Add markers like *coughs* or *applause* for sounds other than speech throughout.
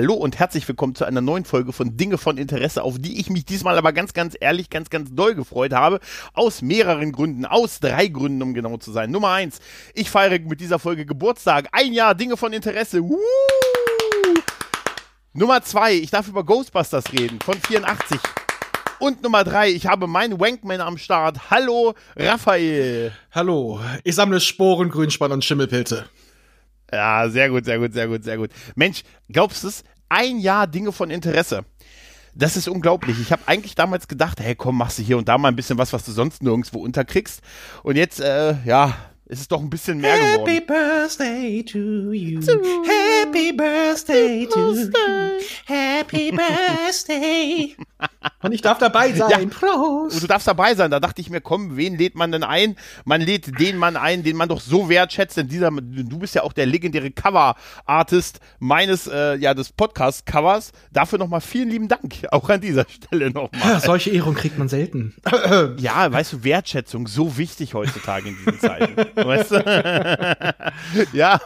Hallo und herzlich willkommen zu einer neuen Folge von Dinge von Interesse, auf die ich mich diesmal aber ganz, ganz ehrlich, ganz, ganz doll gefreut habe. Aus mehreren Gründen, aus drei Gründen, um genau zu sein. Nummer eins, ich feiere mit dieser Folge Geburtstag. Ein Jahr Dinge von Interesse. Woo! Nummer zwei, ich darf über Ghostbusters reden, von 84. Und Nummer drei, ich habe meinen Wankman am Start. Hallo, Raphael. Hallo, ich sammle Sporen, Grünspann und Schimmelpilze. Ja, sehr gut, sehr gut, sehr gut, sehr gut. Mensch, glaubst du es? Ein Jahr Dinge von Interesse. Das ist unglaublich. Ich habe eigentlich damals gedacht, hey, komm, machst du hier und da mal ein bisschen was, was du sonst nirgendwo unterkriegst. Und jetzt, äh, ja, ist es doch ein bisschen mehr geworden. Happy Birthday to you. Happy *laughs* Birthday to you. Happy Birthday. Und ich darf dabei sein. Ja. Prost. Und du darfst dabei sein. Da dachte ich mir, komm, wen lädt man denn ein? Man lädt den Mann ein, den man doch so wertschätzt. Denn dieser, du bist ja auch der legendäre Cover-Artist meines, äh, ja, des Podcast-Covers. Dafür nochmal vielen lieben Dank. *laughs* Auch an dieser Stelle nochmal. Ja, solche Ehrung kriegt man selten. Ja, weißt du, Wertschätzung, so wichtig heutzutage in diesen Zeiten. *laughs* weißt du? *laughs* ja,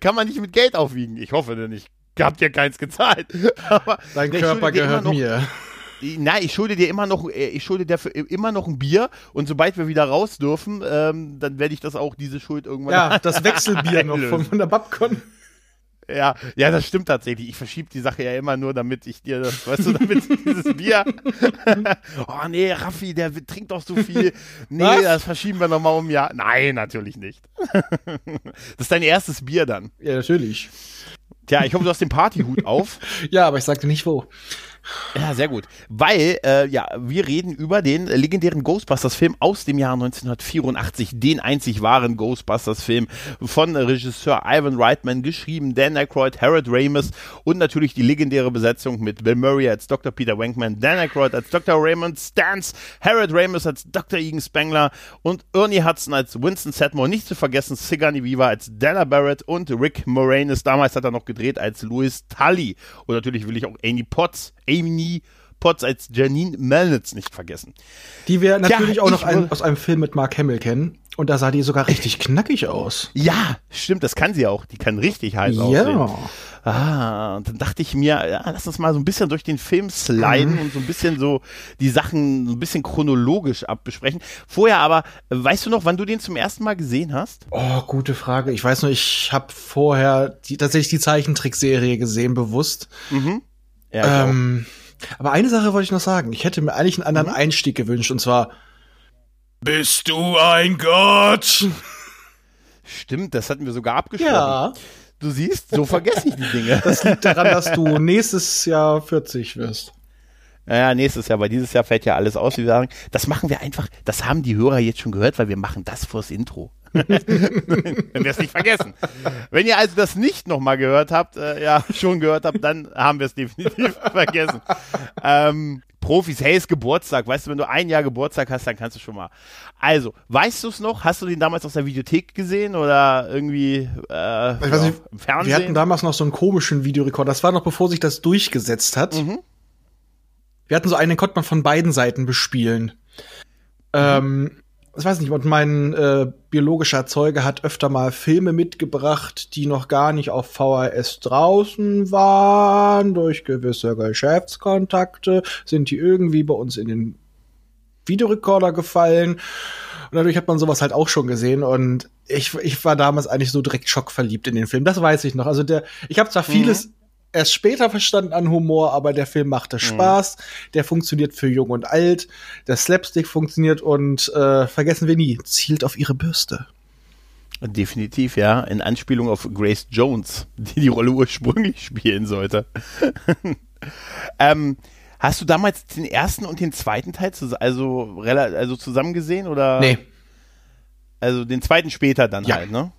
kann man nicht mit Geld aufwiegen. Ich hoffe denn nicht. Habt ihr keins gezahlt. *laughs* Aber Dein Körper dir gehört noch- mir. *laughs* Nein, ich schulde dir immer noch, äh, ich schulde dir für immer noch ein Bier und sobald wir wieder raus dürfen, ähm, dann werde ich das auch, diese Schuld irgendwann. Ja, das Wechselbier noch von, von der Babcon. Ja, ja, das stimmt tatsächlich. Ich verschiebe die Sache ja immer nur, damit ich dir das, weißt du, damit dieses Bier. *laughs* oh nee, Raffi, der trinkt doch so viel. Nee, Was? das verschieben wir nochmal um ein Jahr. Nein, natürlich nicht. *laughs* das ist dein erstes Bier dann. Ja, natürlich. Tja, ich hoffe, du hast den Partyhut auf. *laughs* Ja, aber ich sagte nicht wo. Ja, sehr gut. Weil, äh, ja, wir reden über den legendären Ghostbusters-Film aus dem Jahr 1984, den einzig wahren Ghostbusters-Film von Regisseur Ivan Reitman, geschrieben Dan Aykroyd, Harold Ramis und natürlich die legendäre Besetzung mit Bill Murray als Dr. Peter Wankman, Dan Aykroyd als Dr. Raymond Stantz, Harold Ramis als Dr. Egan Spengler und Ernie Hudson als Winston Sedmore, nicht zu vergessen Sigourney Weaver als Della Barrett und Rick Moranis, damals hat er noch gedreht als Louis Tully und natürlich will ich auch Amy Potts, Amy Potts als Janine Melnitz nicht vergessen. Die wir natürlich auch noch ein, aus einem Film mit Mark Hamill kennen. Und da sah die sogar richtig knackig aus. Ja, stimmt, das kann sie auch. Die kann richtig heiß aussehen. Ja. Ah, und dann dachte ich mir, ja, lass uns mal so ein bisschen durch den Film sliden und so ein bisschen so die Sachen so ein bisschen chronologisch abbesprechen. Vorher aber, weißt du noch, wann du den zum ersten Mal gesehen hast? Oh, gute Frage. Ich weiß nur, ich habe vorher die, tatsächlich die Zeichentrickserie gesehen, bewusst. Ja. Ähm, aber eine Sache wollte ich noch sagen. Ich hätte mir eigentlich einen anderen Einstieg gewünscht, und zwar Bist du ein Gott? Stimmt, das hatten wir sogar abgesprochen. Ja. Du siehst, so vergesse ich die Dinge. Das liegt daran, dass du *laughs* nächstes Jahr 40 wirst. Ja, nächstes Jahr, weil dieses Jahr fällt ja alles aus, wie wir sagen. Das machen wir einfach, das haben die Hörer jetzt schon gehört, weil wir machen das fürs Intro. *laughs* Wenn wir es nicht vergessen. Wenn ihr also das nicht nochmal gehört habt, äh, ja, *laughs* schon gehört habt, dann haben wir es definitiv *laughs* vergessen. Ähm, Profis, hey, ist Geburtstag. Weißt du, wenn du ein Jahr Geburtstag hast, dann kannst du schon mal. Also, weißt du es noch? Hast du den damals aus der Videothek gesehen oder irgendwie äh, Ich weiß nicht, im Wir Fernsehen? hatten damals noch so einen komischen Videorekorder. Das war noch bevor sich das durchgesetzt hat. Wir hatten so einen, den konnte man von beiden Seiten bespielen. Ähm, ich weiß nicht, und mein äh, biologischer Zeuge hat öfter mal Filme mitgebracht, die noch gar nicht auf VHS draußen waren. Durch gewisse Geschäftskontakte sind die irgendwie bei uns in den Videorekorder gefallen. Und dadurch hat man sowas halt auch schon gesehen. Und ich, ich war damals eigentlich so direkt schockverliebt in den Film. Das weiß ich noch. Also der, ich habe zwar vieles erst später verstanden an Humor, aber der Film machte Spaß. Der funktioniert für jung und alt. Der Slapstick funktioniert und äh, vergessen wir nie, zielt auf ihre Bürste. Definitiv, ja. In Anspielung auf Grace Jones, die die Rolle ursprünglich spielen sollte. *laughs* ähm, hast du damals den ersten und den zweiten Teil zus also, also zusammen gesehen oder? Nee. Also den zweiten später dann Ja. halt, ne?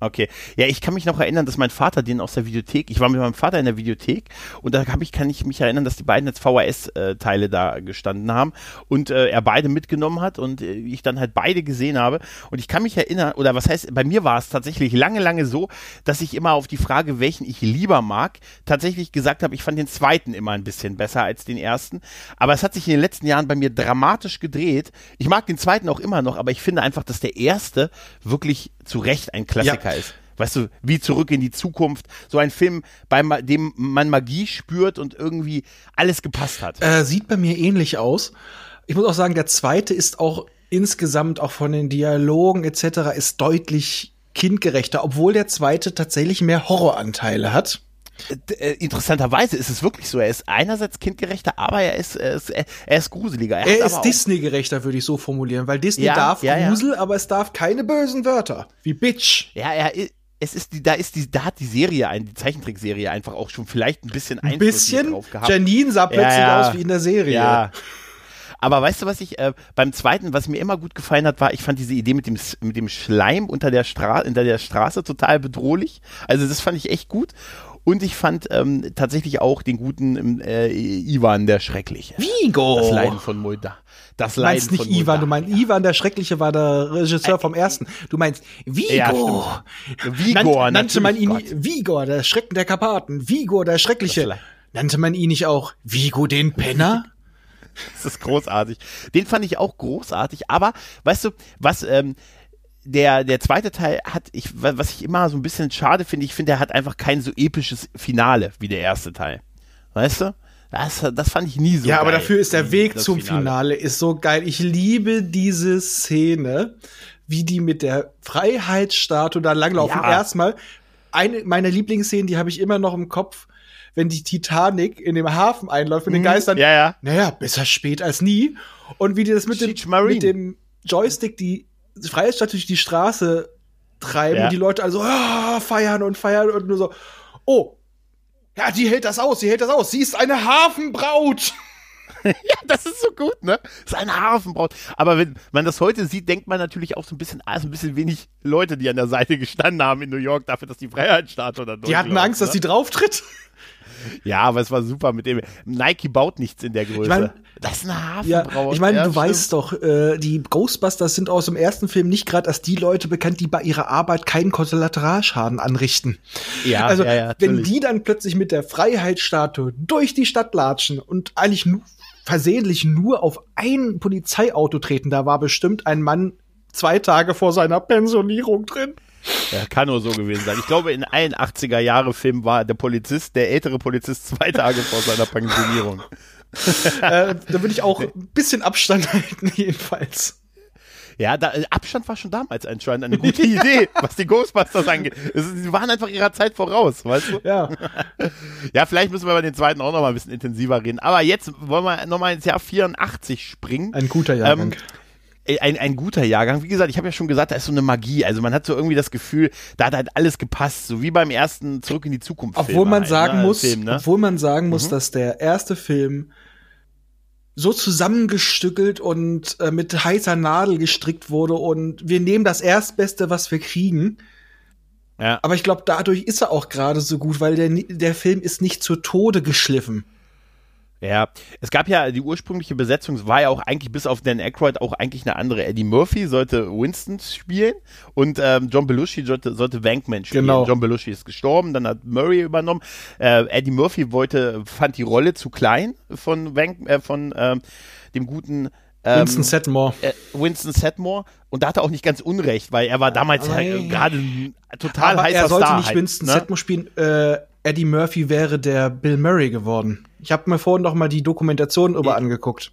Okay. Ja, ich kann mich noch erinnern, dass mein Vater den aus der Videothek, ich war mit meinem Vater in der Videothek und da ich, kann ich mich erinnern, dass die beiden als VHS-Teile da gestanden haben und äh, er beide mitgenommen hat und äh, ich dann halt beide gesehen habe. Und ich kann mich erinnern, oder was heißt, bei mir war es tatsächlich lange, lange so, dass ich immer auf die Frage, welchen ich lieber mag, tatsächlich gesagt habe, ich fand den zweiten immer ein bisschen besser als den ersten. Aber es hat sich in den letzten Jahren bei mir dramatisch gedreht. Ich mag den zweiten auch immer noch, aber ich finde einfach, dass der erste wirklich zu Recht ein Klassiker ist. Weißt du, wie zurück in die Zukunft. So ein Film, bei dem man Magie spürt und irgendwie alles gepasst hat. Äh, sieht bei mir ähnlich aus. Ich muss auch sagen, der zweite ist auch insgesamt auch von den Dialogen etc. ist deutlich kindgerechter, obwohl der zweite tatsächlich mehr Horroranteile hat. Äh, interessanterweise ist es wirklich so. Er ist einerseits kindgerechter, aber er ist, er ist, er ist gruseliger. Er, er ist Disney-gerechter, würde ich so formulieren, weil Disney ja, darf ja, Grusel, ja. aber es darf keine bösen Wörter. Wie Bitch. Ja, er ist. Es ist die, da ist die, da hat die Serie, ein, die Zeichentrickserie einfach auch schon vielleicht ein bisschen Einfluss ein bisschen? drauf gehabt. Janine sah plötzlich aus wie in der Serie. Ja. Aber weißt du, was ich äh, beim zweiten, was mir immer gut gefallen hat, war, ich fand diese Idee mit dem, mit dem Schleim unter der, Stra unter der Straße total bedrohlich. Also das fand ich echt gut. Und ich fand ähm, tatsächlich auch den guten äh, Ivan der Schreckliche. Vigo! Das Leiden von Mulder. Das du meinst nicht Ivan, Mulder. du meinst Ivan der Schreckliche war der Regisseur äh, vom ersten. Du meinst Vigo. Ja, Vigor, Nannt, nannte man ihn Gott. Vigor, der Schrecken der Karpaten. Vigor, der Schreckliche. Nannte man ihn nicht auch Vigo den Penner? *laughs* Das ist großartig. Den fand ich auch großartig, aber weißt du, was ähm, der, der zweite Teil hat, ich, was ich immer so ein bisschen schade finde, ich finde, er hat einfach kein so episches Finale wie der erste Teil. Weißt du? Das, das fand ich nie so. Ja, geil, aber dafür ist der Weg zum Finale. Finale ist so geil. Ich liebe diese Szene, wie die mit der Freiheitsstatue da langlaufen. Ja. Erstmal, eine meiner Lieblingsszenen, die habe ich immer noch im Kopf, wenn die Titanic in dem Hafen einläuft mit den mhm. Geistern. Ja, ja. Naja, besser spät als nie. Und wie die das mit dem, mit dem Joystick die Freiheitsstadt durch die Straße treiben ja. die Leute also oh, feiern und feiern und nur so, oh, ja, die hält das aus, sie hält das aus, sie ist eine Hafenbraut. *laughs* ja, das ist so gut, ne? Das ist eine Hafenbraut. Aber wenn man das heute sieht, denkt man natürlich auch so ein bisschen, ah, so ein bisschen wenig Leute, die an der Seite gestanden haben in New York dafür, dass die Freiheitsstatue dann Die hatten Angst, ne? dass sie drauftritt. Ja, aber es war super mit dem. Nike baut nichts in der Größe. Ich mein, das ist eine Hafenbraut. Ja, ich meine, ja, du stimmt. weißt doch, äh, die Ghostbusters sind aus dem ersten Film nicht gerade als die Leute bekannt, die bei ihrer Arbeit keinen Kollateralschaden anrichten. Ja, also ja, wenn die dann plötzlich mit der Freiheitsstatue durch die Stadt latschen und eigentlich nur versehentlich nur auf ein Polizeiauto treten, da war bestimmt ein Mann zwei Tage vor seiner Pensionierung drin. Ja, kann nur so gewesen sein. Ich glaube, in allen 80er Jahre Filmen war der Polizist, der ältere Polizist, zwei Tage vor seiner Pensionierung. äh, da würde ich auch ein bisschen Abstand *laughs* halten, jedenfalls. Ja, da, äh, Abstand war schon damals anscheinend eine gute *laughs* Idee, was die Ghostbusters angeht. Sie waren einfach ihrer Zeit voraus, weißt du? Ja. *laughs* ja, vielleicht müssen wir bei den zweiten auch noch mal ein bisschen intensiver reden. Aber jetzt wollen wir noch mal ins Jahr 84 springen. Ein guter Jahrgang. Ähm, äh, ein, ein guter Jahrgang. Wie gesagt, ich habe ja schon gesagt, da ist so eine Magie. Also man hat so irgendwie das Gefühl, da hat halt alles gepasst, so wie beim ersten Zurück in die Zukunft. Obwohl man halt, sagen ne? muss, Film, ne? obwohl man sagen muss, mhm. dass der erste Film so zusammengestückelt und äh, mit heißer Nadel gestrickt wurde und wir nehmen das Erstbeste, was wir kriegen. Ja. Aber ich glaube, dadurch ist er auch gerade so gut, weil der, der Film ist nicht zu Tode geschliffen. Ja, es gab ja die ursprüngliche Besetzung, war ja auch eigentlich bis auf Dan Aykroyd auch eigentlich eine andere. Eddie Murphy sollte Winston spielen und ähm, John Belushi sollte, sollte Wankman spielen. Genau. John Belushi ist gestorben, dann hat Murray übernommen. Äh, Eddie Murphy wollte, fand die Rolle zu klein von Wank, äh, von ähm, dem guten ähm, Winston Setmore. Äh, Winston Setmore. Und da hat er auch nicht ganz unrecht, weil er war damals halt gerade total Aber heißer Er sollte Star nicht halt, Winston ne? Setmore spielen. Äh, Eddie Murphy wäre der Bill Murray geworden. Ich habe mir vorhin noch mal die Dokumentation über angeguckt.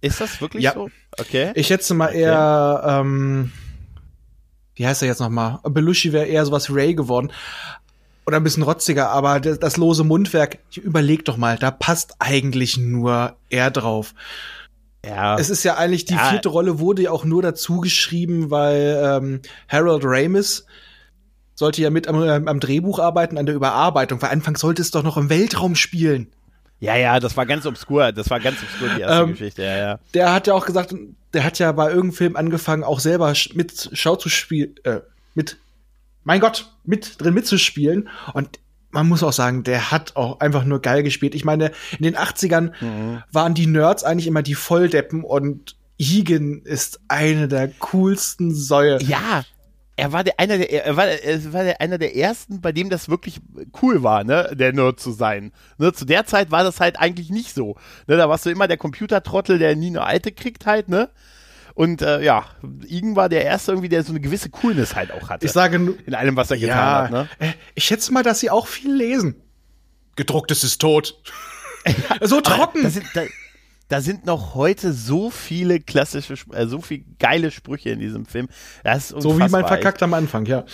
Ist das wirklich ja. so? Okay. Ich schätze mal okay. eher, ähm, wie heißt er jetzt noch mal? Belushi wäre eher sowas Ray geworden. Oder ein bisschen rotziger, aber das, das lose Mundwerk, ich überleg doch mal, da passt eigentlich nur er drauf. Ja. Es ist ja eigentlich, die ja. vierte Rolle wurde ja auch nur dazu geschrieben, weil ähm, Harold Ramis sollte ja mit am, am Drehbuch arbeiten, an der Überarbeitung, weil anfangs sollte es doch noch im Weltraum spielen. Ja, ja, das war ganz obskur. Das war ganz obskur, die erste ähm, Geschichte, ja, ja. Der hat ja auch gesagt, der hat ja bei irgendeinem Film angefangen, auch selber mit Schau zu spielen, äh, mit, mein Gott, mit drin mitzuspielen. Und man muss auch sagen, der hat auch einfach nur geil gespielt. Ich meine, in den 80ern mhm. waren die Nerds eigentlich immer die Volldeppen und Egan ist eine der coolsten Säue. Ja, er war der einer der er war, er war der, einer der ersten, bei dem das wirklich cool war, ne, der Nerd zu sein. Ne, zu der Zeit war das halt eigentlich nicht so. Ne, da warst du immer der Computertrottel, der nie eine alte kriegt halt, ne? Und äh, ja, Igen war der erste irgendwie, der so eine gewisse Coolness halt auch hatte. Ich sage nur, in allem, was er getan ja, hat. Ne? äh, ich schätze mal, dass sie auch viel lesen. Gedrucktes ist tot. so trocken. Das sind, da, sind noch heute so viele klassische, äh, so viel geile Sprüche in diesem Film. Das ist so wie mein verkackt am Anfang, ja.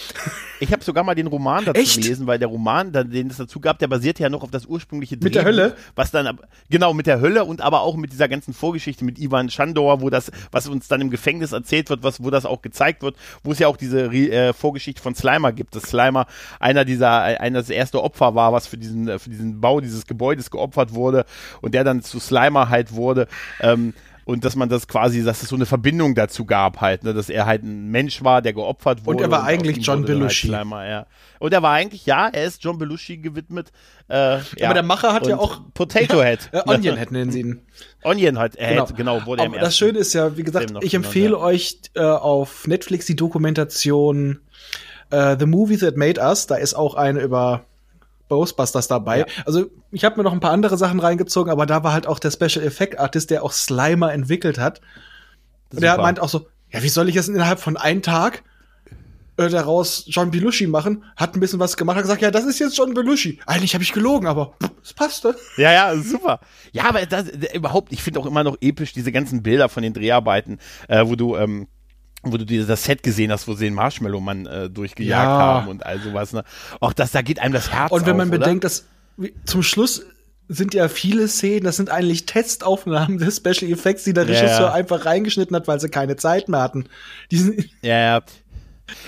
Ich habe sogar mal den Roman dazu Echt? gelesen, weil der Roman, den es dazu gab, der basierte ja noch auf das ursprüngliche Mit der Drehbuch, Hölle? Was dann, genau, mit der Hölle und aber auch mit dieser ganzen Vorgeschichte mit Ivan Schandor, wo das, was uns dann im Gefängnis erzählt wird, was, wo das auch gezeigt wird, wo es ja auch diese äh, Vorgeschichte von Slimer gibt, dass Slimer einer dieser, äh, einer das erste Opfer war, was für diesen, äh, für diesen Bau dieses Gebäudes geopfert wurde und der dann zu Slimer halt wurde. Ähm, und dass man das quasi, dass es so eine Verbindung dazu gab halt, ne, dass er halt ein Mensch war, der geopfert wurde. er war aus eigentlich John wurde dann Belushi. Halt Slimer, ja. Und er war eigentlich, ja, er ist John Belushi gewidmet. Äh, ja. Aber der Macher hat ja Und auch- Potato Head. Äh, Onion hätten nennen sie ihn. Onion hat, er genau. genau, wurde er Aber das ersten Schöne ist ja, wie gesagt, ich empfehle ja. euch äh, auf Netflix die Dokumentation äh, The Movie That Made Us. Da ist auch eine über Ghostbusters dabei. Ja. Also ich habe mir noch ein paar andere Sachen reingezogen, aber da war halt auch der Special Effect Artist, der auch Slimer entwickelt hat. Und der meint auch so, ja, wie soll ich das innerhalb von einem Tag äh, daraus John Belushi machen? Hat ein bisschen was gemacht, hat gesagt, ja, das ist jetzt John Belushi. Eigentlich habe ich gelogen, aber es passte. Ja, ja, super. Ja, aber das, äh, überhaupt, ich finde auch immer noch episch diese ganzen Bilder von den Dreharbeiten, äh, wo du, ähm, wo du dir das Set gesehen hast, wo sie den Marshmallow-Mann äh, durchgejagt Ja. haben und all sowas. Ne? Auch das, da geht einem das Herz Und wenn man auf, oder? bedenkt, dass wie- zum Schluss sind ja viele Szenen, das sind eigentlich Testaufnahmen des Special Effects, die der Ja, Regisseur ja. einfach reingeschnitten hat, weil sie keine Zeit mehr hatten. Die Ja, ja.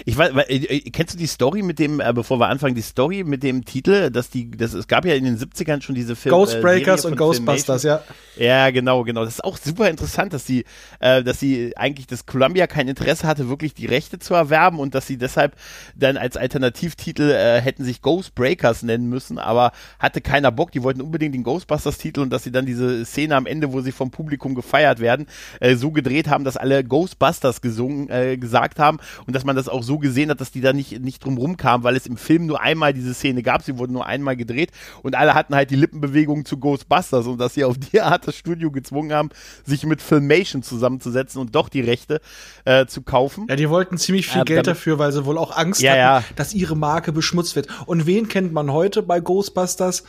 Ich weiß, weil, äh, äh, kennst du die Story mit dem, äh, bevor wir anfangen, die Story mit dem Titel, dass die, das, es gab ja in den 70ern schon diese Film, Ghostbreakers äh, und Ghostbusters, ja. Ja, genau, genau. Das ist auch super interessant, dass sie, äh, dass sie eigentlich, dass Columbia kein Interesse hatte, wirklich die Rechte zu erwerben und dass sie deshalb dann als Alternativtitel äh, hätten sich Ghostbreakers nennen müssen, aber hatte keiner Bock. Die wollten unbedingt den Ghostbusters-Titel und dass sie dann diese Szene am Ende, wo sie vom Publikum gefeiert werden, äh, so gedreht haben, dass alle Ghostbusters gesungen, äh, gesagt haben und dass man das auch so gesehen hat, dass die da nicht, nicht drum rumkamen, weil es im Film nur einmal diese Szene gab. Sie wurden nur einmal gedreht und alle hatten halt die Lippenbewegungen zu Ghostbusters und dass sie auf *laughs* die Art das Studio gezwungen haben, sich mit Filmation zusammenzusetzen und doch die Rechte äh, zu kaufen. Ja, die wollten ziemlich viel Ja, Geld dafür, weil sie wohl auch Angst Ja, hatten, ja. dass ihre Marke beschmutzt wird. Und wen kennt man heute bei Ghostbusters?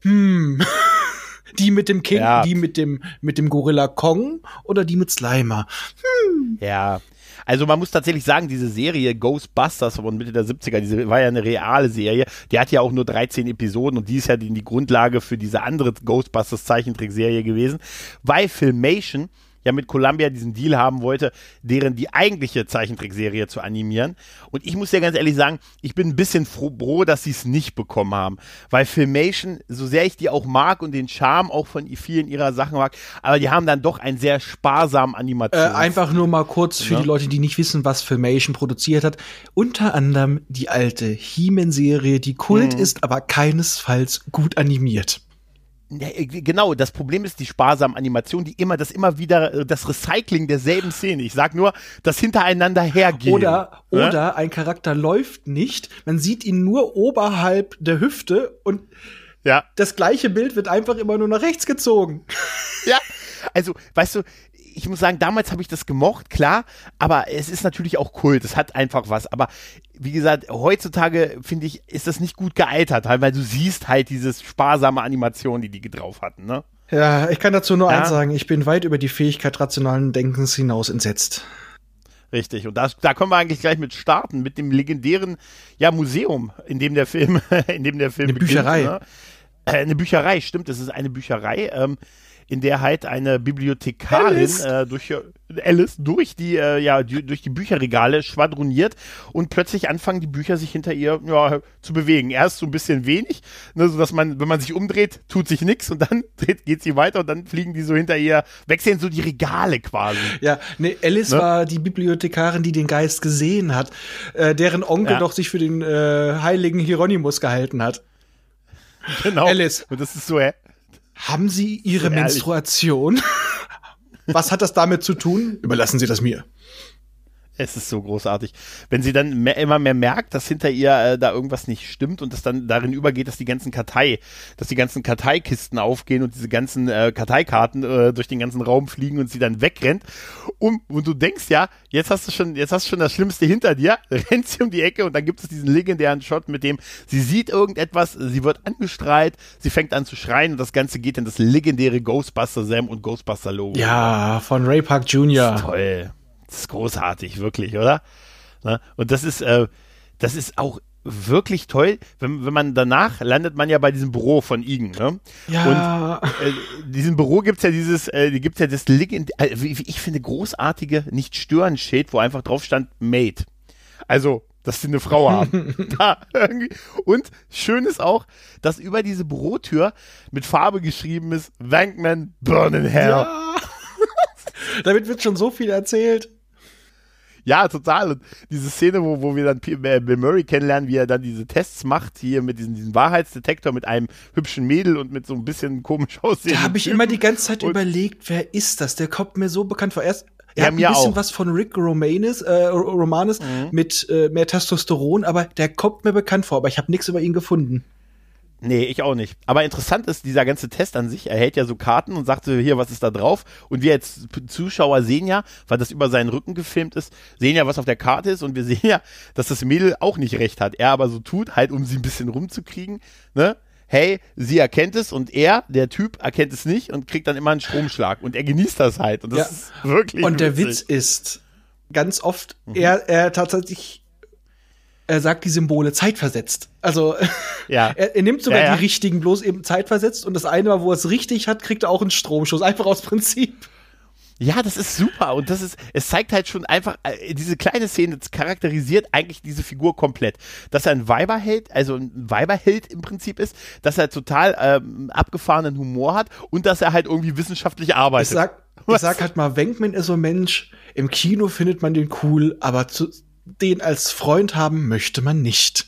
Hm. *laughs* Die mit dem King, Ja. die mit dem, mit dem Gorilla Kong oder die mit Slimer? Ja. Also man muss tatsächlich sagen, diese Serie Ghostbusters von Mitte der 70er, diese war ja eine reale Serie. Die hat ja auch nur 13 Episoden und die ist ja die, die Grundlage für diese andere Ghostbusters Zeichentrickserie gewesen, weil Filmation ja mit Columbia diesen Deal haben wollte, deren die eigentliche Zeichentrickserie zu animieren. Und ich muss ja ganz ehrlich sagen, ich bin ein bisschen froh, dass sie es nicht bekommen haben. Weil Filmation, so sehr ich die auch mag und den Charme auch von vielen ihrer Sachen mag, aber die haben dann doch einen sehr sparsamen Äh, Animations... einfach nur mal kurz für Ja. die Leute, die nicht wissen, was Filmation produziert hat. Unter anderem die alte He-Man-Serie, die Kult Mhm. ist, aber keinesfalls gut animiert. Ja, äh, genau, das Problem ist die sparsamen Animationen, die immer, das immer wieder, äh, das Recycling derselben Szene. Ich sag nur, das hintereinander hergehen. Oder, oder ein Charakter läuft nicht, man sieht ihn nur oberhalb der Hüfte und Ja. das gleiche Bild wird einfach immer nur nach rechts gezogen. Ja, also, weißt du, ich muss sagen, damals habe ich das gemocht, klar, aber es ist natürlich auch Kult, es hat einfach was. Aber wie gesagt, heutzutage finde ich, ist das nicht gut gealtert, weil du siehst halt dieses sparsame Animation, die die drauf hatten, ne? Ja, ich kann dazu nur Ja. eins sagen, ich bin weit über die Fähigkeit rationalen Denkens hinaus entsetzt. Richtig. Und das, da können wir eigentlich gleich mit starten, mit dem legendären ja, Museum, in dem der Film, *laughs* in dem der Film Eine Bücherei. Ne? Äh, eine Bücherei, stimmt, es ist eine Bücherei, ähm, in der halt eine Bibliothekarin Alice. äh, durch Alice durch die äh, ja die, durch die Bücherregale schwadroniert und plötzlich anfangen die Bücher sich hinter ihr ja, zu bewegen. Erst so ein bisschen wenig, ne, so dass man wenn man sich umdreht, tut sich nichts und dann *laughs* dreht, geht sie weiter und dann fliegen die so hinter ihr, wechseln so die Regale quasi. Ja, nee, Alice Ne? war die Bibliothekarin, die den Geist gesehen hat, äh, deren Onkel Ja. doch sich für den äh, heiligen Hieronymus gehalten hat. Genau. Alice. Und das ist so? Haben Sie Ihre. Menstruation? *laughs* Was hat das damit zu tun? Überlassen Sie das mir. Es ist so großartig. Wenn sie dann mehr, immer mehr merkt, dass hinter ihr äh, da irgendwas nicht stimmt und das dann darin übergeht, dass die ganzen Kartei, dass die ganzen Karteikisten aufgehen und diese ganzen äh, Karteikarten äh, durch den ganzen Raum fliegen und sie dann wegrennt. Um, und du denkst ja, jetzt hast du schon, jetzt hast du schon das Schlimmste hinter dir, *laughs* rennt sie um die Ecke und dann gibt es diesen legendären Shot, mit dem sie sieht irgendetwas, sie wird angestrahlt, sie fängt an zu schreien und das Ganze geht in das legendäre Ghostbuster Sam und Ghostbuster Logo. Ja, von Ray Park Jr. Toll. Das ist großartig, wirklich, oder? Na, und das ist, äh, das ist auch wirklich toll, wenn, wenn man danach landet man ja bei diesem Büro von Igen, ne? Ja. Und äh, diesem Büro gibt's ja dieses, äh, gibt's ja das Legend, äh, wie, ich finde, großartige Nicht-Stören-Schild, wo einfach drauf stand Mate. Also, dass sie eine Frau haben. *laughs* da. Und schön ist auch, dass über diese Bürotür mit Farbe geschrieben ist, Wankman Burn in Hell. Ja. *laughs* Damit wird schon so viel erzählt. Ja, total. Und diese Szene, wo, wo wir dann P- äh, Bill Murray kennenlernen, wie er dann diese Tests macht, hier mit diesem, diesem Wahrheitsdetektor, mit einem hübschen Mädel und mit so ein bisschen komisch *laughs* aussehenden Da habe ich immer die ganze Zeit Und- überlegt, wer ist das? Der kommt mir so bekannt vor. Erst er Ja, hat ein bisschen auch. was von Rick Romanis, äh, Romanis Mhm. mit äh, mehr Testosteron, aber der kommt mir bekannt vor, aber ich habe nichts über ihn gefunden. Nee, ich auch nicht. Aber interessant ist, dieser ganze Test an sich, er hält ja so Karten und sagt so, hier, was ist da drauf? Und wir als Zuschauer sehen ja, weil das über seinen Rücken gefilmt ist, sehen ja, was auf der Karte ist und wir *laughs* sehen ja, dass das Mädel auch nicht recht hat. Er aber so tut, halt, um sie ein bisschen rumzukriegen, ne? Hey, sie erkennt es und er, der Typ, erkennt es nicht und kriegt dann immer einen Stromschlag und er genießt das halt und das Ja. ist wirklich Und der witzig. Witz ist, ganz oft, Mhm. er, er tatsächlich, er sagt die Symbole zeitversetzt. Also Ja. *laughs* er, er nimmt sogar Ja, ja. die richtigen, bloß eben zeitversetzt und das eine Mal, wo er es richtig hat, kriegt er auch einen Stromschuss, einfach aus Prinzip. Ja, das ist super und das ist, es zeigt halt schon einfach, äh, diese kleine Szene charakterisiert eigentlich diese Figur komplett. Dass er ein Weiberheld, also ein Weiberheld im Prinzip ist, dass er total ähm, abgefahrenen Humor hat und dass er halt irgendwie wissenschaftlich Ich arbeitet. sag, ich sag halt mal, Wenkman ist so ein Mensch, im Kino findet man den cool, aber zu, den als Freund haben möchte man nicht.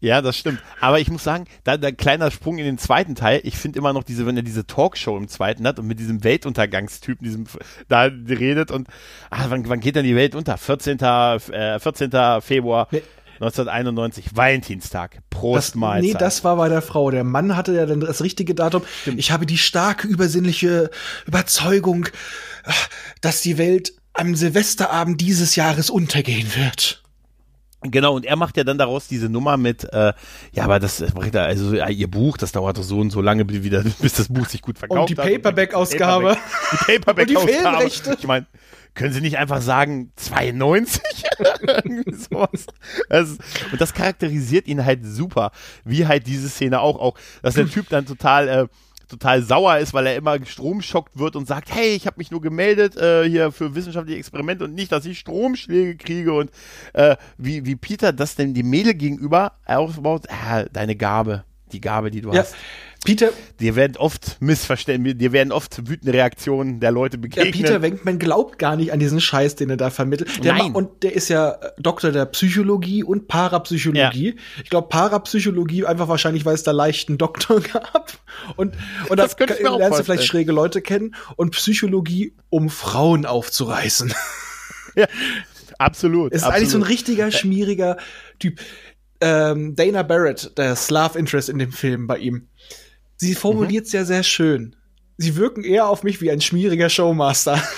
Ja, das stimmt. Aber ich muss sagen, da, da kleiner Sprung in den zweiten Teil. Ich finde immer noch diese, wenn er diese Talkshow im zweiten hat und mit diesem Weltuntergangstypen, diesem da redet und ah, wann, wann geht denn die Welt unter? 14. Äh, 14. Februar Nee. 1991, Valentinstag. Prost Das, Mahlzeit. nee, das war bei der Frau. Der Mann hatte ja dann das richtige Datum. Ich habe die starke übersinnliche Überzeugung, dass die Welt am Silvesterabend dieses Jahres untergehen wird. Genau, und er macht ja dann daraus diese Nummer mit, äh, ja, aber das bringt er, also ja, ihr Buch, das dauert doch so und so lange, bis, wieder, *laughs* bis das Buch sich gut verkauft Und die hat. Paperback-Ausgabe. Die Paperback-Ausgabe. *laughs* Und die Filmrechte. Ich meine, können Sie nicht einfach sagen 92? *laughs* Irgendwie sowas. Ist, und das charakterisiert ihn halt super, wie halt diese Szene auch, auch, dass der Typ dann total, äh, total sauer ist, weil er immer stromschockt wird und sagt, hey, ich habe mich nur gemeldet äh, hier für wissenschaftliche Experimente und nicht, dass ich Stromschläge kriege und äh, wie, wie Peter das denn dem Mädel gegenüber aufbaut, ah, deine Gabe, die Gabe, die du Ja, hast. Peter, Dir werden oft Missverständnisse, dir werden oft wütende Reaktionen der Leute ja, begegnen. Peter Wenkman glaubt gar nicht an diesen Scheiß, den er da vermittelt. Der Nein. Und der ist ja äh, Doktor der Psychologie und Parapsychologie. Ich glaube, Parapsychologie einfach wahrscheinlich, weil es da leichten Doktor *laughs* gab. Und, und Das da lernst du vorstellen. vielleicht schräge Leute kennen. Und Psychologie, um Frauen aufzureißen. *laughs* Absolut. Es ist absolut. eigentlich so ein richtiger, schmieriger Typ. Ähm, Dana Barrett, der Slav Interest in dem Film bei ihm. Sie formuliert es ja sehr schön. Sie wirken eher auf mich wie ein schmieriger Showmaster. *laughs*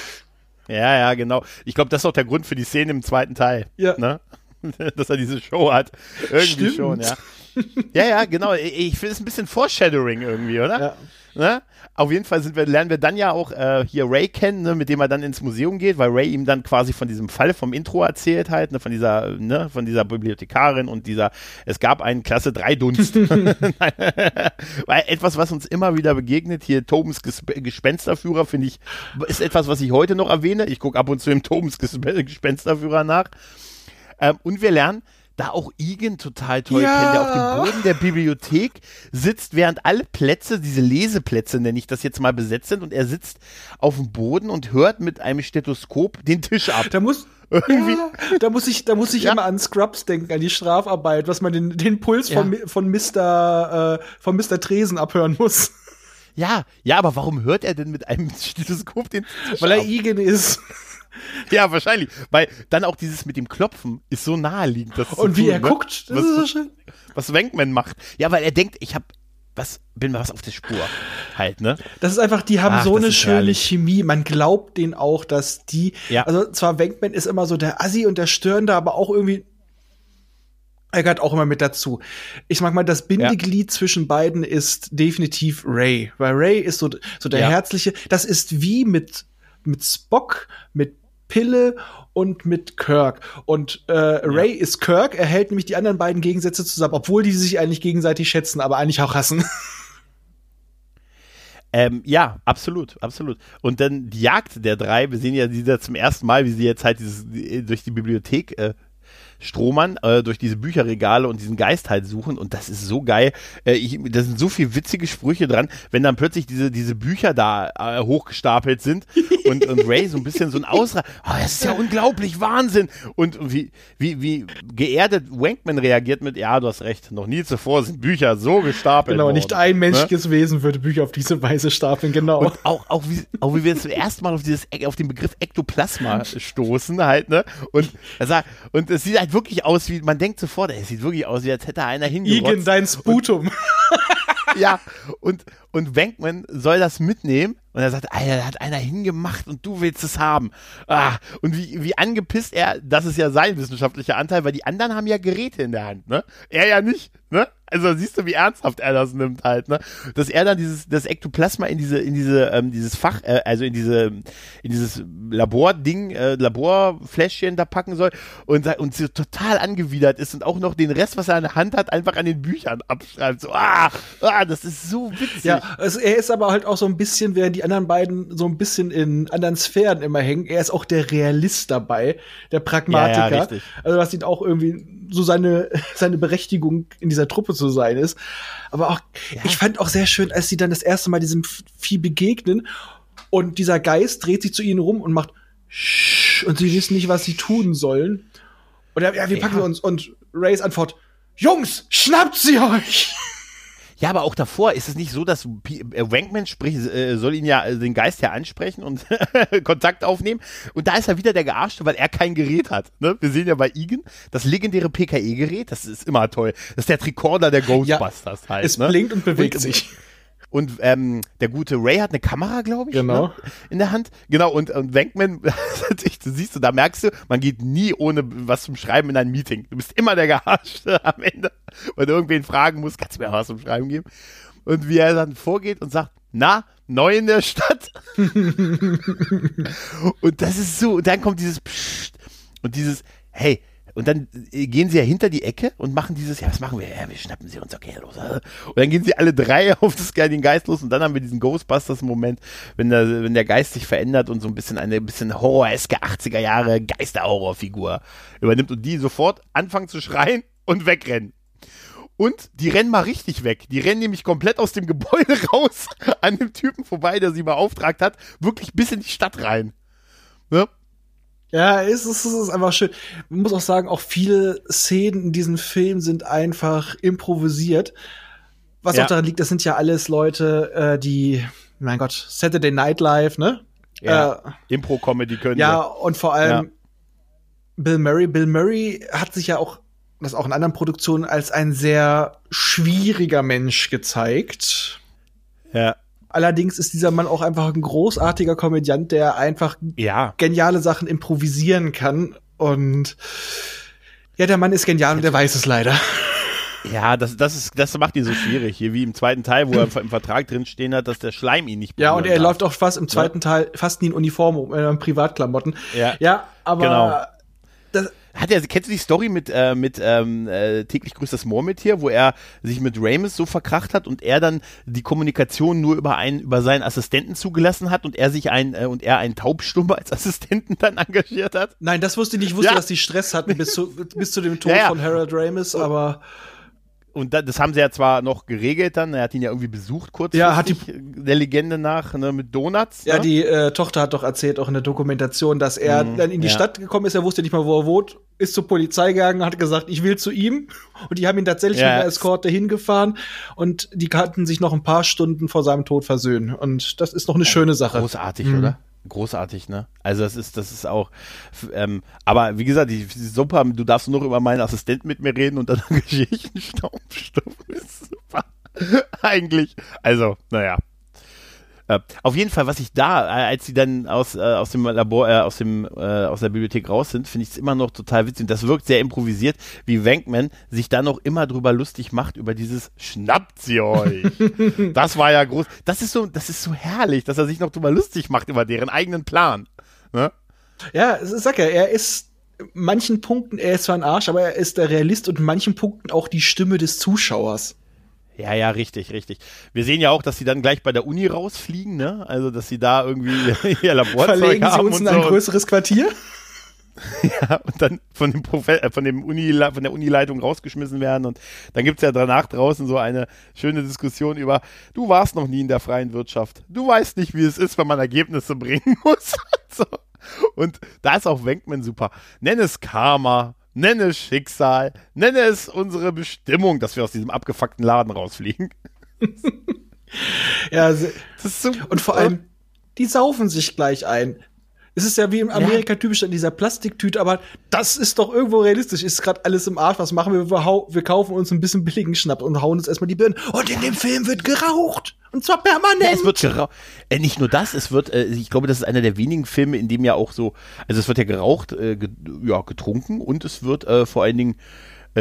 Ja, ja, genau. Ich glaube, das ist auch der Grund für die Szene im zweiten Teil. Ja. Ne? *laughs* Dass er diese Show hat. Irgendwie Stimmt. schon, ja. Ja, ja, genau. Ich ich finde es ein bisschen Foreshadowing irgendwie, oder? Ja. Ne? Auf jeden Fall wir, lernen wir dann ja auch äh, hier Ray kennen, ne, mit dem er dann ins Museum geht, weil Ray ihm dann quasi von diesem Fall vom Intro erzählt halt, ne, von dieser, ne, von dieser Bibliothekarin und dieser, es gab einen Klasse 3 Dunst. *laughs* *laughs* weil etwas, was uns immer wieder begegnet, hier Tobens Gesp Gespensterführer, finde ich, ist etwas, was ich heute noch erwähne. Ich gucke ab und zu im Tobens Gesp Gespensterführer nach. Ähm, und wir lernen, da auch Igen total toll Ja. kennt, der auf dem Boden der Bibliothek sitzt, während alle Plätze, diese Leseplätze nenne ich das jetzt mal, besetzt sind und er sitzt auf dem Boden und hört mit einem Stethoskop den Tisch ab. Da muss, *laughs* Irgendwie. Ja, da muss ich, da muss ich Ja. immer an Scrubs denken, an die Strafarbeit, was man den, den Puls Ja. von, von Mr. Äh, von Mr. Tresen abhören muss. Ja, ja, aber warum hört er denn mit einem *laughs* Stethoskop den Weil er Igen ist. *laughs* Ja, wahrscheinlich. Weil dann auch dieses mit dem Klopfen ist so naheliegend. Das Und wie tun, er ne? guckt, das was, ist so schön. was Wankman macht. Ja, weil er denkt, ich hab was, bin was auf der Spur. Halt, ne? Das ist einfach, die haben Ach, so eine schöne herrlich. Chemie. Man glaubt denen auch, dass die, Ja. also zwar Wankman ist immer so der Assi und der Störende, aber auch irgendwie, er gehört auch immer mit dazu. Ich mag mal, das Bindeglied zwischen beiden ist definitiv Ray, weil Ray ist so, so der Ja. herzliche, das ist wie mit, mit Spock, mit Pille und mit Kirk. Und äh, Ray ist Kirk, er hält nämlich die anderen beiden Gegensätze zusammen, obwohl die sich eigentlich gegenseitig schätzen, aber eigentlich auch hassen. *laughs* Ähm, ja, absolut, absolut. Und dann die Jagd der drei, wir sehen ja sie da zum ersten Mal, wie sie jetzt halt dieses, durch die Bibliothek äh, stromern, äh, durch diese Bücherregale und diesen Geist halt suchen und das ist so geil. Äh, ich, da sind so viele witzige Sprüche dran, wenn dann plötzlich diese, diese Bücher da äh, hochgestapelt sind *laughs* und, und Ray so ein bisschen so ein Ausra, oh, das ist ja unglaublich, Wahnsinn. Und wie, wie, wie geerdet Wankman reagiert mit, ja, du hast recht, noch nie zuvor sind Bücher so gestapelt Genau, worden. nicht ein Ne? menschliches Wesen würde Bücher auf diese Weise stapeln, genau. Und auch, auch, wie, auch wie wir zum ersten Mal auf dieses, auf den Begriff Ektoplasma stoßen halt, ne? Und und es sieht halt wirklich aus wie, man denkt sofort, es sieht wirklich aus, wie als hätte einer Igen, hingerotzt. dein Sputum. *laughs* Ja, und, und Wankman soll das mitnehmen und er sagt, Alter, da hat einer hingemacht und du willst es haben. Ah, und wie, wie angepisst er, das ist ja sein wissenschaftlicher Anteil, weil die anderen haben ja Geräte in der Hand, ne? Er ja nicht, ne? Also siehst du, wie ernsthaft er das nimmt halt, ne? Dass er dann dieses, das Ektoplasma in diese, in diese, ähm, dieses Fach, äh, also in diese, in dieses Labording, äh, Laborfläschchen da packen soll und, und so total angewidert ist und auch noch den Rest, was er in der Hand hat, einfach an den Büchern abschreibt. So, ah, ah, das ist so witzig. Ja, es, er ist aber halt auch so ein bisschen, während die anderen beiden so ein bisschen in anderen Sphären immer hängen, er ist auch der Realist dabei, der Pragmatiker. Ja, ja. Also was ihn auch irgendwie so seine, *laughs* seine Berechtigung in dieser Truppe zu sein ist. Aber auch, ich fand auch sehr schön, als sie dann das erste Mal diesem Vieh begegnen und dieser Geist dreht sich zu ihnen rum und macht und sie wissen nicht, was sie tun sollen. Und er, ja, wir packen Ja. uns und Rays Antwort, Jungs, schnappt sie euch! *laughs* Ja, aber auch davor ist es nicht so, dass P äh, Wankman spricht, äh, soll ihn ja äh, den Geist ja ansprechen und *laughs* Kontakt aufnehmen. Und da ist er wieder der Gearschte, weil er kein Gerät hat. Ne? Wir sehen ja bei Igen das legendäre PKE-Gerät, das ist immer toll. Das ist der Tricorder der Ghostbusters halt. Es ne? blinkt und bewegt Und- sich. Und ähm, der gute Ray hat eine Kamera, glaube ich, Genau. ne? in der Hand. Genau, und, und Wankman, *laughs* du siehst du, da merkst du, man geht nie ohne was zum Schreiben in ein Meeting. Du bist immer der Geharschte *laughs* am Ende, weil du irgendwen fragen musst, kannst du mir was zum Schreiben geben? Und wie er dann vorgeht und sagt, na, neu in der Stadt? *laughs* und das ist so, und dann kommt dieses Psst und dieses, hey, und dann äh, gehen sie ja hinter die Ecke und machen dieses, ja, was machen wir? Ja, wir schnappen sie uns, okay, los. Und dann gehen sie alle drei *laughs* auf das, den Geist los und dann haben wir diesen Ghostbusters-Moment, wenn der, wenn der Geist sich verändert und so ein bisschen eine bisschen horroreske 80er Jahre Geisterhorrorfigur übernimmt und die sofort anfangen zu schreien und wegrennen. Und die rennen mal richtig weg. Die rennen nämlich komplett aus dem Gebäude *laughs* raus an dem Typen vorbei, der sie beauftragt hat, wirklich bis in die Stadt rein. Ne? Ja, es ist, es ist einfach schön. Man muss auch sagen, auch viele Szenen in diesem Film sind einfach improvisiert. Was Ja. auch daran liegt, das sind ja alles Leute, äh, die, mein Gott, Saturday Night Live, ne? Ja. Äh, Impro-Comedy können ja, und vor allem Ja. Bill Murray. Bill Murray hat sich ja auch, das auch in anderen Produktionen, als ein sehr schwieriger Mensch gezeigt. Ja. Allerdings ist dieser Mann auch einfach ein großartiger Komödiant, der einfach Ja. geniale Sachen improvisieren kann. Und ja, der Mann ist genial und der weiß es leider. Ja, das, das, ist, das macht ihn so schwierig. Hier wie im zweiten Teil, wo er im Vertrag drin stehen hat, dass der Schleim ihn nicht Ja, und er berühren läuft darf. auch fast im zweiten Teil fast nie in Uniform äh, in Privatklamotten. Ja. ja aber Genau. das, Hat er, kennst du die Story mit, äh, mit ähm, äh, täglich grüßt das Murmeltier, wo er sich mit Ramis so verkracht hat und er dann die Kommunikation nur über einen, über seinen Assistenten zugelassen hat und er sich ein, äh, und er einen Taubstummer *laughs* als Assistenten dann engagiert hat? nein, das wusste ich nicht. Ich wusste, Ja. dass die Stress hatten bis zu, bis zu dem *laughs* Tod Ja, ja. von Harold Ramis, aber und da, das haben sie ja zwar noch geregelt dann, er hat ihn ja irgendwie besucht kurz Ja, hat die- der Legende nach, ne, mit Donuts. Ja, ne? die äh, Tochter hat doch erzählt, auch in der Dokumentation, dass er dann in die ja. Stadt gekommen ist, er wusste nicht mal, wo er wohnt, ist zur Polizei gegangen, hat gesagt, ich will zu ihm. Und die haben ihn tatsächlich Ja. mit einer Eskorte hingefahren und die kannten sich noch ein paar Stunden vor seinem Tod versöhnen. Und das ist noch eine schöne Sache. Großartig, Mhm. oder? Großartig, ne? Also das ist, das ist auch, ähm, aber wie gesagt, die, die super, du darfst nur noch über meinen Assistenten mit mir reden und dann *laughs* Geschichtenstaubstoff ist super. *laughs* Eigentlich. Also, naja. Äh, auf jeden Fall, was ich da, äh, als sie dann aus, äh, aus dem Labor, äh, aus dem, aus der Bibliothek raus sind, finde ich es immer noch total witzig. Und das wirkt sehr improvisiert, wie Wankman sich dann noch immer drüber lustig macht über dieses Schnappt sie euch. *laughs* das war ja groß. Das ist so, das ist so herrlich, dass er sich noch drüber lustig macht über deren eigenen Plan. Ne? Ja, sag ja, er ist in manchen Punkten, er ist zwar ein Arsch, aber er ist der Realist und in manchen Punkten auch die Stimme des Zuschauers. Ja, ja, richtig, richtig. Wir sehen ja auch, dass sie dann gleich bei der Uni rausfliegen, ne? Also, dass sie da irgendwie *laughs* ihr Laborzeug Verlegen sie haben uns und in ein so. größeres Quartier? *laughs* Ja, und dann von dem Profe äh, von dem Uni von der Unileitung rausgeschmissen werden und dann gibt's ja danach draußen so eine schöne Diskussion über du warst noch nie in der freien Wirtschaft. Du weißt nicht, wie es ist, wenn man Ergebnisse *laughs* bringen muss. so. Und da ist auch Wenkman super. Nenn es Karma, nenne es Schicksal, nenne es unsere Bestimmung, dass wir aus diesem abgefuckten Laden rausfliegen. *laughs* Ja, Das ist so und vor allem, die saufen sich gleich ein. Es ist ja wie in Amerika typisch in dieser Plastiktüte, aber das ist doch irgendwo realistisch. Ist gerade alles im Arsch. Was machen wir? Wir, wir kaufen uns ein bisschen billigen Schnaps und hauen uns erstmal die Birnen. Und in dem Film wird geraucht. Und zwar permanent. Ja, es wird geraucht. Äh, nicht nur das, es wird, äh, ich glaube, das ist einer der wenigen Filme, in dem ja auch so, also es wird ja geraucht, äh, ge ja, getrunken und es wird äh, vor allen Dingen,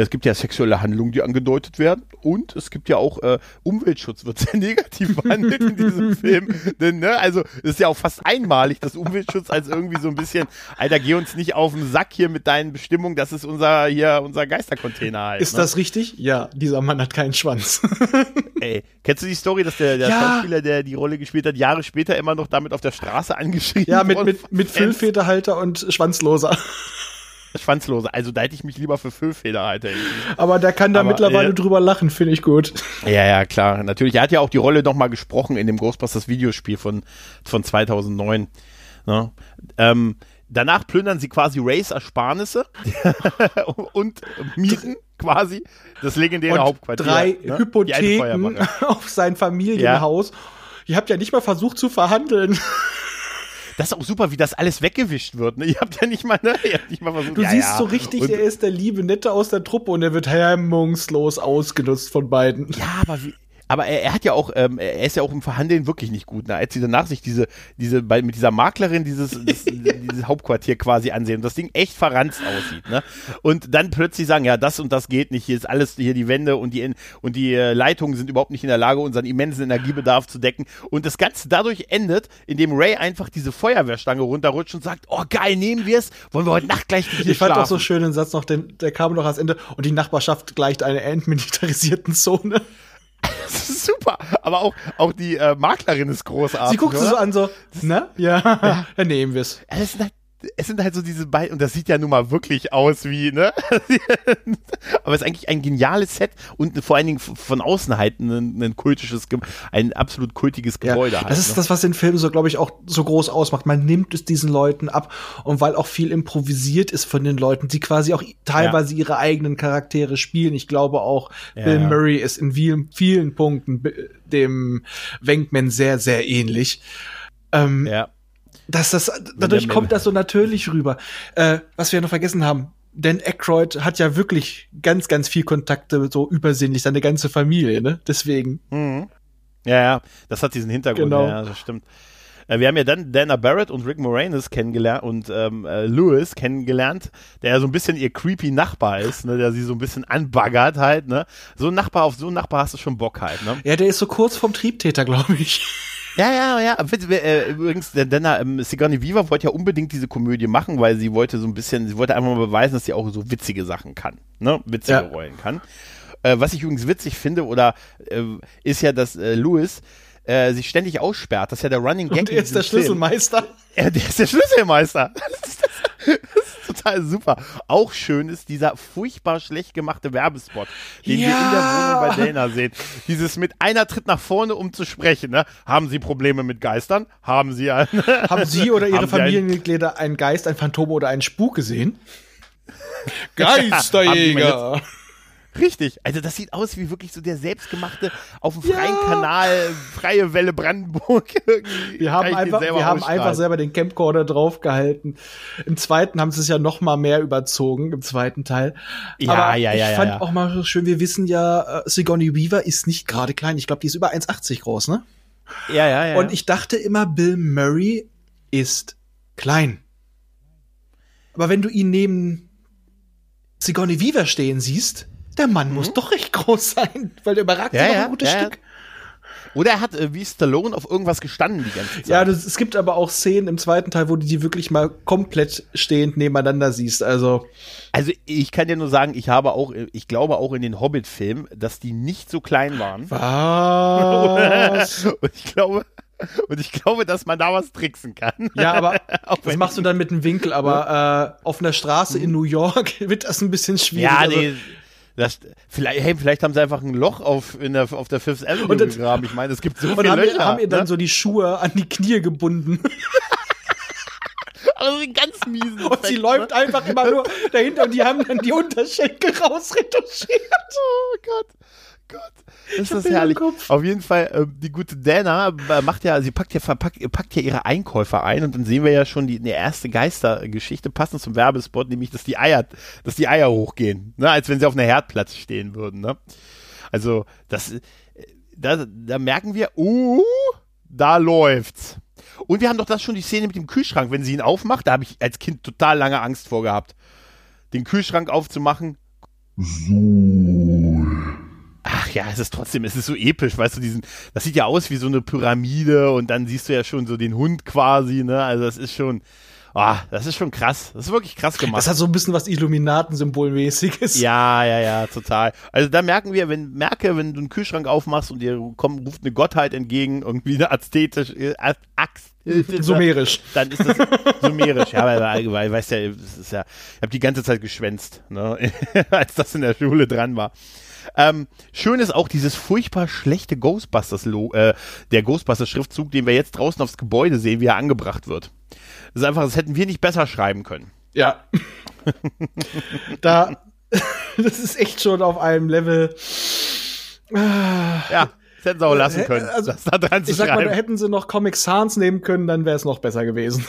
es gibt ja sexuelle Handlungen, die angedeutet werden und es gibt ja auch äh, Umweltschutz, wird sehr *laughs* negativ behandelt in diesem *laughs* Film. Denn, ne, also es ist ja auch fast einmalig, dass Umweltschutz als irgendwie so ein bisschen, Alter, geh uns nicht auf den Sack hier mit deinen Bestimmungen, das ist unser hier, unser Geistercontainer halt. ist ne? das richtig? Ja, dieser Mann hat keinen Schwanz. *laughs* Ey, kennst du die Story, dass der, der Ja. Schauspieler, der die Rolle gespielt hat, Jahre später immer noch damit auf der Straße angeschrieben ja, mit, wurde mit, mit? Füllfederhalter und Schwanzloser. *laughs* Schwanzlose. Also da hätte ich mich lieber für Füllfederhalter entschieden. Aber der kann da Aber, mittlerweile äh, drüber lachen, finde ich gut. *laughs* Ja, ja, klar. Natürlich. Er hat ja auch die Rolle nochmal gesprochen in dem Ghostbusters Videospiel von, von 2009. Ne? Ähm, danach plündern sie quasi Rays Ersparnisse *laughs* und mieten quasi das legendäre Und Hauptquartier. drei ne? Hypotheken auf sein Familienhaus. Ihr habt ja nicht mal versucht zu verhandeln. Das ist auch super, wie das alles weggewischt wird. Ne? *laughs* Ihr habt ja nicht mal, ne? Ihr habt nicht mal versucht, Du ja, siehst ja. so richtig, Und- er ist der liebe Nette aus der Truppe und er wird hemmungslos ausgenutzt von beiden. Ja, aber wie. Aber er, er hat ja auch, ähm, er ist ja auch im Verhandeln wirklich nicht gut. Ne? Als sie danach sich diese, diese, bei, mit dieser Maklerin dieses, das, *laughs* dieses Hauptquartier quasi ansehen und das Ding echt verranzt aussieht, ne? Und dann plötzlich sagen, ja, das und das geht nicht, hier ist alles, hier die Wände und die, und die äh, Leitungen sind überhaupt nicht in der Lage, unseren immensen Energiebedarf zu decken. Und das Ganze dadurch endet, indem Ray einfach diese Feuerwehrstange runterrutscht und sagt, oh geil, nehmen wir es, wollen wir heute Nacht gleich hier Ich fand schlafen. auch so schön den Satz noch, den, der kam noch als Ende und die Nachbarschaft gleicht einer entmilitarisierten Zone. *laughs* Das ist super. Aber auch, auch die äh, Maklerin ist großartig. Sie guckt sie oder? so an, so, ne? Ja, *laughs* dann nehmen wir's. Ja, das es sind halt so diese beiden, und das sieht ja nun mal wirklich aus wie, ne? *laughs* Aber es ist eigentlich ein geniales Set und vor allen Dingen von außen halt ein, ein kultisches, ein absolut kultiges Gebäude halt. das ist ne? das, was den Film so, glaube ich, auch so groß ausmacht. Man nimmt es diesen Leuten ab und weil auch viel improvisiert ist von den Leuten, die quasi auch teilweise ihre eigenen Charaktere spielen. Ich glaube auch, Ja, Bill ja. Murray ist in vielen, vielen Punkten be- dem Wankman sehr, sehr ähnlich. Ähm, Ja. Dass das, dadurch kommt das so natürlich rüber. Äh, was wir noch vergessen haben, Dan Aykroyd hat ja wirklich ganz, ganz viel Kontakte, so übersinnlich, seine ganze Familie, ne? Deswegen. Mhm. Ja, ja, das hat diesen Hintergrund, Genau. ja, das stimmt. Äh, Wir haben ja dann Dana Barrett und Rick Moranis kennengelernt und ähm, äh, Lewis kennengelernt, der ja so ein bisschen ihr creepy Nachbar ist, ne, der sie so ein bisschen anbaggert halt, ne. So ein Nachbar, auf so einen Nachbar hast du schon Bock halt, ne. Ja, der ist so kurz vom Triebtäter, *laughs* glaube ich. Ja, ja, ja. Äh, Übrigens, der Dana, ähm, Sigourney Weaver wollte ja unbedingt diese Komödie machen, weil sie wollte so ein bisschen, sie wollte einfach mal beweisen, dass sie auch so witzige Sachen kann, ne? Witzige Ja. Rollen kann. Äh, was ich übrigens witzig finde, oder äh, ist ja, dass äh, Louis äh, sich ständig aussperrt. Das ist ja der Running Gag. Und er ist der diesem Film. *laughs* Er, der ist der Schlüsselmeister. *laughs* ist total super. Auch schön ist dieser furchtbar schlecht gemachte Werbespot, den ja. wir in der Wohnung bei Dana sehen. Dieses mit einer tritt nach vorne, um zu sprechen. Ne? Haben Sie Probleme mit Geistern? Haben Sie einen? *laughs* Haben Sie oder Ihre Familienmitglieder einen Geist, ein Phantom oder einen Spuk gesehen? Geisterjäger! Richtig. Also das sieht aus wie wirklich so der selbstgemachte auf dem freien ja. Kanal Freie Welle Brandenburg. *laughs* wir haben einfach, wir haben einfach selber den Camcorder draufgehalten. Im zweiten haben sie es ja noch mal mehr überzogen im zweiten Teil. Ja, Aber ja, ja. Ich fand ja, auch mal schön. Wir wissen ja, äh, Sigourney Weaver ist nicht gerade klein. Ich glaube, die ist über 1,80 groß, ne? Ja, ja, ja. Und ich dachte immer, Bill Murray ist klein. Aber wenn du ihn neben Sigourney Weaver stehen siehst, der Mann mhm. muss doch recht groß sein, weil der überragt ja, ja ein gutes ja, Stück. Oder er hat äh, wie Stallone auf irgendwas gestanden die ganze Zeit. Ja, das, es gibt aber auch Szenen im zweiten Teil, wo du die wirklich mal komplett stehend nebeneinander siehst. Also, also ich kann dir nur sagen, ich habe auch, ich glaube auch in den Hobbit-Filmen, dass die nicht so klein waren. Was? *laughs* Und ich glaube, und ich glaube, dass man da was tricksen kann. Ja, aber *laughs* das machst du dann mit einem Winkel, aber äh, auf einer Straße in New York *laughs* wird das ein bisschen schwierig. Ja, nee. Also, das, vielleicht, hey, vielleicht haben sie einfach ein Loch auf, in der, auf der Fifth Avenue und das, gegraben. Ich meine, es gibt so viele haben Löcher. Und haben ihr dann ne? so die Schuhe an die Knie gebunden. *laughs* Aber sind ganz miesen. Und Effekt, sie läuft ne? einfach immer nur dahinter und die haben dann die Unterschenkel rausretuschiert. *laughs* Oh Gott. Gott, ist das herrlich. Auf jeden Fall, äh, die gute Dana äh, macht ja, sie packt ja, verpackt, packt ja ihre Einkäufer ein und dann sehen wir ja schon die, eine erste Geistergeschichte passend zum Werbespot, nämlich, dass die Eier, dass die Eier hochgehen, ne, als wenn sie auf einer Herdplatte stehen würden, ne. Also, das, äh, da, da merken wir, uh, da läuft's. Und wir haben doch das schon die Szene mit dem Kühlschrank, wenn sie ihn aufmacht, da habe ich als Kind total lange Angst vor gehabt. Den Kühlschrank aufzumachen. So ach ja, es ist trotzdem, es ist so episch, weißt du, diesen, das sieht ja aus wie so eine Pyramide und dann siehst du ja schon so den Hund quasi, ne? Also das ist schon, Ah, oh, das ist schon krass. Das ist wirklich krass gemacht. Das hat so ein bisschen was Illuminaten-Symbolmäßiges. *laughs* Ja, ja, ja, total. Also da merken wir, wenn merke, wenn du einen Kühlschrank aufmachst und dir kommt, ruft eine Gottheit entgegen, irgendwie eine aztetisch, äh, Axt, *laughs* Sumerisch. Dann ist das sumerisch, ja, weil, weil weißt ja, ist ja, ich habe die ganze Zeit geschwänzt, ne, *laughs* als das in der Schule dran war. Ähm, schön ist auch dieses furchtbar schlechte Ghostbusters, äh, der Ghostbusters-Schriftzug, den wir jetzt draußen aufs Gebäude sehen, wie er angebracht wird. Das ist einfach, das hätten wir nicht besser schreiben können. Ja. *laughs* da, *laughs* das ist echt schon auf einem Level. ja. Das hätten sie auch lassen können, also, das da dran zu ich sag schreiben. mal, da hätten sie noch Comic Sans nehmen können, dann wäre es noch besser gewesen.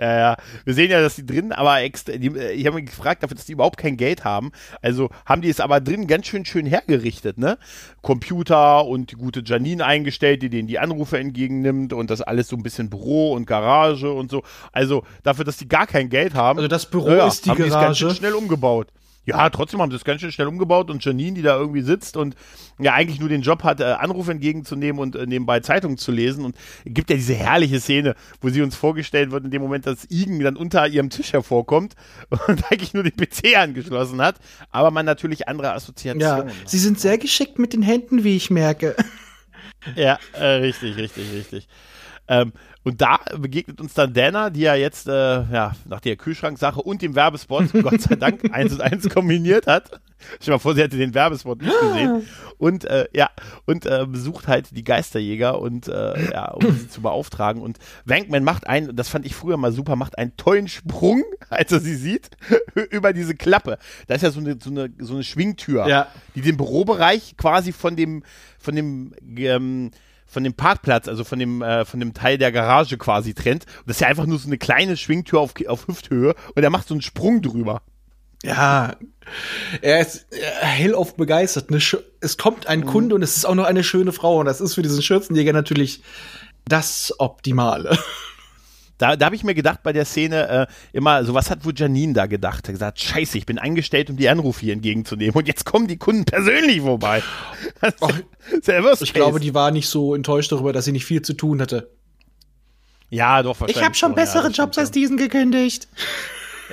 Ja, ja. Wir sehen ja, dass die drin, aber extra, die, ich habe mich gefragt dafür, dass die überhaupt kein Geld haben. Also haben die es aber drin ganz schön schön hergerichtet, ne? Computer und die gute Janine eingestellt, die denen die Anrufe entgegennimmt und das alles so ein bisschen Büro und Garage und so. Also dafür, dass die gar kein Geld haben. Also das Büro ja, ist die haben Garage. ganz schön schnell umgebaut. Ja, trotzdem haben sie es ganz schön schnell umgebaut und Janine, die da irgendwie sitzt und ja eigentlich nur den Job hat, äh, Anrufe entgegenzunehmen und äh, nebenbei Zeitungen zu lesen. Und es gibt ja diese herrliche Szene, wo sie uns vorgestellt wird, in dem Moment, dass Igen dann unter ihrem Tisch hervorkommt *laughs* und eigentlich nur den PC angeschlossen hat, aber man natürlich andere Assoziationen. Ja, sie sind sehr geschickt mit den Händen, wie ich merke. Ja, äh, richtig, richtig, richtig. Ähm, und da begegnet uns dann Dana, die ja jetzt äh, ja, nach der Kühlschranksache und dem Werbespot, *laughs* Gott sei Dank, eins und eins kombiniert hat. *laughs* Stell mal vor, sie hätte den Werbespot nicht gesehen. Und äh, ja, und äh, besucht halt die Geisterjäger und äh, ja, um sie zu beauftragen. Und Wankman macht einen, das fand ich früher mal super, macht einen tollen Sprung, *laughs* als er sie sieht, über diese Klappe. Da ist ja so eine, so eine, so eine Schwingtür, ja. die den Bürobereich quasi von dem, von dem ähm, von dem Parkplatz, also von dem, äh, von dem Teil der Garage quasi trennt. Und das ist ja einfach nur so eine kleine Schwingtür auf, auf Hüfthöhe und er macht so einen Sprung drüber. Ja, er ist hellauf begeistert. Ne? Es kommt ein mhm. Kunde und es ist auch noch eine schöne Frau und das ist für diesen Schürzenjäger natürlich das Optimale. Da, da habe ich mir gedacht bei der Szene äh, immer, so was hat wohl Janine da gedacht? Er hat gesagt, scheiße, ich bin eingestellt, um die Anrufe hier entgegenzunehmen und jetzt kommen die Kunden persönlich vorbei. *laughs* Och, ich glaube, die war nicht so enttäuscht darüber, dass sie nicht viel zu tun hatte. Ja, doch, wahrscheinlich. Ich habe schon bessere ja, Jobs als diesen gekündigt.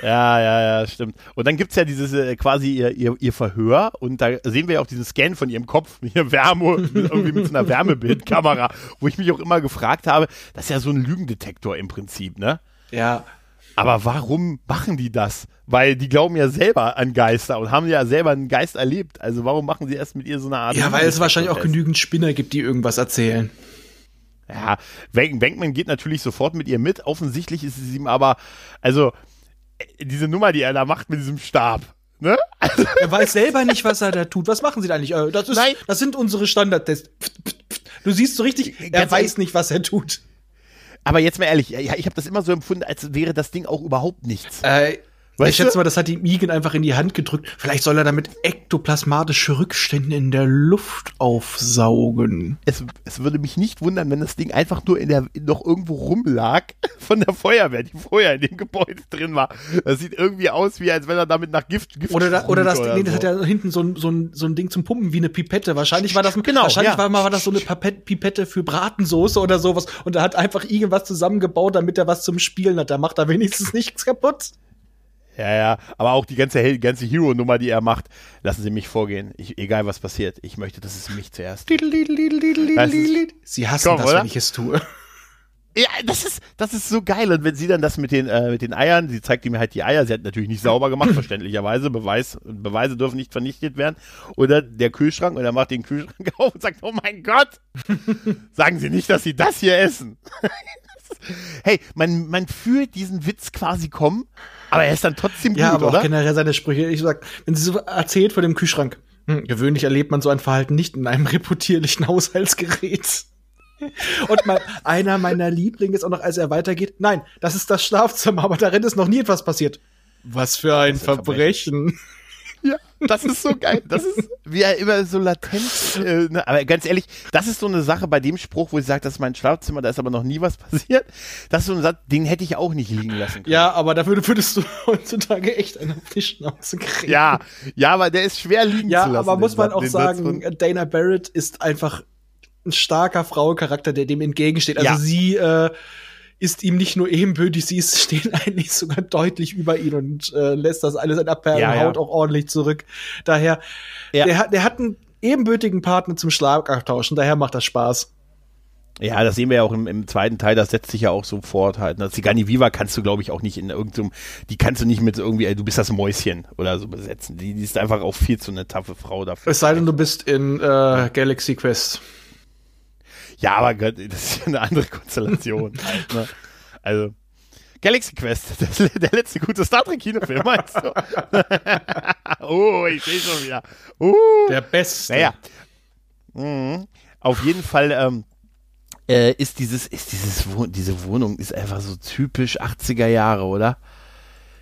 Ja, ja, ja, stimmt. Und dann gibt's ja dieses äh, quasi ihr, ihr, ihr Verhör und da sehen wir ja auch diesen Scan von ihrem Kopf, hier Wärme, *laughs* irgendwie mit so einer Wärmebildkamera, wo ich mich auch immer gefragt habe, das ist ja so ein Lügendetektor im Prinzip, ne? Ja. Aber warum machen die das? Weil die glauben ja selber an Geister und haben ja selber einen Geist erlebt. Also warum machen sie erst mit ihr so eine Art? Ja, weil es wahrscheinlich auch genügend Spinner gibt, die irgendwas erzählen. Ja, Wenkman geht natürlich sofort mit ihr mit. Offensichtlich ist es ihm aber, also diese Nummer, die er da macht mit diesem Stab. Ne? Also *laughs* er weiß selber nicht, was er da tut. Was machen sie da eigentlich? Äh, das, ist, das sind unsere Standardtests. Du siehst so richtig, er Ganz weiß nicht, was er tut. Aber jetzt mal ehrlich, ja, ich habe das immer so empfunden, als wäre das Ding auch überhaupt nichts. Äh, Weißt ich schätze mal, das hat ihm Igen einfach in die Hand gedrückt. Vielleicht soll er damit ektoplasmatische Rückstände in der Luft aufsaugen. Es, es würde mich nicht wundern, wenn das Ding einfach nur in der, noch irgendwo rumlag *laughs* von der Feuerwehr, die vorher in dem Gebäude drin war. Das sieht irgendwie aus, wie als wenn er damit nach Gift, Gift Oder, da, oder das, oder nee, das hat ja hinten so ein, so, ein, so ein Ding zum Pumpen wie eine Pipette. Wahrscheinlich war das, genau, wahrscheinlich ja. war, war das so eine Pipette für Bratensoße oder sowas. Und er hat einfach irgendwas zusammengebaut, damit er was zum Spielen hat. Da macht er wenigstens *laughs* nichts kaputt. Ja, ja, aber auch die ganze, ganze Hero-Nummer, die er macht, lassen Sie mich vorgehen. Ich, egal was passiert, ich möchte, dass es mich zuerst. ist, Sie hassen komm, das, oder? wenn ich es tue. Ja, das ist, das ist so geil. Und wenn sie dann das mit den, äh, mit den Eiern, sie zeigt ihm halt die Eier, sie hat natürlich nicht sauber gemacht, verständlicherweise. Beweis, Beweise dürfen nicht vernichtet werden. Oder der Kühlschrank, und er macht den Kühlschrank *laughs* auf und sagt, oh mein Gott, sagen Sie nicht, dass Sie das hier essen. *laughs* hey, man, man fühlt diesen Witz quasi kommen, aber er ist dann trotzdem gut, ja, aber oder? auch generell seine Sprüche. Ich sag, wenn sie so erzählt vor dem Kühlschrank, hm, gewöhnlich erlebt man so ein Verhalten nicht in einem *laughs* reputierlichen Haushaltsgerät. Und mein, einer meiner Lieblinge ist auch noch, als er weitergeht, nein, das ist das Schlafzimmer, aber darin ist noch nie etwas passiert. Was für ein Verbrechen. Verbrechen. Ja, das ist so geil. Das ist, wie er immer so latent, äh, ne? aber ganz ehrlich, das ist so eine Sache bei dem Spruch, wo sie sagt, das ist mein Schlafzimmer, da ist aber noch nie was passiert. Das ist so ein Satz, den hätte ich auch nicht liegen lassen können. Ja, aber dafür würdest du *laughs* heutzutage echt einen auf die Schnauze kriegen. Ja, ja, aber der ist schwer liegen ja, zu lassen. Ja, aber muss man auch sagen, Dana Barrett ist einfach ein starker Frauencharakter, der dem entgegensteht. Also ja. sie, äh, ist ihm nicht nur ebenbürtig, sie ist, *laughs* steht eigentlich sogar deutlich über ihn und äh, lässt das alles in Abperlen ja, ja. auch ordentlich zurück. Daher, ja. der, hat, der hat einen ebenbürtigen Partner zum Schlagabtauschen, daher macht das Spaß. Ja, das sehen wir ja auch im, im zweiten Teil, das setzt sich ja auch sofort halt. Das Sigani Viva kannst du, glaube ich, auch nicht in irgendeinem, die kannst du nicht mit irgendwie, ey, du bist das Mäuschen oder so besetzen. Die, die ist einfach auch viel zu eine taffe Frau dafür. Es sei denn, du bist in äh, Galaxy Quest. Ja, aber Gott, das ist ja eine andere *laughs* Konstellation. halt, ne? Also, Galaxy Quest, *laughs* das, der letzte gute Star Trek Kinofilm, meinst du? *laughs* oh, ich sehe schon wieder. Uh. Der beste. Naja. Mhm. Auf jeden Fall ähm, äh, ist dieses, ist dieses, diese Wohnung ist einfach so typisch 80er Jahre, oder?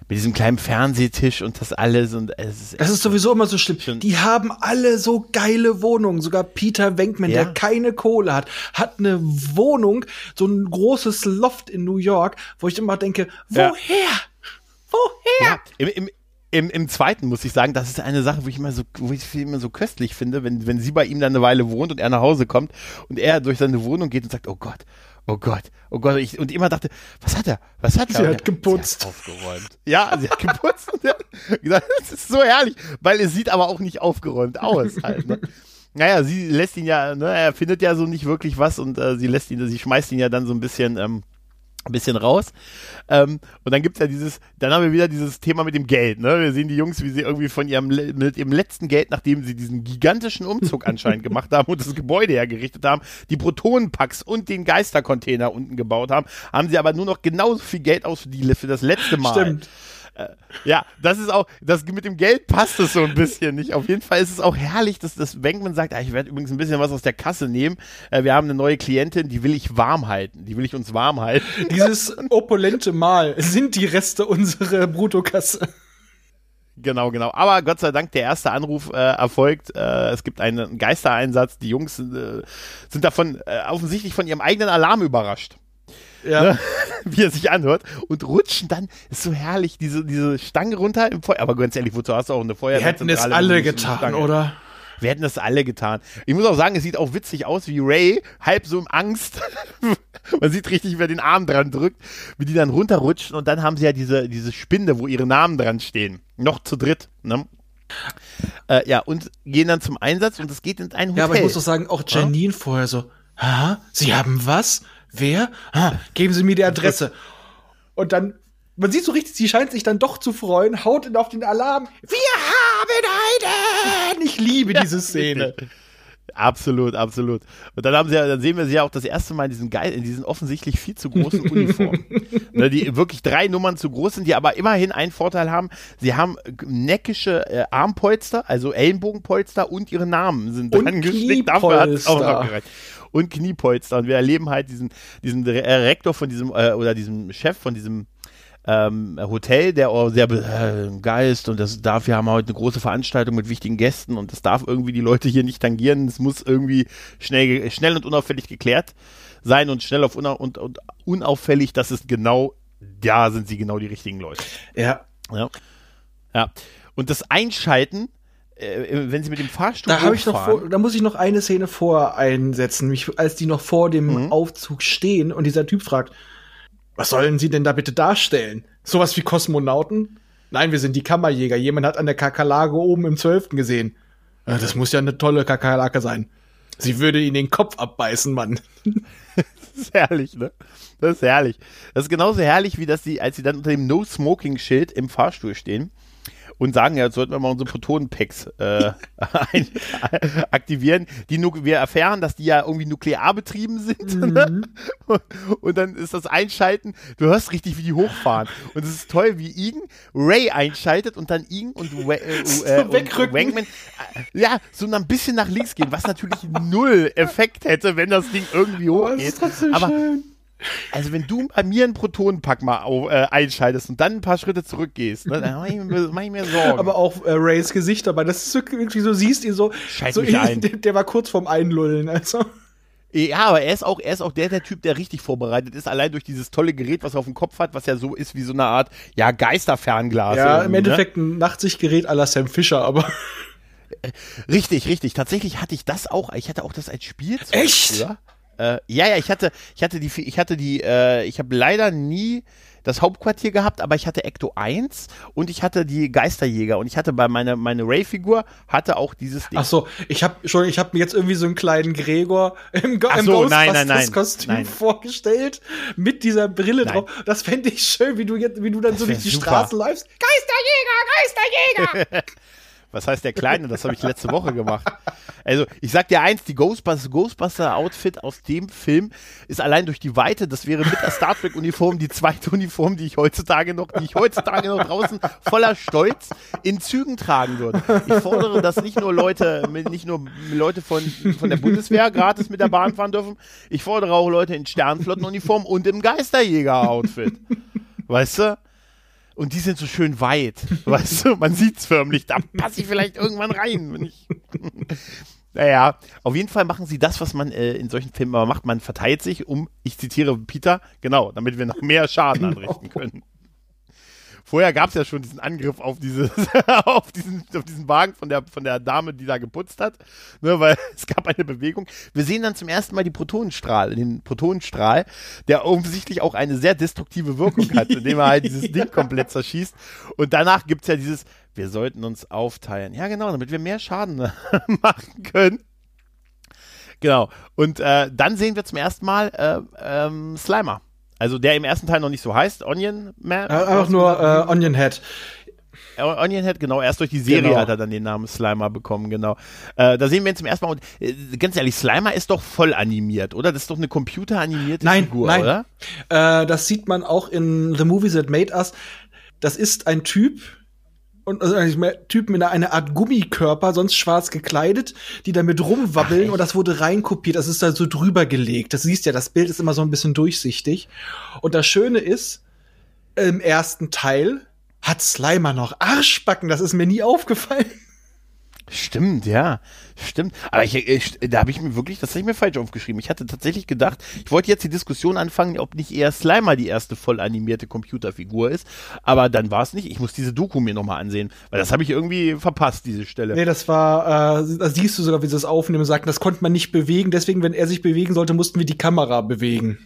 Mit diesem kleinen Fernsehtisch und das alles und es ist Das ist sowieso immer so schlimm. Die haben alle so geile Wohnungen. Sogar Peter Wenkman, ja. der keine Kohle hat, hat eine Wohnung, so ein großes Loft in New York, wo ich immer denke, woher? Ja. Woher? Ja, im, im, im, im zweiten muss ich sagen, das ist eine Sache, wo ich immer so, wo ich immer so köstlich finde, wenn, wenn sie bei ihm dann eine Weile wohnt und er nach Hause kommt und er durch seine Wohnung geht und sagt, oh Gott, oh Gott, oh Gott. Ich, und immer dachte, was hat er? Was hat er? Sie hat geputzt. Sie hat aufgeräumt. Ja, sie hat geputzt. *laughs* das ist so herrlich, weil es sieht aber auch nicht aufgeräumt aus halt. Ne? Naja, sie lässt ihn ja, ne, er findet ja so nicht wirklich was und äh, sie lässt ihn, sie schmeißt ihn ja dann so ein bisschen ähm, ein bisschen raus. Ähm, und dann gibt's ja dieses, dann haben wir wieder dieses Thema mit dem Geld. Ne? Wir sehen die Jungs, wie sie irgendwie von ihrem, mit ihrem letzten Geld, nachdem sie diesen gigantischen Umzug *laughs* anscheinend gemacht haben und das Gebäude hergerichtet haben, die Protonenpacks und den Geistercontainer unten gebaut haben, haben sie aber nur noch genauso viel Geld aus für das letzte Mal. Stimmt. *laughs* Ja, das ist auch, das mit dem Geld passt es so ein bisschen nicht. Auf jeden Fall ist es auch herrlich, dass das Bankman sagt, ah, ich werde übrigens ein bisschen was aus der Kasse nehmen. Äh, wir haben eine neue Klientin, die will ich warm halten. Die will ich uns warm halten. *laughs* Dieses opulente Mal sind die Reste unserer Bruttokasse. Genau, genau. Aber Gott sei Dank, der erste Anruf äh, erfolgt. Äh, es gibt einen Geistereinsatz. Die Jungs äh, sind davon äh, offensichtlich von ihrem eigenen Alarm überrascht ja. ne? *laughs* wie er sich anhört und rutschen dann, ist so herrlich, diese, diese Stange runter im Feuer. Aber ganz ehrlich, wozu hast du auch eine Feuer? Wir hätten es alle getan, Stange. oder? Wir hätten das alle getan. Ich muss auch sagen, es sieht auch witzig aus, wie Ray halb so im Angst, *laughs* man sieht richtig, wie er den Arm dran drückt, wie die dann runterrutschen und dann haben sie ja diese, diese Spinde, wo ihre Namen dran stehen. Noch zu dritt, ne? Äh, ja, und gehen dann zum Einsatz und es geht in ein Hotel. Ja, aber ich muss doch sagen, auch Janine ja? vorher so, ha, Sie haben was? Wer? Ah, geben Sie mir die Adresse. Und dann man sieht so richtig, sie scheint sich dann doch zu freuen, haut ihn auf den Alarm. Wir haben einen! Ich liebe diese Szene. Absolut, absolut. Und dann haben sie ja, dann sehen wir sie ja auch das erste Mal in diesen geil, in diesen offensichtlich viel zu großen *laughs* Uniformen. ne, die wirklich drei Nummern zu groß sind, die aber immerhin einen Vorteil haben. Sie haben neckische äh, Armpolster, also Ellenbogenpolster und ihre Namen sind Und dran gesteckt. Dafür hat's auch noch gereicht. Und Kniepolster. Und wir erleben halt diesen, diesen äh, Rektor von diesem, äh, oder diesem Chef von diesem ähm, Hotel, der auch sehr äh, Geist und das darf, wir haben heute eine große Veranstaltung mit wichtigen Gästen und das darf irgendwie die Leute hier nicht tangieren. Es muss irgendwie schnell, schnell und unauffällig geklärt sein und schnell auf una und, und unauffällig, dass es genau, da sind sie genau die richtigen Leute. Ja. Ja. Ja. Und das Einschalten, äh, wenn sie mit dem Fahrstuhl Da habe ich noch vor, da muss ich noch eine Szene vor einsetzen, mich, als die noch vor dem Mhm. Aufzug stehen und dieser Typ fragt, was sollen sie denn da bitte darstellen? Sowas wie Kosmonauten? Nein, wir sind die Kammerjäger. Jemand hat an der Kakerlake oben im Zwölften gesehen. Ja, das muss ja eine tolle Kakerlake sein. Sie würde ihnen den Kopf abbeißen, Mann. *laughs* Das ist herrlich, ne? Das ist herrlich. Das ist genauso herrlich, wie dass sie, als sie dann unter dem No-Smoking-Schild im Fahrstuhl stehen und sagen, ja, jetzt sollten wir mal unsere Protonenpacks äh, *laughs* ein, aktivieren. Die wir erfahren, dass die ja irgendwie nuklear betrieben sind. *laughs* Ne? Und, und dann ist das Einschalten, du hörst richtig, wie die hochfahren. Und es ist toll, wie Igen Ray einschaltet und dann Igen und, äh, *laughs* äh, und. Wangman äh, ja, so ein bisschen nach links gehen, was natürlich null Effekt hätte, wenn das Ding irgendwie hochgeht. Aber also wenn du bei mir einen Protonenpack mal äh, einschaltest und dann ein paar Schritte zurückgehst, ne, dann mach ich, mir- mach ich mir Sorgen. Aber auch äh, Rays Gesicht dabei, das ist wirklich so, siehst ihn so, Schalt so mich ein. Der, der war kurz vorm Einlullen, also. ja, aber er ist auch, er ist auch der, der Typ, der richtig vorbereitet ist, allein durch dieses tolle Gerät, was er auf dem Kopf hat, was ja so ist wie so eine Art, ja, Geisterfernglas. Ja, im irgendwie, ne? Endeffekt ein Nachtsichtgerät à la Sam Fisher, aber. Richtig, richtig. Tatsächlich hatte ich das auch. Ich hatte auch das als Spielzeug. Echt? früher. Äh, ja, ja, ich hatte, ich hatte die, ich hatte die, äh, ich habe leider nie das Hauptquartier gehabt, aber ich hatte Ecto 1 und ich hatte die Geisterjäger und ich hatte bei meiner meine Ray-Figur hatte auch dieses Ding. Ach so, ich habe schon, ich habe mir jetzt irgendwie so einen kleinen Gregor im, Go im so, nein, nein, nein, Kostüm nein. vorgestellt mit dieser Brille Nein. drauf. Das fände ich schön, wie du jetzt, wie du dann Das so durch die super. Straßen läufst. Geisterjäger, Geisterjäger. *laughs* Was heißt der Kleine? Das habe ich letzte Woche gemacht. Also, ich sag dir eins, die Ghostbusters, Ghostbuster Outfit aus dem Film ist allein durch die Weite, das wäre mit der Star Trek Uniform die zweite Uniform, die ich heutzutage noch, die ich heutzutage noch draußen voller Stolz in Zügen tragen würde. Ich fordere, dass nicht nur Leute, nicht nur Leute von, von der Bundeswehr gratis mit der Bahn fahren dürfen. Ich fordere auch Leute in Sternflottenuniform und im Geisterjäger Outfit. Weißt du? Und die sind so schön weit, *laughs* weißt du, man sieht's förmlich, da passe ich vielleicht irgendwann rein, wenn ich. *laughs* naja, auf jeden Fall machen sie das, was man äh, in solchen Filmen aber macht, man verteilt sich um, ich zitiere Peter, genau, damit wir noch mehr Schaden anrichten können. Vorher gab es ja schon diesen Angriff auf dieses, *laughs* auf diesen, auf diesen Wagen von der, von der Dame, die da geputzt hat, ne, weil *laughs* es gab eine Bewegung. Wir sehen dann zum ersten Mal die Protonenstrahl, den Protonenstrahl, der offensichtlich auch eine sehr destruktive Wirkung hat, indem er halt *laughs* dieses Ding komplett zerschießt. Und danach gibt's ja dieses, wir sollten uns aufteilen. Ja, genau, damit wir mehr Schaden machen können. Genau. Und äh, dann sehen wir zum ersten Mal äh, ähm, Slimer. Also der im ersten Teil noch nicht so heißt, Onion Man. Einfach nur äh, Onion Head. Äh, Onion Head, genau, erst durch die Serie Genau. hat er dann den Namen Slimer bekommen, genau. Äh, da sehen wir ihn zum ersten Mal und äh, ganz ehrlich, Slimer ist doch voll animiert, oder? Das ist doch eine computeranimierte Nein, Figur, nein. oder? Äh, das sieht man auch in The Movie That Made Us. Das ist ein Typ, und also eigentlich mehr Typ mit einer, Art Gummikörper, sonst schwarz gekleidet, die damit rumwabbeln und das wurde reinkopiert. Das ist da so drüber gelegt. Das siehst ja, das Bild ist immer so ein bisschen durchsichtig. Und das Schöne ist, im ersten Teil hat Slimer noch Arschbacken. Das ist mir nie aufgefallen. Stimmt, ja, stimmt. Aber ich, ich, da habe ich mir wirklich, das habe ich mir falsch aufgeschrieben. Ich hatte tatsächlich gedacht, ich wollte jetzt die Diskussion anfangen, ob nicht eher Slimer die erste voll animierte Computerfigur ist. Aber dann war es nicht. Ich muss diese Doku mir nochmal ansehen, weil das habe ich irgendwie verpasst, diese Stelle. Nee, das war, äh, da siehst du sogar, wie sie das aufnehmen und sagen, das konnte man nicht bewegen. Deswegen, wenn er sich bewegen sollte, mussten wir die Kamera bewegen.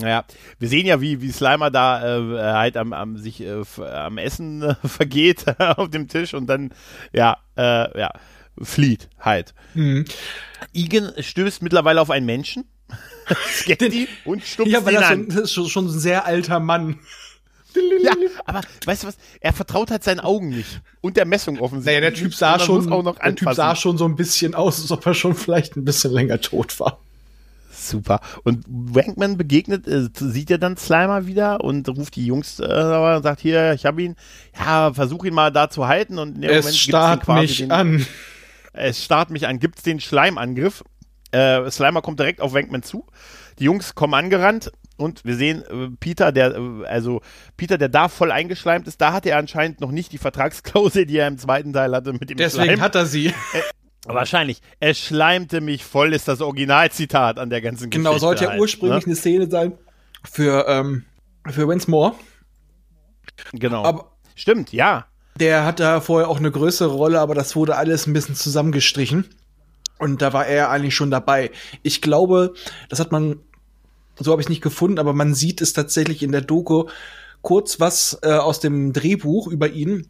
Ja, wir sehen ja, wie, wie Slimer da äh, halt am, am sich äh, am Essen äh, *laughs* vergeht *laughs* auf dem Tisch und dann ja, äh, ja, flieht halt. Mhm. Igen stößt mittlerweile auf einen Menschen, *laughs* Sketty und stupst Ja, weil ihn das, an. ist schon, schon ein sehr alter Mann. Ja, aber weißt du was? Er vertraut halt seinen Augen nicht. Und der Messung offensichtlich. Naja, der Typ sah schon, auch noch der Typ sah schon so ein bisschen aus, als ob er schon vielleicht ein bisschen länger tot war. Super. Und Wankman begegnet, äh, sieht er dann Slimer wieder und ruft die Jungs äh, und sagt, hier, ich hab ihn, ja, versuch ihn mal da zu halten und in dem Es gibt's starrt mich den, an. Es starrt mich an, gibt's den Schleimangriff. Äh, Slimer kommt direkt auf Wankman zu. Die Jungs kommen angerannt und wir sehen äh, Peter, der, äh, also Peter, der da voll eingeschleimt ist, da hatte er anscheinend noch nicht die Vertragsklausel, die er im zweiten Teil hatte mit dem Deswegen Schleim. hat er sie. Wahrscheinlich. Es schleimte mich voll, ist das Originalzitat an der ganzen Geschichte. Genau, sollte ja halt, ursprünglich ne? eine Szene sein für, ähm, für Wensmore. Genau. Aber Stimmt, ja. der hat da vorher auch eine größere Rolle, aber das wurde alles ein bisschen zusammengestrichen. Und da war er eigentlich schon dabei. Ich glaube, das hat man, so habe ich nicht gefunden, aber man sieht es tatsächlich in der Doku kurz was äh, aus dem Drehbuch über ihn.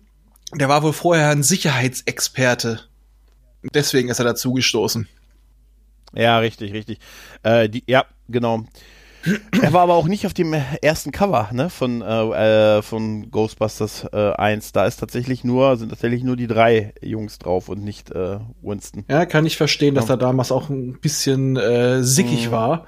Der war wohl vorher ein Sicherheitsexperte. Deswegen ist er dazu gestoßen. Ja, richtig, richtig. Äh, die, ja, genau. Er war aber auch nicht auf dem ersten Cover ne, von, äh, äh, von Ghostbusters äh, 1. Da ist tatsächlich nur, sind tatsächlich nur die drei Jungs drauf und nicht äh, Winston. Ja, kann ich verstehen, dass Ja. er damals auch ein bisschen äh, sickig Mhm. war.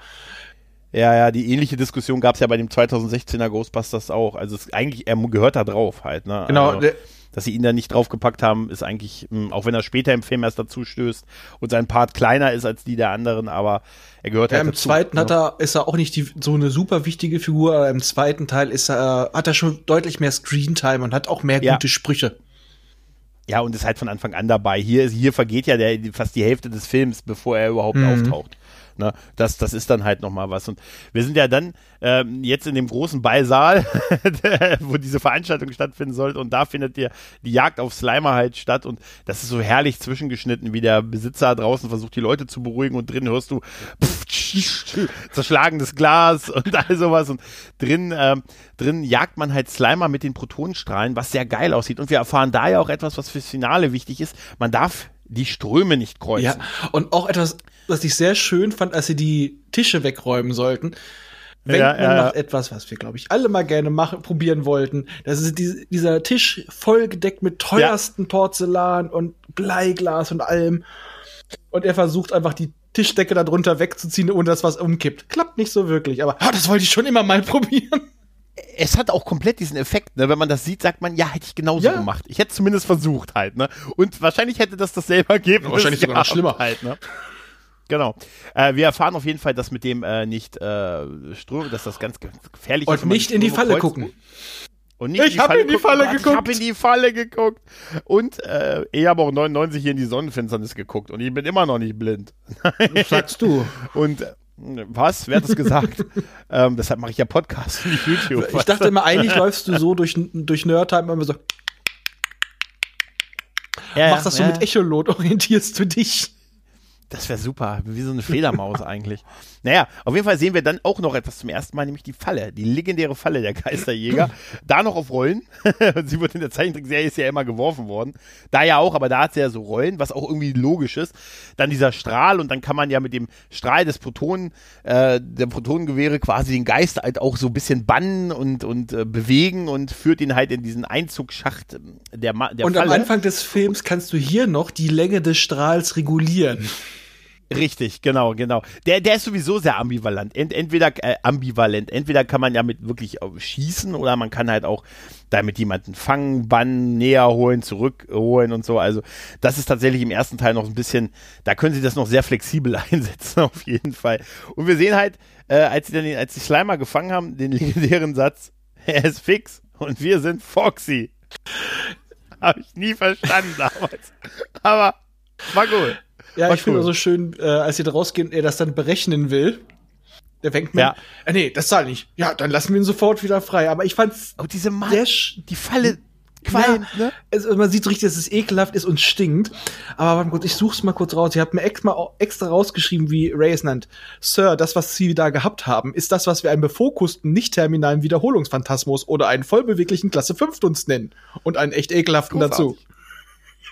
Ja, ja, die ähnliche Diskussion gab es ja bei dem 2016er Ghostbusters auch. Also es, eigentlich, er gehört da drauf halt. Ne? Genau, Also, dass sie ihn da nicht draufgepackt haben, ist eigentlich, mh, auch wenn er später im Film erst dazu stößt und sein Part kleiner ist als die der anderen, aber er gehört Ja, halt im dazu. zweiten ne? hat er, ist er auch nicht die, so eine super wichtige Figur, aber im zweiten Teil ist er, hat er schon deutlich mehr Screentime und hat auch mehr Ja. gute Sprüche. Ja, und ist halt von Anfang an dabei. Hier, hier vergeht ja der, fast die Hälfte des Films, bevor er überhaupt Mhm. auftaucht. Ne? Das, das ist dann halt nochmal was. Und wir sind ja dann ähm, jetzt in dem großen Ballsaal, *laughs* wo diese Veranstaltung stattfinden sollte. Und da findet die, die Jagd auf Slimer halt statt. Und das ist so herrlich zwischengeschnitten, wie der Besitzer draußen versucht, die Leute zu beruhigen. Und drin hörst du pff, *laughs* zerschlagendes Glas und all sowas. Und drin, ähm, drin jagt man halt Slimer mit den Protonenstrahlen, was sehr geil aussieht. Und wir erfahren da ja auch etwas, was fürs Finale wichtig ist. Man darf die Ströme nicht kreuzen. Ja, und auch etwas, was ich sehr schön fand, als sie die Tische wegräumen sollten. Wenn Ja, man ja, ja. macht etwas, was wir, glaube ich, alle mal gerne machen, probieren wollten. Das ist diese, dieser Tisch vollgedeckt mit teuersten Porzellan und Bleiglas und allem. Und er versucht einfach die Tischdecke darunter wegzuziehen, ohne dass was umkippt. Klappt nicht so wirklich, aber ah, das wollte ich schon immer mal *laughs* probieren. Es hat auch komplett diesen Effekt, ne? wenn man das sieht, sagt man, ja, hätte ich genauso Ja. gemacht. Ich hätte zumindest versucht halt, ne? Und wahrscheinlich hätte das dasselbe Ergebnis. Wahrscheinlich sogar noch schlimmer. Halt, ne? Genau. Äh, wir erfahren auf jeden Fall, dass mit dem äh, nicht äh, Ströme, dass das ganz ge- gefährlich ist. Und wenn man nicht in die Falle kreuzt. gucken. Und nicht Ich hab in die. Falle Gott, Ich geguckt. habe in die Falle geguckt. Und äh, ich habe auch 99 hier in die Sonnenfinsternis geguckt und ich bin immer noch nicht blind. Was sagst du? *laughs* Und äh, was? Wer hat das gesagt? *laughs* ähm, deshalb mache ich ja Podcast, nicht YouTube. Ich dachte immer, eigentlich *laughs* läufst du so durch, durch Nerdtime immer so, ja, machst das so ja. mit Echolot, orientierst du dich. Das wäre super, wie so eine Fledermaus *laughs* eigentlich. Naja, auf jeden Fall sehen wir dann auch noch etwas zum ersten Mal, nämlich die Falle, die legendäre Falle der Geisterjäger. *laughs* da noch auf Rollen. *laughs* sie wird in der Zeichentrickserie ist ja immer geworfen worden. Da ja auch, aber da hat sie ja so Rollen, was auch irgendwie logisch ist. Dann dieser Strahl und dann kann man ja mit dem Strahl des Protonen, äh, der Protonengewehre quasi den Geist halt auch so ein bisschen bannen und, und äh, bewegen und führt ihn halt in diesen Einzugsschacht ähm, der, Ma der Und Falle. am Anfang des Films kannst du hier noch die Länge des Strahls regulieren. Richtig, genau, genau. Der, der ist sowieso sehr ambivalent. Ent, entweder äh, ambivalent. Entweder kann man ja mit wirklich äh, schießen oder man kann halt auch damit jemanden fangen, bannen, näher holen, zurückholen und so. Also das ist tatsächlich im ersten Teil noch ein bisschen, da können sie das noch sehr flexibel *laughs* einsetzen, auf jeden Fall. Und wir sehen halt, äh, als sie dann den, als die Slimer gefangen haben, den *laughs* legendären Satz, er ist fix und wir sind Foxy. Habe ich nie verstanden *laughs* damals. Aber war gut. Ja, War ich finde cool. so schön, äh, als sie da rausgehen und er das dann berechnen will. Der fängt mir, Ja. äh, nee, das zahlt nicht. Ja, dann lassen wir ihn sofort wieder frei. Aber ich fand's Oh, diese Mann, die Falle qualmt, Ja, ne? Also man sieht richtig, dass es ekelhaft ist und stinkt. Aber warte mal kurz, ich such's mal kurz raus. Ich habe mir extra, extra rausgeschrieben, wie Ray es nennt. Sir, das, was Sie da gehabt haben, ist das, was wir einen befokusten, nicht-terminalen Wiederholungsphantasmus oder einen vollbeweglichen Klasse 5 Dunst nennen. Und einen echt ekelhaften Großartig. dazu.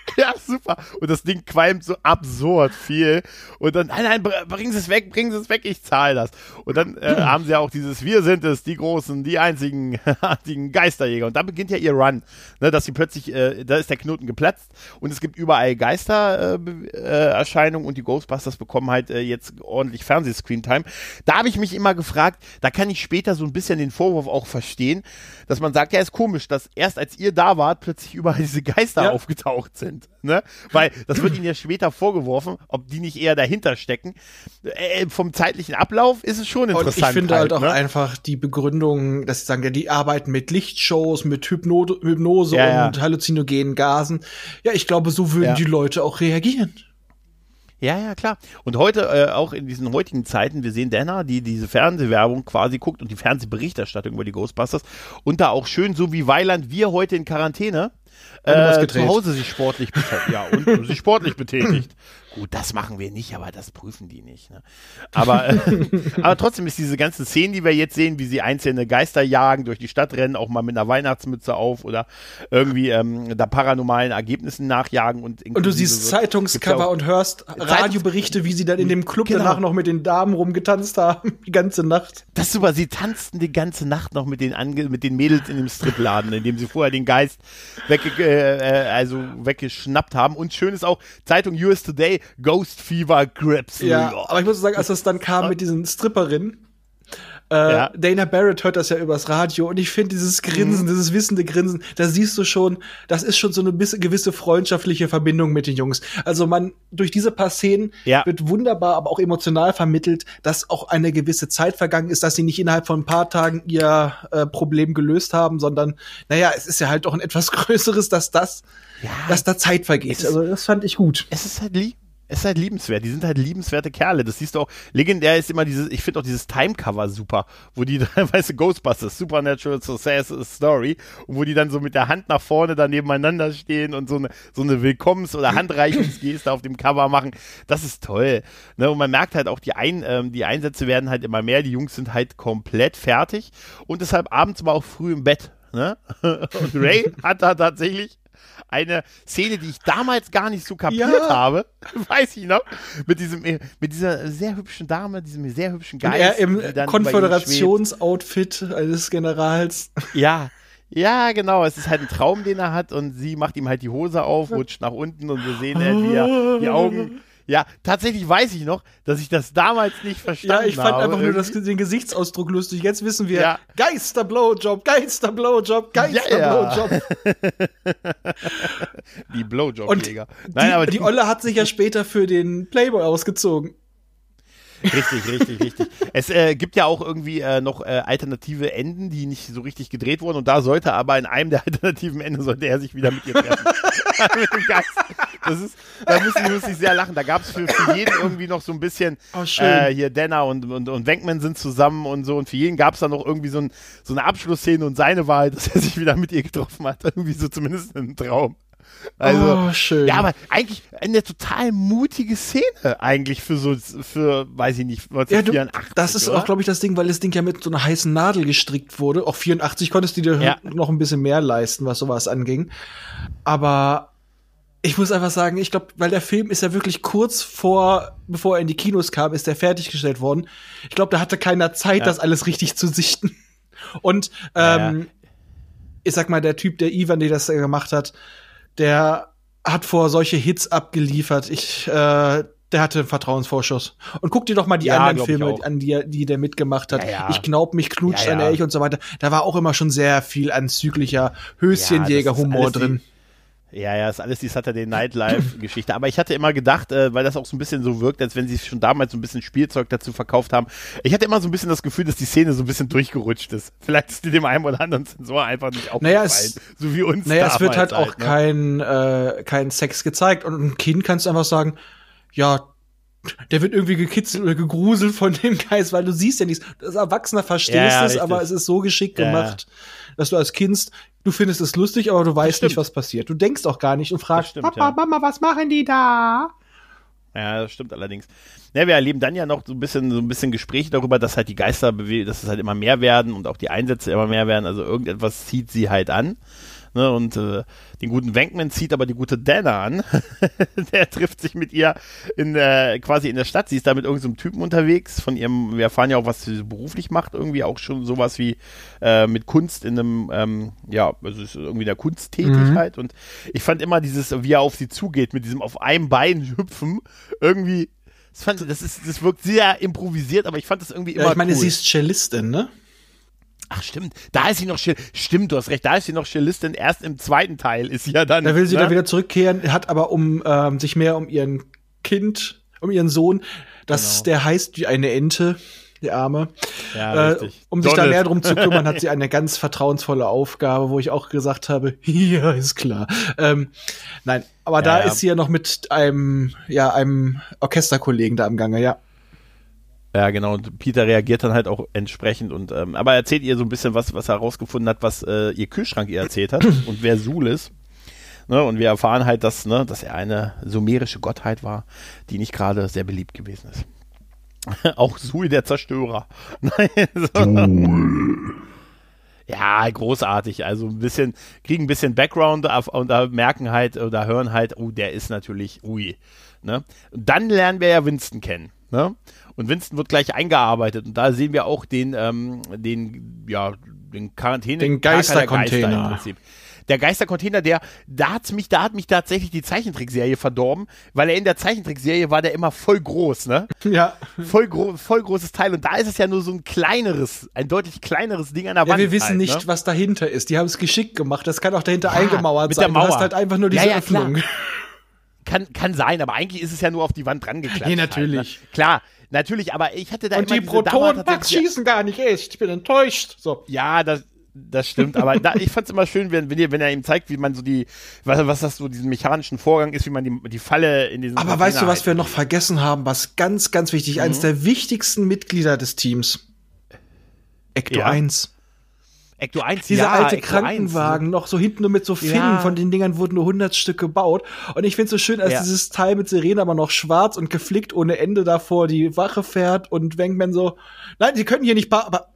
*laughs* Ja, super. Und das Ding qualmt so absurd viel. Und dann, nein, nein, bringen Sie es weg, bringen Sie es weg, ich zahle das. Und dann äh, *clears throat* haben sie ja auch dieses, wir sind es, die Großen, die einzigen, *laughs* einzigen Geisterjäger. Und da beginnt ja ihr Run, ne, dass sie plötzlich, äh, da ist der Knoten geplatzt und es gibt überall Geistererscheinungen äh, äh, und die Ghostbusters bekommen halt äh, jetzt ordentlich Fernsehscreen-Time. Da habe ich mich immer gefragt, da kann ich später so ein bisschen den Vorwurf auch verstehen, dass man sagt, ja, ist komisch, dass erst als ihr da wart, plötzlich überall diese Geister ja. aufgetaucht sind. Ne? Weil das wird ihnen ja später vorgeworfen, ob die nicht eher dahinter stecken. Äh, vom zeitlichen Ablauf ist es schon interessant. Und ich finde halt, halt auch ne? einfach die Begründung, dass sie sagen, ja, die arbeiten mit Lichtshows, mit Hypno Hypnose ja, und ja. halluzinogenen Gasen. Ja, ich glaube, so würden ja. die Leute auch reagieren. Ja, ja, klar. Und heute, äh, auch in diesen heutigen Zeiten, wir sehen Dana, die diese Fernsehwerbung quasi guckt und die Fernsehberichterstattung über die Ghostbusters und da auch schön, so wie Weiland, wir heute in Quarantäne, äh, zu Hause sich sportlich betätigt. ja, und sich sportlich betätigt. *clears throat* Gut, das machen wir nicht, aber das prüfen die nicht. Ne? Aber, äh, *laughs* *laughs* aber trotzdem ist diese ganze Szene, die wir jetzt sehen, wie sie einzelne Geister jagen, durch die Stadt rennen, auch mal mit einer Weihnachtsmütze auf oder irgendwie ähm, da paranormalen Ergebnissen nachjagen. Und, und du siehst so, Zeitungscover und hörst Radioberichte, wie sie dann in dem Club genau. danach noch mit den Damen rumgetanzt haben, die ganze Nacht. Das ist super, sie tanzten die ganze Nacht noch mit den, Ange mit den Mädels in dem Stripladen, in dem sie vorher den Geist wegge äh, äh, also weggeschnappt haben. Und schön ist auch, Zeitung US Today Ghost Fever Grips. Ja, aber ich muss sagen, als das dann kam mit diesen Stripperinnen, äh, ja. Dana Barrett hört das ja übers Radio und ich finde dieses Grinsen, mhm. dieses wissende Grinsen, da siehst du schon, das ist schon so eine gewisse freundschaftliche Verbindung mit den Jungs. Also man, durch diese paar Szenen ja. wird wunderbar, aber auch emotional vermittelt, dass auch eine gewisse Zeit vergangen ist, dass sie nicht innerhalb von ein paar Tagen ihr äh, Problem gelöst haben, sondern, naja, es ist ja halt doch ein etwas *laughs* größeres, dass das, ja. dass da Zeit vergeht. Also das fand ich gut. Es ist halt lieb es ist halt liebenswert. Die sind halt liebenswerte Kerle. Das siehst du auch. Legendär ist immer dieses, ich finde auch dieses Timecover super, wo die *laughs* du, Ghostbusters, Supernatural Success Story, und wo die dann so mit der Hand nach vorne da nebeneinander stehen und so eine, so eine Willkommens- oder Handreichungsgeste auf dem Cover machen. Das ist toll. Ne? Und man merkt halt auch, die, Ein, ähm, die Einsätze werden halt immer mehr. Die Jungs sind halt komplett fertig und deshalb abends aber auch früh im Bett. Ne? *laughs* Und Ray hat da tatsächlich eine Szene, die ich damals gar nicht so kapiert ja. habe, *laughs* weiß ich noch, mit diesem, mit dieser sehr hübschen Dame, diesem sehr hübschen Geist. Und er im Konföderationsoutfit eines Generals. Ja, ja, genau. Es ist halt ein Traum, den er hat und sie macht ihm halt die Hose auf, rutscht nach unten und wir sehen halt, wie er die Augen ja, tatsächlich weiß ich noch, dass ich das damals nicht verstanden habe. Ja, ich fand habe. einfach nur das, den Gesichtsausdruck lustig. Jetzt wissen wir, ja. Geister-Blowjob, Geister-Blowjob, Geister-Blowjob. Ja, *laughs* die Blowjob-Jäger. Nein, aber die, die Olle hat sich ja später für den Playboy ausgezogen. Richtig, richtig, richtig. Es äh, gibt ja auch irgendwie äh, noch äh, alternative Enden, die nicht so richtig gedreht wurden. Und da sollte aber in einem der *laughs* alternativen Enden sollte er sich wieder mit ihr treffen. *laughs* mit dem Geist. Das ist, da muss ich, muss ich sehr lachen. Da gab es für, für jeden irgendwie noch so ein bisschen, oh, äh, hier Denner und, und, und Wenkman sind zusammen und so. Und für jeden gab es da noch irgendwie so, ein, so eine Abschlussszene und seine Wahl, dass er sich wieder mit ihr getroffen hat. Irgendwie so zumindest in einem Traum. Also, oh, schön. Ja, aber eigentlich eine total mutige Szene eigentlich für so, für, weiß ich nicht, 1984. Ja, du, das ist oder? auch, glaube ich, das Ding, weil das Ding ja mit so einer heißen Nadel gestrickt wurde. Auch 84 konntest du dir ja. noch ein bisschen mehr leisten, was sowas anging. Aber ich muss einfach sagen, ich glaube, weil der Film ist ja wirklich kurz vor, bevor er in die Kinos kam, ist der fertiggestellt worden. Ich glaube, da hatte keiner Zeit, ja. das alles richtig zu sichten. Und ähm, ja. ich sag mal, der Typ, der Ivan, der das gemacht hat, der hat vor solche Hits abgeliefert. Ich, äh, der hatte einen Vertrauensvorschuss. Und guck dir doch mal die ja, anderen Filme an, die, die der mitgemacht hat. Ja, ja. Ich glaub mich, Knutsch an Elch und so weiter. Da war auch immer schon sehr viel anzüglicher Höschenjäger-Humor drin. Die, ja, ja, ist alles die Saturday Night Live-Geschichte. Aber ich hatte immer gedacht, äh, weil das auch so ein bisschen so wirkt, als wenn sie schon damals so ein bisschen Spielzeug dazu verkauft haben. Ich hatte immer so ein bisschen das Gefühl, dass die Szene so ein bisschen durchgerutscht ist. Vielleicht ist die dem einen oder anderen Sensor einfach nicht aufgefallen. Naja, es, so wie uns. Naja, es wird halt auch halt, ne? kein, äh, kein Sex gezeigt. Und ein Kind kannst du einfach sagen, ja, der wird irgendwie gekitzelt oder gegruselt von dem Geist, weil du siehst ja nichts. Das Erwachsener verstehst ja, es, aber es ist so geschickt ja. gemacht, dass du als Kind du findest es lustig, aber du weißt nicht, was passiert. Du denkst auch gar nicht und fragst, stimmt, Papa, ja. Mama, was machen die da? Ja, das stimmt allerdings. Ja, wir erleben dann ja noch so ein bisschen, so ein bisschen Gespräche darüber, dass halt die Geister, dass es halt immer mehr werden und auch die Einsätze immer mehr werden. Also irgendetwas zieht sie halt an. Ne, und äh, den guten Wankman zieht aber die gute Dana an. *laughs* der trifft sich mit ihr in äh, quasi in der Stadt. Sie ist da mit irgendeinem so Typen unterwegs. Von ihrem, wir erfahren ja auch, was sie beruflich macht, irgendwie auch schon sowas wie äh, mit Kunst in einem, ähm, ja, also ist irgendwie der Kunsttätigkeit. Mhm. Und ich fand immer dieses, wie er auf sie zugeht, mit diesem auf einem Bein hüpfen, irgendwie. Das, fand, das, ist, das wirkt sehr improvisiert, aber ich fand das irgendwie immer. Ja, ich meine, cool. sie ist Cellistin, ne? Ach stimmt, da ist sie noch stimmt, du hast recht, da ist sie noch Cellistin, erst im zweiten Teil ist sie ja dann. Da will sie ne? dann wieder zurückkehren, hat aber um ähm, sich mehr um ihren Kind, um ihren Sohn, das genau. der heißt wie eine Ente, die Arme. Ja, äh, um sich Donald. da mehr drum zu kümmern, hat *laughs* sie eine ganz vertrauensvolle Aufgabe, wo ich auch gesagt habe, *laughs* ja, ist klar. Ähm, nein, aber ja, da ja. ist sie ja noch mit einem, ja, einem Orchesterkollegen da am Gange, ja. Ja, genau. Und Peter reagiert dann halt auch entsprechend und ähm, aber er erzählt ihr so ein bisschen was, was er herausgefunden hat, was äh, ihr Kühlschrank ihr erzählt hat *clears throat* und wer Sul ist. Ne, und wir erfahren halt, dass, ne, dass er eine sumerische Gottheit war, die nicht gerade sehr beliebt gewesen ist. *laughs* auch Sul der Zerstörer. *laughs* ja, großartig. Also ein bisschen, kriegen ein bisschen Background und da merken halt oder hören halt, oh, der ist natürlich, ui. Ne? Und dann lernen wir ja Winston kennen. Ne? Und Winston wird gleich eingearbeitet. Und da sehen wir auch den, ähm, den, ja, den Quarantäne. Den Geistercontainer. Geister im Prinzip der Geistercontainer, der, da hat mich, da hat mich tatsächlich die Zeichentrickserie verdorben, weil er in der Zeichentrickserie war der immer voll groß, ne? *laughs* Ja. Voll, gro voll großes Teil und da ist es ja nur so ein kleineres, ein deutlich kleineres Ding an der ja, Wand. Wir wissen halt, nicht, ne? was dahinter ist. Die haben es geschickt gemacht. Das kann auch dahinter ja, eingemauert mit sein. Der Mauer. Du hast halt einfach nur diese ja, ja, Öffnung. Klar. Kann, kann sein, aber eigentlich ist es ja nur auf die Wand dran geklatscht. Nee, natürlich. Halt, ne? Klar, Natürlich, aber ich hatte da Und immer die Protonenpacks schießen gar nicht echt. Ich bin enttäuscht. So. Ja, das, das stimmt, aber da, ich fand's immer schön, wenn, wenn, ihr, wenn er ihm zeigt, wie man so die, was, was das so diesen mechanischen Vorgang ist, wie man die, die Falle in diesem. Aber weißt du, was wir noch vergessen haben, was ganz, ganz wichtig, mhm. eines der wichtigsten Mitglieder des Teams. Ecto ja. 1. Ecto 1, Dieser ja, alte Ecto Krankenwagen, 1. noch so hinten nur mit so Finnen, ja. von den Dingern wurden nur 100 Stück gebaut. Und ich find's so schön, als ja. dieses Teil mit Sirene aber noch schwarz und geflickt ohne Ende davor die Wache fährt und Wankman so, nein, sie können hier nicht, aber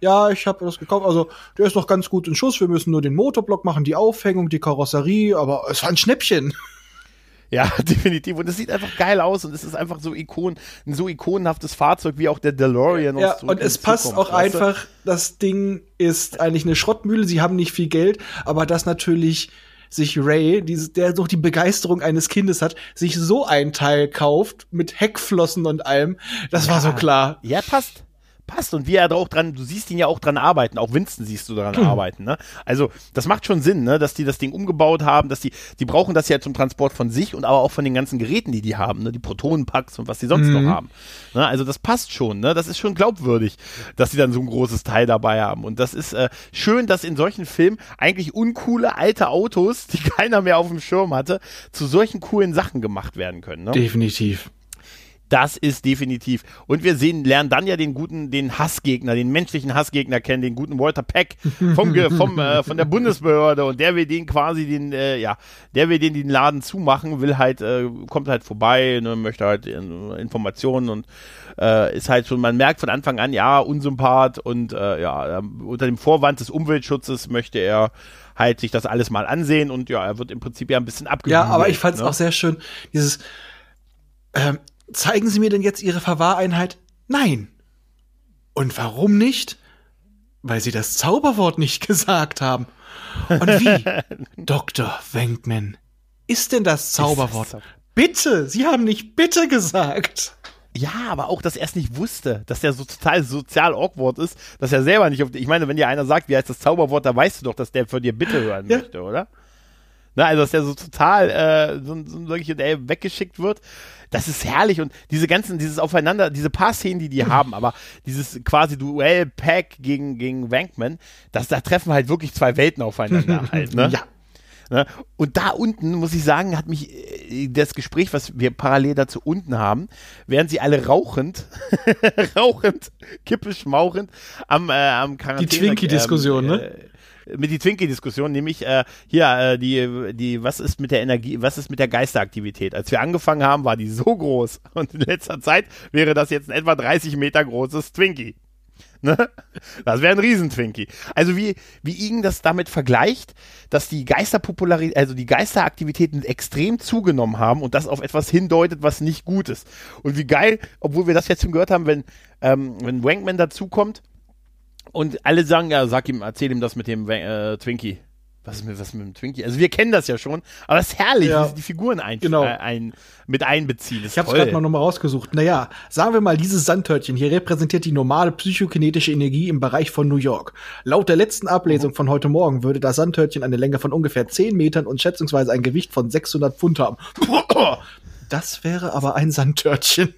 ja, ich habe das gekauft. Also, der ist noch ganz gut in Schuss. Wir müssen nur den Motorblock machen, die Aufhängung, die Karosserie, aber es war ein Schnäppchen. Ja, *laughs* definitiv. Und es sieht einfach geil aus und es ist einfach so ikon, ein so ikonenhaftes Fahrzeug wie auch der DeLorean. Ja, und es passt Zukunft, auch einfach, das Ding ist eigentlich eine Schrottmühle, sie haben nicht viel Geld, aber das natürlich sich Ray, der doch die Begeisterung eines Kindes hat, sich so ein Teil kauft mit Heckflossen und allem, das ja, war so klar. Ja, passt passt und wie er da auch dran, du siehst ihn ja auch dran arbeiten, auch Winston siehst du daran hm. arbeiten, ne? Also, das macht schon Sinn, ne, dass die das Ding umgebaut haben, dass die, die brauchen das ja zum Transport von sich und aber auch von den ganzen Geräten, die die haben, ne, die Protonenpacks und was die sonst mhm. noch haben. Ne? Also, das passt schon, ne? Das ist schon glaubwürdig, dass sie dann so ein großes Teil dabei haben und das ist äh, schön, dass in solchen Filmen eigentlich uncoole alte Autos, die *laughs* keiner mehr auf dem Schirm hatte, zu solchen coolen Sachen gemacht werden können, ne? Definitiv. Das ist definitiv. Und wir sehen, lernen dann ja den guten, den Hassgegner, den menschlichen Hassgegner kennen, den guten Walter Peck vom, vom, äh, von der Bundesbehörde und der will den quasi den, äh, ja, der will den den Laden zumachen, will halt, äh, kommt halt vorbei, ne, möchte halt äh, Informationen und äh, ist halt schon, man merkt von Anfang an, ja, Unsympath und äh, ja, unter dem Vorwand des Umweltschutzes möchte er halt sich das alles mal ansehen und ja, er wird im Prinzip ja ein bisschen abgebügelt. Ja, aber ich fand es ne? auch sehr schön, dieses, ähm, zeigen Sie mir denn jetzt Ihre Verwahreinheit? Nein. Und warum nicht? Weil Sie das Zauberwort nicht *laughs* gesagt haben. Und wie? *laughs* Dr. Wenkman, ist denn das Zauberwort? Das bitte! Sie haben nicht bitte gesagt. Ja, aber auch, dass er es nicht wusste, dass der so total sozial awkward ist, dass er selber nicht auf. Ich meine, wenn dir einer sagt, wie heißt das Zauberwort, da weißt du doch, dass der für dir bitte hören ja. möchte, oder? Na, also, dass der so total äh, so, so wirklich ey, weggeschickt wird das ist herrlich und diese ganzen, dieses Aufeinander, diese paar Szenen, die die haben, aber dieses quasi Duell Pack gegen, gegen Wankman, das, da treffen halt wirklich zwei Welten aufeinander *laughs* halt, ne? Ja. Ne? Und da unten, muss ich sagen, hat mich äh, das Gespräch, was wir parallel dazu unten haben, während sie alle rauchend, *laughs* rauchend, kippisch mauchend am, äh, am Quarantäne. Die Twinkie-Diskussion, ähm, ne? Mit die Twinkie-Diskussion, nämlich äh, hier äh, die, die, was ist mit der Energie, was ist mit der Geisteraktivität? Als wir angefangen haben, war die so groß *laughs* und in letzter Zeit wäre das jetzt ein etwa 30 Meter großes Twinkie. *laughs* Ne? Das wäre ein Riesentwinkie. Also wie, wie Igen das damit vergleicht, dass die Geisterpopularität, also die Geisteraktivitäten extrem zugenommen haben und das auf etwas hindeutet, was nicht gut ist. Und wie geil, obwohl wir das jetzt schon gehört haben, wenn, ähm, wenn Wankman dazukommt und alle sagen, ja, sag ihm, erzähl ihm das mit dem äh, Twinkie. Was ist mit, was mit dem Twinkie? Also wir kennen das ja schon, aber es ist herrlich, ja. wie sie die Figuren ein, genau. äh, ein, mit einbeziehen. ich habe es gerade mal nochmal rausgesucht. Naja, sagen wir mal, dieses Sandtörtchen hier repräsentiert die normale psychokinetische Energie im Bereich von New York. Laut der letzten Ablesung mhm. von heute Morgen würde das Sandtörtchen eine Länge von ungefähr 10 Metern und schätzungsweise ein Gewicht von 600 Pfund haben. *coughs* Das wäre aber ein Sandtörtchen.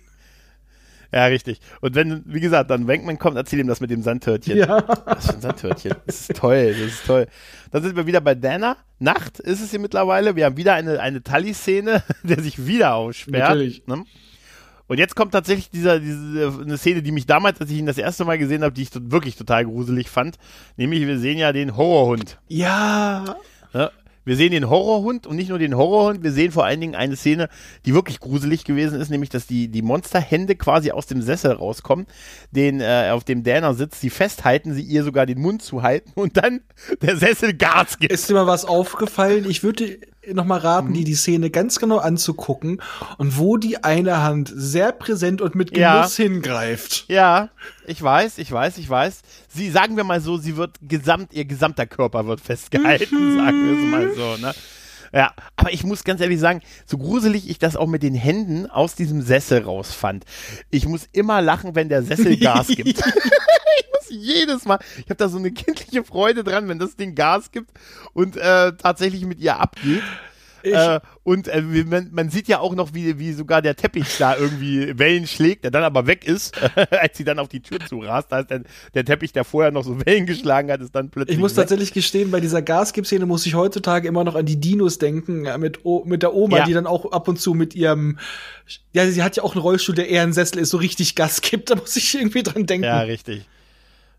Ja, richtig. Und wenn, wie gesagt, dann Wankman kommt, erzähl ihm das mit dem Sandtörtchen. Ja. Was für ein Sandtörtchen. Das ist toll, das ist toll. Dann sind wir wieder bei Dana. Nacht ist es hier mittlerweile. Wir haben wieder eine, eine Tully-Szene, *laughs* der sich wieder aussperrt. Natürlich. Ne? Und jetzt kommt tatsächlich dieser, diese, eine Szene, die mich damals, als ich ihn das erste Mal gesehen habe, die ich wirklich total gruselig fand. Nämlich, wir sehen ja den Horrorhund. Ja. Wir sehen den Horrorhund und nicht nur den Horrorhund, wir sehen vor allen Dingen eine Szene, die wirklich gruselig gewesen ist, nämlich, dass die, die Monsterhände quasi aus dem Sessel rauskommen, den, äh, auf dem Dana sitzt, sie festhalten, sie ihr sogar den Mund zuhalten und dann der Sessel Gas gibt. Ist dir mal was aufgefallen? Ich würde noch mal raten, mhm. die die Szene ganz genau anzugucken und wo die eine Hand sehr präsent und mit Genuss ja. hingreift. Ja, ich weiß, ich weiß, ich weiß. Sie sagen wir mal so, sie wird gesamt, ihr gesamter Körper wird festgehalten, mhm. sagen wir es mal so, ne? Ja, aber ich muss ganz ehrlich sagen, so gruselig ich das auch mit den Händen aus diesem Sessel rausfand. Ich muss immer lachen, wenn der Sessel Gas gibt. *laughs* *laughs* muss jedes Mal, ich habe da so eine kindliche Freude dran, wenn das Ding Gas gibt und äh, tatsächlich mit ihr abgeht. Äh, und äh, man, man, sieht ja auch noch, wie, wie sogar der Teppich da irgendwie Wellen schlägt, der dann aber weg ist, *laughs* als sie dann auf die Tür zurast. Da ist der, der Teppich, der vorher noch so Wellen geschlagen hat, ist dann plötzlich. Ich muss weg. tatsächlich gestehen, bei dieser Gasgib-Szene muss ich heutzutage immer noch an die Dinos denken, ja, mit, o mit der Oma, ja. die dann auch ab und zu mit ihrem, ja, sie hat ja auch einen Rollstuhl, der eher ein Sessel ist, so richtig Gas gibt. *laughs* Da muss ich irgendwie dran denken. Ja, richtig.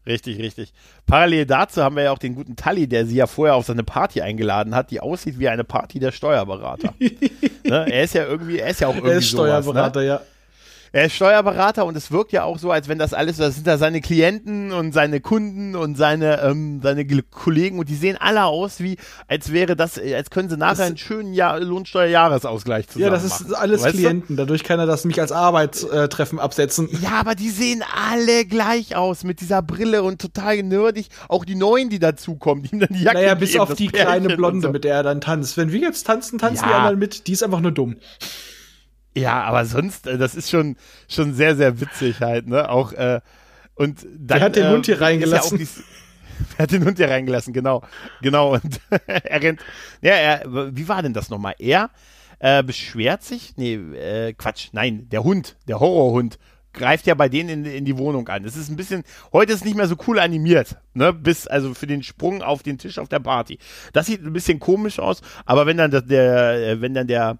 Richtig, richtig. Parallel dazu haben wir ja auch den guten Tully, der sie ja vorher auf seine Party eingeladen hat, die aussieht wie eine Party der Steuerberater. *laughs* ne? Er ist ja irgendwie, er ist ja auch irgendwie. Er ist Steuerberater, sowas, ne? ja. Er ist Steuerberater und es wirkt ja auch so, als wenn das alles, das sind da seine Klienten und seine Kunden und seine, ähm, seine Kollegen und die sehen alle aus wie, als wäre das, als können sie nachher das, einen schönen Jahr, Lohnsteuerjahresausgleich zusammen Ja, das ist machen. alles weißt Klienten, du? dadurch kann er das mich als Arbeitstreffen absetzen. Ja, aber die sehen alle gleich aus mit dieser Brille und total nerdig. Auch die Neuen, die dazukommen, die ihm dann die Jacke Naja, bis geben, auf die kleine Blonde, so. mit der er dann tanzt. Wenn wir jetzt tanzen, tanzen ja. die anderen mit, die ist einfach nur dumm. Ja, aber sonst, äh, das ist schon, schon sehr, sehr witzig halt, ne? Auch, äh, und dann. Er hat den äh, Hund hier reingelassen. Ja *laughs* er hat den Hund hier reingelassen, genau. Genau. Und *laughs* er rennt. Ja, er, wie war denn das nochmal? Er äh, beschwert sich. Nee, äh, Quatsch, nein, der Hund, der Horrorhund, greift ja bei denen in, in die Wohnung an. Es ist ein bisschen, heute ist nicht mehr so cool animiert, ne? Bis, also für den Sprung auf den Tisch auf der Party. Das sieht ein bisschen komisch aus, aber wenn dann der, der äh, wenn dann der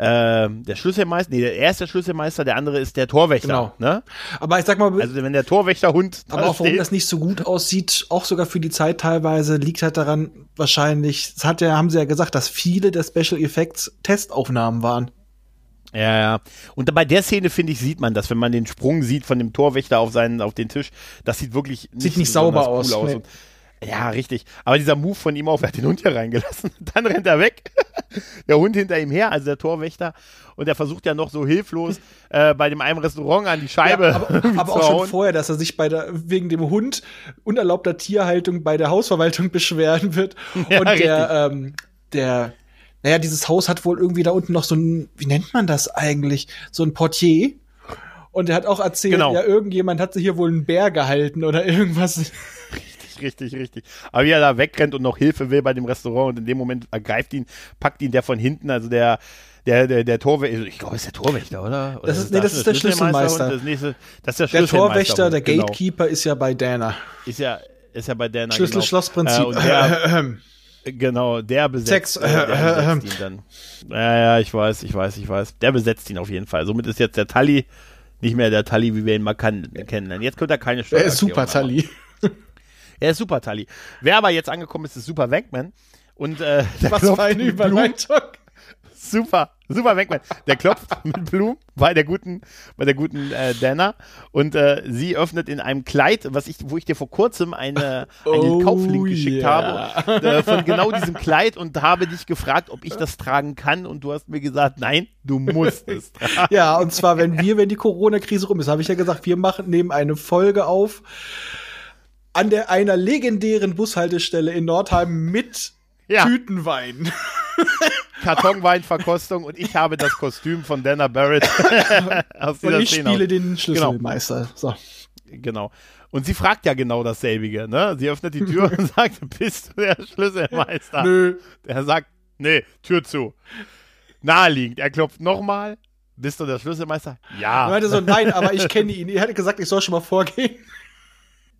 äh, der Schlüsselmeister, nee, er ist der Schlüsselmeister, der andere ist der Torwächter. Genau. Ne? Aber ich sag mal, also wenn der Torwächterhund. Aber auch warum das nicht so gut aussieht, auch sogar für die Zeit teilweise, liegt halt daran, wahrscheinlich, das hat ja, haben sie ja gesagt, dass viele der Special Effects Testaufnahmen waren. Ja, ja. Und bei der Szene, finde ich, sieht man das, wenn man den Sprung sieht von dem Torwächter auf seinen, auf den Tisch. Das sieht wirklich nicht, sieht nicht sauber cool aus. aus. Nee. Ja, richtig. Aber dieser Move von ihm auf, er hat den Hund hier reingelassen. *laughs* Dann rennt er weg. *laughs* der Hund hinter ihm her, also der Torwächter. Und er versucht ja noch so hilflos *laughs* äh, bei dem einen Restaurant an die Scheibe. Ja, aber, aber auch schon vorher, dass er sich bei der, wegen dem Hund unerlaubter Tierhaltung bei der Hausverwaltung beschweren wird. Ja, und der, ähm, der, naja, dieses Haus hat wohl irgendwie da unten noch so ein, wie nennt man das eigentlich? So ein Portier. Und er hat auch erzählt, genau. ja, irgendjemand hat sich hier wohl einen Bär gehalten oder irgendwas richtig, richtig. Aber wie er da wegrennt und noch Hilfe will bei dem Restaurant und in dem Moment ergreift ihn, packt ihn der von hinten, also der, der, der, der Torwächter, ich glaube, ist der Torwächter, oder? oder das ist, nee, das ist der Schlüsselmeister. Das, nächste, das ist der Schlüsselmeister. Der Torwächter, der genau. Gatekeeper genau. ist ja bei Dana. Ist ja, ist ja bei Dana. Schlüssel-Schloss-Prinzip. Genau. Äh, *laughs* genau, der besetzt, Sex, äh, der besetzt ihn dann. Ja, ja, ich weiß, ich weiß, ich weiß. Der besetzt ihn auf jeden Fall. Somit ist jetzt der Tully nicht mehr der Tully, wie wir ihn mal kan kennen. Jetzt könnte er keine Steuer. Er ist super Tully. Er ist super, Tali. Wer aber jetzt angekommen ist, ist Super Wankman. Und äh, *laughs* Was für eine Überleitung. Super, Super Wegmann. Der klopft *laughs* mit Blumen bei der guten, bei der guten äh, Dana und äh, sie öffnet in einem Kleid, was ich, wo ich dir vor kurzem eine, *laughs* einen oh, Kauflink geschickt yeah. habe, äh, von genau diesem Kleid und habe dich gefragt, ob ich das tragen kann und du hast mir gesagt, nein, du musst es tragen. Ja, und zwar, wenn wir, wenn die Corona-Krise rum ist, habe ich ja gesagt, wir machen, nehmen eine Folge auf an der einer legendären Bushaltestelle in Nordheim mit ja. Tütenwein. *laughs* Kartonweinverkostung und ich habe das Kostüm von Dana Barrett *laughs* aus Und ich Szene spiele den Schlüsselmeister. Genau. So. Genau. Und sie fragt ja genau dasselbige, ne? Sie öffnet die Tür und *laughs* sagt, bist du der Schlüsselmeister? Nö. Der sagt, nee, Tür zu. Naheliegend. Er klopft nochmal. Bist du der Schlüsselmeister? Ja. Er meinte so, nein, aber ich kenne ihn. Er hätte gesagt, ich soll schon mal vorgehen.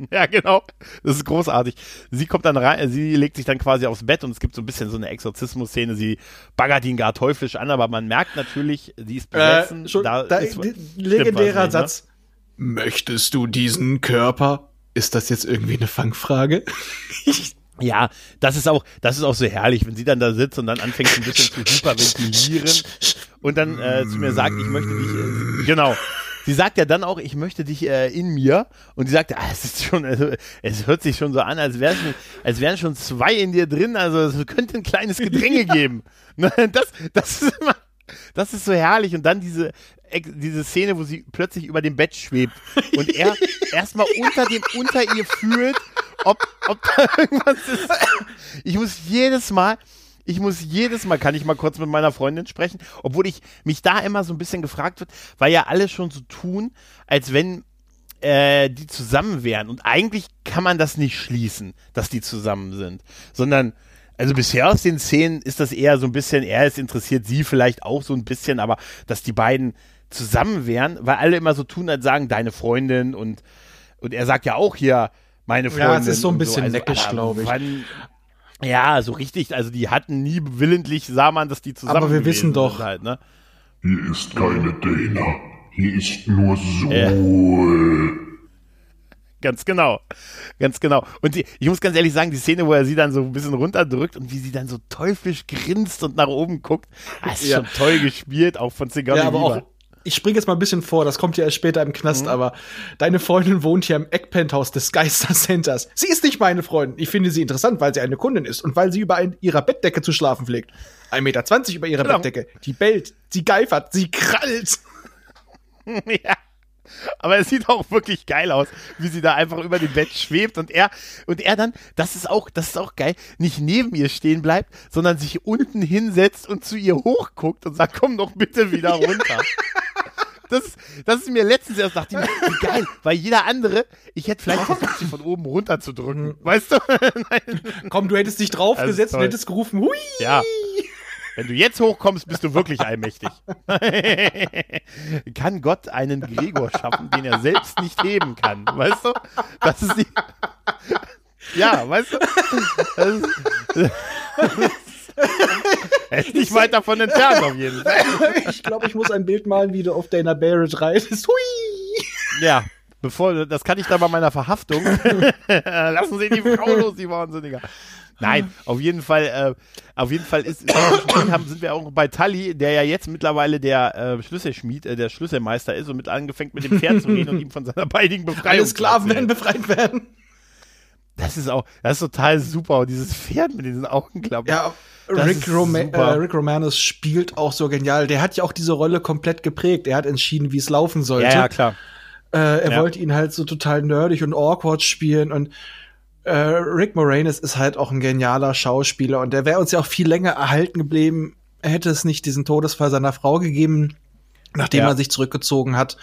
*laughs* Ja, genau. Das ist großartig. Sie kommt dann rein, sie legt sich dann quasi aufs Bett und es gibt so ein bisschen so eine Exorzismus-Szene. Sie baggert ihn gar teuflisch an, aber man merkt natürlich, sie ist besessen. Äh, schon, da, da ist, legendärer nicht, ne? Satz. Ne? Möchtest du diesen Körper? Ist das jetzt irgendwie eine Fangfrage? *laughs* Ja, das ist auch, das ist auch so herrlich, wenn sie dann da sitzt und dann anfängt ein bisschen zu *laughs* hyperventilieren und dann äh, zu mir sagt, ich möchte dich, äh, genau, sie sagt ja dann auch, ich möchte dich äh, in mir. Und sie sagt, ah, es ist schon, also, es hört sich schon so an, als, wär's, als wären schon zwei in dir drin. Also es könnte ein kleines Gedränge *laughs* geben. Ne, das, das ist immer, das ist so herrlich. Und dann diese, diese Szene, wo sie plötzlich über dem Bett schwebt und er *laughs* erstmal unter dem, unter ihr fühlt, ob, ob da irgendwas ist. Ich muss jedes Mal, ich muss jedes Mal, kann ich mal kurz mit meiner Freundin sprechen, obwohl ich mich da immer so ein bisschen gefragt wird, weil ja alle schon so tun, als wenn äh, die zusammen wären. Und eigentlich kann man das nicht schließen, dass die zusammen sind, sondern also bisher aus den Szenen ist das eher so ein bisschen, er ist interessiert, sie vielleicht auch so ein bisschen, aber dass die beiden zusammen wären, weil alle immer so tun, als sagen, deine Freundin und, und er sagt ja auch hier, meine Freundin. Ja, es ist so ein bisschen so, also, glaube ich. Wann, ja, so richtig, also die hatten nie willentlich, sah man, dass die zusammen Aber wir wissen doch. Halt, ne? Hier ist keine Dana, hier ist nur Zoe. Äh. Ganz genau. Ganz genau. Und die, ich muss ganz ehrlich sagen, die Szene, wo er sie dann so ein bisschen runterdrückt und wie sie dann so teuflisch grinst und nach oben guckt, das ist ja. schon toll gespielt, auch von Sigourney Ja, aber Weaver. auch ich springe jetzt mal ein bisschen vor, das kommt ja erst später im Knast, mhm. aber deine Freundin wohnt hier im Eckpenthouse des Geistercenters. Sie ist nicht meine Freundin. Ich finde sie interessant, weil sie eine Kundin ist und weil sie über ein, ihrer Bettdecke zu schlafen pflegt. 1,20 Meter über ihrer genau. Bettdecke. Die bellt, sie geifert, sie krallt. *laughs* ja. Aber es sieht auch wirklich geil aus, wie sie da einfach über dem Bett schwebt und er und er dann, das ist auch, das ist auch geil, nicht neben ihr stehen bleibt, sondern sich unten hinsetzt und zu ihr hochguckt und sagt, komm doch bitte wieder runter. Das, das ist mir letztens erst dachte ich, wie geil, weil jeder andere, ich hätte vielleicht versucht, sie von oben runter zu drücken, mhm. weißt du? *laughs* Komm, du hättest dich draufgesetzt und hättest gerufen, hui! Ja. Wenn du jetzt hochkommst, bist du wirklich allmächtig. *laughs* kann Gott einen Gregor schaffen, den er selbst nicht heben kann? Weißt du? Das ist die. *laughs* Ja, weißt du? Das ist, er ist nicht weit davon entfernt, auf jeden Fall. Ich glaube, ich muss ein Bild malen, wie du auf Dana Barrett reitest. Hui! Ja, bevor, das kann ich dann bei meiner Verhaftung. *laughs* Lassen Sie die Frau los, die Wahnsinniger. Nein, auf jeden Fall, äh, auf jeden Fall ist, haben, sind wir auch bei Tully, der ja jetzt mittlerweile der äh, Schlüsselschmied, äh, der Schlüsselmeister ist und mit angefangen mit dem Pferd zu reden und ihm von seiner beiden Befreiung. Alle Sklaven werden befreit werden. Das ist auch, das ist total super. Und dieses Pferd mit diesen Augenklappen. Ja, Rick, Roma äh, Rick Romanus spielt auch so genial. Der hat ja auch diese Rolle komplett geprägt. Er hat entschieden, wie es laufen sollte. Ja, ja klar. Äh, er ja. wollte ihn halt so total nerdig und awkward spielen und Rick Moranis ist halt auch ein genialer Schauspieler und der wäre uns ja auch viel länger erhalten geblieben, hätte es nicht diesen Todesfall seiner Frau gegeben, nachdem ja. er sich zurückgezogen hat,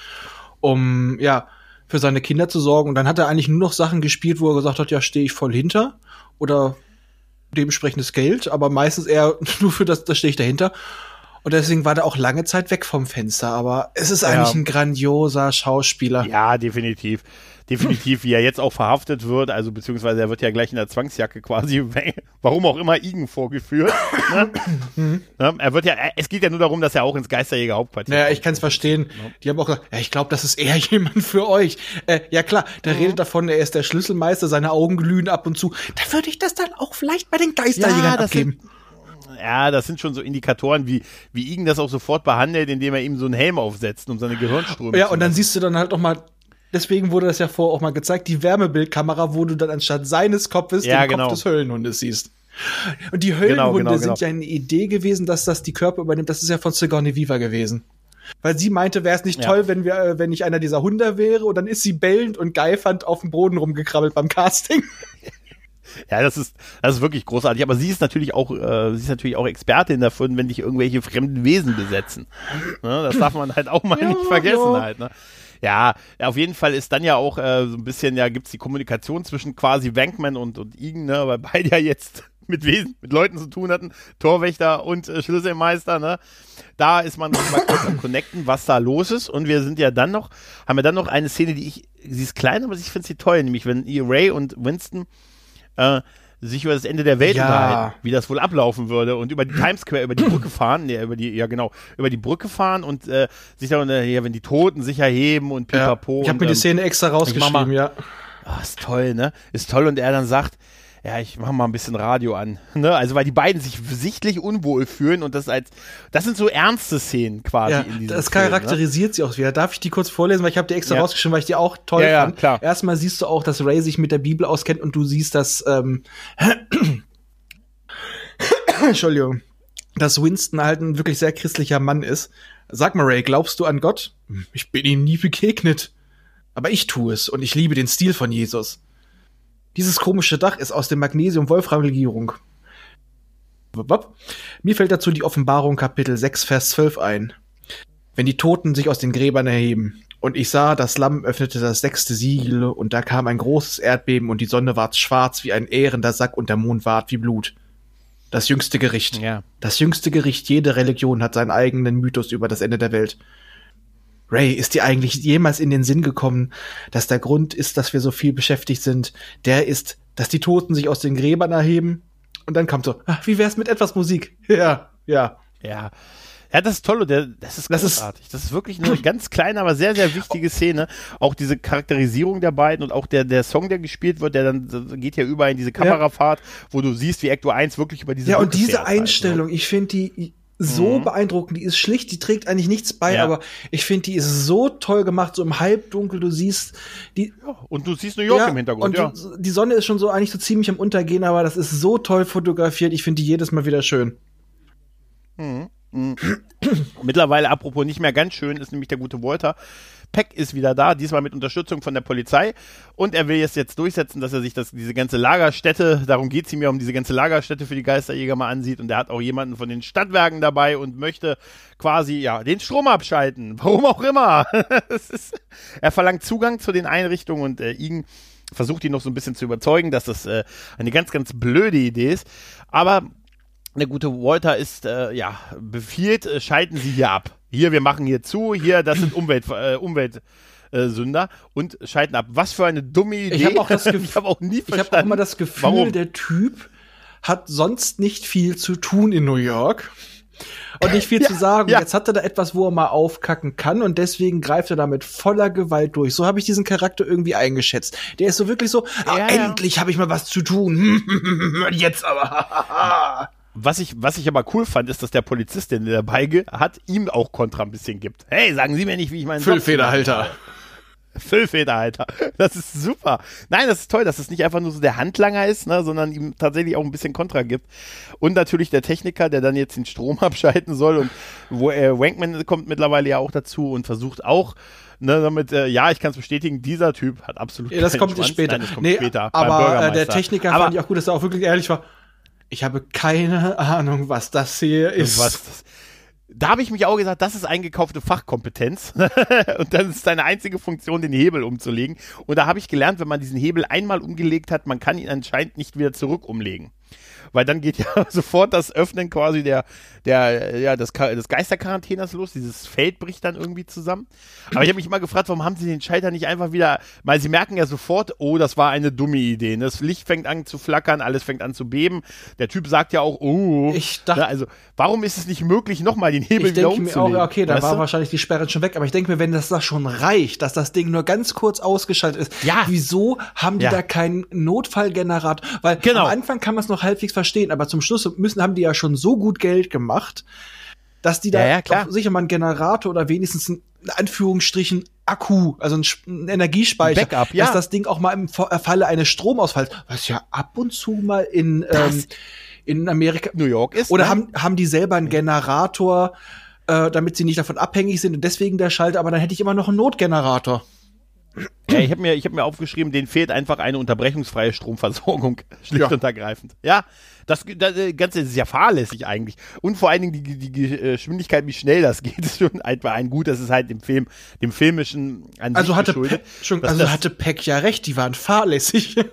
um ja für seine Kinder zu sorgen. Und dann hat er eigentlich nur noch Sachen gespielt, wo er gesagt hat, ja, stehe ich voll hinter oder dementsprechendes Geld, aber meistens eher *laughs* nur für das, das stehe ich dahinter. Und deswegen war der auch lange Zeit weg vom Fenster. Aber es ist eigentlich ja. ein grandioser Schauspieler. Ja, definitiv definitiv, wie er jetzt auch verhaftet wird, also beziehungsweise er wird ja gleich in der Zwangsjacke quasi, *laughs* warum auch immer, Igen vorgeführt. Ne? Mhm. ne? Er wird ja, es geht ja nur darum, dass er auch ins Geisterjäger Hauptquartier. Naja, ich kann es verstehen. Ja. Die haben auch gesagt, ja, ich glaube, das ist eher *laughs* jemand für euch. Äh, ja klar, der mhm. redet davon, er ist der Schlüsselmeister, seine Augen glühen ab und zu. Da würde ich das dann auch vielleicht bei den Geisterjägern ja, abgeben. Ja, das sind schon so Indikatoren, wie, wie Igen das auch sofort behandelt, indem er ihm so einen Helm aufsetzt, um seine Gehirnströme Ja, zu und dann siehst du dann halt noch mal Deswegen wurde das ja vorher auch mal gezeigt, die Wärmebildkamera, wo du dann anstatt seines Kopfes Ja, den genau. Kopf des Höllenhundes siehst. Und die Höllenhunde genau, genau. sind ja eine Idee gewesen, dass das die Körper übernimmt. Das ist ja von Sigourney Weaver gewesen. Weil sie meinte, wäre es nicht Ja. toll, wenn wir, äh, wenn ich einer dieser Hunde wäre. Und dann ist sie bellend und geifernd auf dem Boden rumgekrabbelt beim Casting. *laughs* Ja, das ist, das ist wirklich großartig. Aber sie ist natürlich auch, äh, sie ist natürlich auch Expertin davon, wenn dich irgendwelche fremden Wesen besetzen. Ne? Das darf man halt auch mal Ja, nicht vergessen ja. halt. Ne? Ja, auf jeden Fall ist dann ja auch äh, so ein bisschen, ja, gibt's die Kommunikation zwischen quasi Wankman und, und Igen, ne, weil beide ja jetzt *laughs* mit Wesen, mit Leuten zu tun hatten, Torwächter und äh, Schlüsselmeister, ne. Da ist man mal kurz am Connecten, was da los ist. Und wir sind ja dann noch, haben wir dann noch eine Szene, die ich, sie ist klein, aber ich finde sie toll, nämlich wenn ihr Ray und Winston äh, sich über das Ende der Welt Ja. unterhalten, wie das wohl ablaufen würde und über die *clears throat* Times Square, über die Brücke fahren, nee, über die, ja genau, über die Brücke fahren und äh, sich dann, äh, ja, wenn die Toten sich erheben und pipapo. ich habe mir die ähm, Szene extra rausgeschrieben, ja. Ah, ist toll, ne? Ist toll und er dann sagt, ja, ich mach mal ein bisschen Radio an, *laughs* ne? Also weil die beiden sich sichtlich unwohl fühlen und das als das sind so ernste Szenen quasi Ja, in diesem das Film, ne? charakterisiert sie auch wieder. Darf ich die kurz vorlesen, weil ich habe die extra Ja. rausgeschrieben, weil ich die auch toll Ja, ja, fand. klar. Erstmal siehst du auch, dass Ray sich mit der Bibel auskennt und du siehst, dass ähm, *coughs* Entschuldigung, dass Winston halt ein wirklich sehr christlicher Mann ist. Sag mal, Ray, glaubst du an Gott? Ich bin ihm nie begegnet. Aber ich tue es und ich liebe den Stil von Jesus. Dieses komische Dach ist aus der Magnesium-Wolfram-Legierung. Mir fällt dazu die Offenbarung Kapitel 6, Vers 12 ein. Wenn die Toten sich aus den Gräbern erheben. Und ich sah, das Lamm öffnete das sechste Siegel, und da kam ein großes Erdbeben, und die Sonne ward schwarz wie ein ährender Sack, und der Mond ward wie Blut. Das jüngste Gericht. Ja. Das jüngste Gericht jeder Religion hat seinen eigenen Mythos über das Ende der Welt. Ray, ist dir eigentlich jemals in den Sinn gekommen, dass der Grund ist, dass wir so viel beschäftigt sind, der ist, dass die Toten sich aus den Gräbern erheben? Und dann kommt so, ah, wie wär's mit etwas Musik? *laughs* Ja, ja. Ja. Ja, das ist toll und der, das ist Das ist- großartig. Das ist wirklich eine ganz kleine, aber sehr, sehr wichtige Szene. Auch diese Charakterisierung der beiden und auch der, der Song, der gespielt wird, der dann geht ja über in diese Kamerafahrt, wo du siehst, wie Ecto 1 wirklich über diese Ja, und Brücke diese fährt halt, ne? Einstellung, ich finde die so beeindruckend, die ist schlicht, die trägt eigentlich nichts bei, Ja. aber ich finde, die ist so toll gemacht, so im Halbdunkel, du siehst die Und du siehst New York im Hintergrund, und ja. du, die Sonne ist schon so eigentlich so ziemlich am Untergehen, aber das ist so toll fotografiert, ich finde die jedes Mal wieder schön. *clears throat* Mittlerweile, apropos nicht mehr ganz schön, ist nämlich der gute Walter. Peck ist wieder da, diesmal mit Unterstützung von der Polizei. Und er will jetzt, jetzt durchsetzen, dass er sich das, diese ganze Lagerstätte, darum geht's ihm ja um diese ganze Lagerstätte für die Geisterjäger mal ansieht. Und er hat auch jemanden von den Stadtwerken dabei und möchte quasi, ja, den Strom abschalten. *laughs* Warum auch immer. *laughs* Es ist, er verlangt Zugang zu den Einrichtungen und äh, Igen versucht ihn noch so ein bisschen zu überzeugen, dass das äh, eine ganz, ganz blöde Idee ist. Aber der gute Walter ist, äh, ja, befiehlt, äh, schalten Sie hier ab. Hier, wir machen hier zu, hier, das sind Umwelt, äh, Umwelt, äh, Sünder und schalten ab. Was für eine dumme Idee. Ich habe auch das *laughs* ich habe auch nie ich verstanden. habe auch immer das Gefühl, warum. der Typ hat sonst nicht viel zu tun in New York. Und nicht viel *laughs* Ja, zu sagen. ja. Jetzt hat er da etwas, wo er mal aufkacken kann und deswegen greift er da mit voller Gewalt durch. So habe ich diesen Charakter irgendwie eingeschätzt. Der ist so wirklich so, ah, Ja, ja. endlich habe ich mal was zu tun. *laughs* Jetzt aber. Was ich, was ich aber cool fand, ist, dass der Polizist, den er dabei hat, ihm auch Kontra ein bisschen gibt. Hey, sagen Sie mir nicht, wie ich meinen Füllfederhalter. Füllfederhalter. Das ist super. Nein, das ist toll, dass es nicht einfach nur so der Handlanger ist, ne, sondern ihm tatsächlich auch ein bisschen Kontra gibt. Und natürlich der Techniker, der dann jetzt den Strom *laughs* abschalten soll und wo er Wankman kommt mittlerweile ja auch dazu und versucht auch, ne, damit, äh, ja, ich kann es bestätigen, dieser Typ hat absolut Ja, das kommt Schwanz. später. Nein, das kommt nee, später. aber äh, der. Techniker aber fand ich auch gut, dass er auch wirklich ehrlich war. Ich habe keine Ahnung, was das hier ist. Was das, da habe ich mich auch gesagt, das ist eingekaufte Fachkompetenz. *laughs* und dann ist seine einzige Funktion, den Hebel umzulegen. Und da habe ich gelernt, wenn man diesen Hebel einmal umgelegt hat, man kann ihn anscheinend nicht wieder zurück umlegen. Weil dann geht *laughs* ja sofort das Öffnen quasi der, der, ja, des, Ka- des Geisterquarantänas los. Dieses Feld bricht dann irgendwie zusammen. Aber ich habe mich immer gefragt, warum haben sie den Schalter nicht einfach wieder, weil sie merken ja sofort, oh, das war eine dumme Idee. ne? Das Licht fängt an zu flackern, alles fängt an zu beben. Der Typ sagt ja auch, oh. Ich dachte- Ne, also, warum ist es nicht möglich, nochmal den Hebel ich wieder denke mir umzulegen? auch, okay, da war du? wahrscheinlich die Sperre schon weg, aber ich denke mir, wenn das da schon reicht, dass das Ding nur ganz kurz ausgeschaltet ist, Ja. wieso haben die Ja. da keinen Notfallgenerator? Weil Genau. am Anfang kann man es noch halbwegs verstehen, aber zum Schluss müssen, haben die ja schon so gut Geld gemacht, dass die da Ja, ja, sicher mal einen Generator oder wenigstens einen, in Anführungsstrichen Akku, also einen, Sp- einen Energiespeicher, Backup, ja. dass das Ding auch mal im äh, Falle eines Stromausfalls, was ja ab und zu mal in, ähm, in Amerika New York ist. oder ne? haben, haben die selber einen Generator, äh, damit sie nicht davon abhängig sind und deswegen der Schalter, aber dann hätte ich immer noch einen Notgenerator. Ja, ich habe mir, ich hab mir aufgeschrieben, denen fehlt einfach eine unterbrechungsfreie Stromversorgung, *laughs* schlicht Ja. und ergreifend. Ja, das, das äh, Ganze ist ja fahrlässig eigentlich. Und vor allen Dingen die, die, die äh, Geschwindigkeit, wie schnell das geht, *laughs* ist schon einfach ein Gut. Das ist halt dem Film, dem filmischen an Also sich hatte. Pe schon, also hatte Peck ja recht, die waren fahrlässig. *laughs*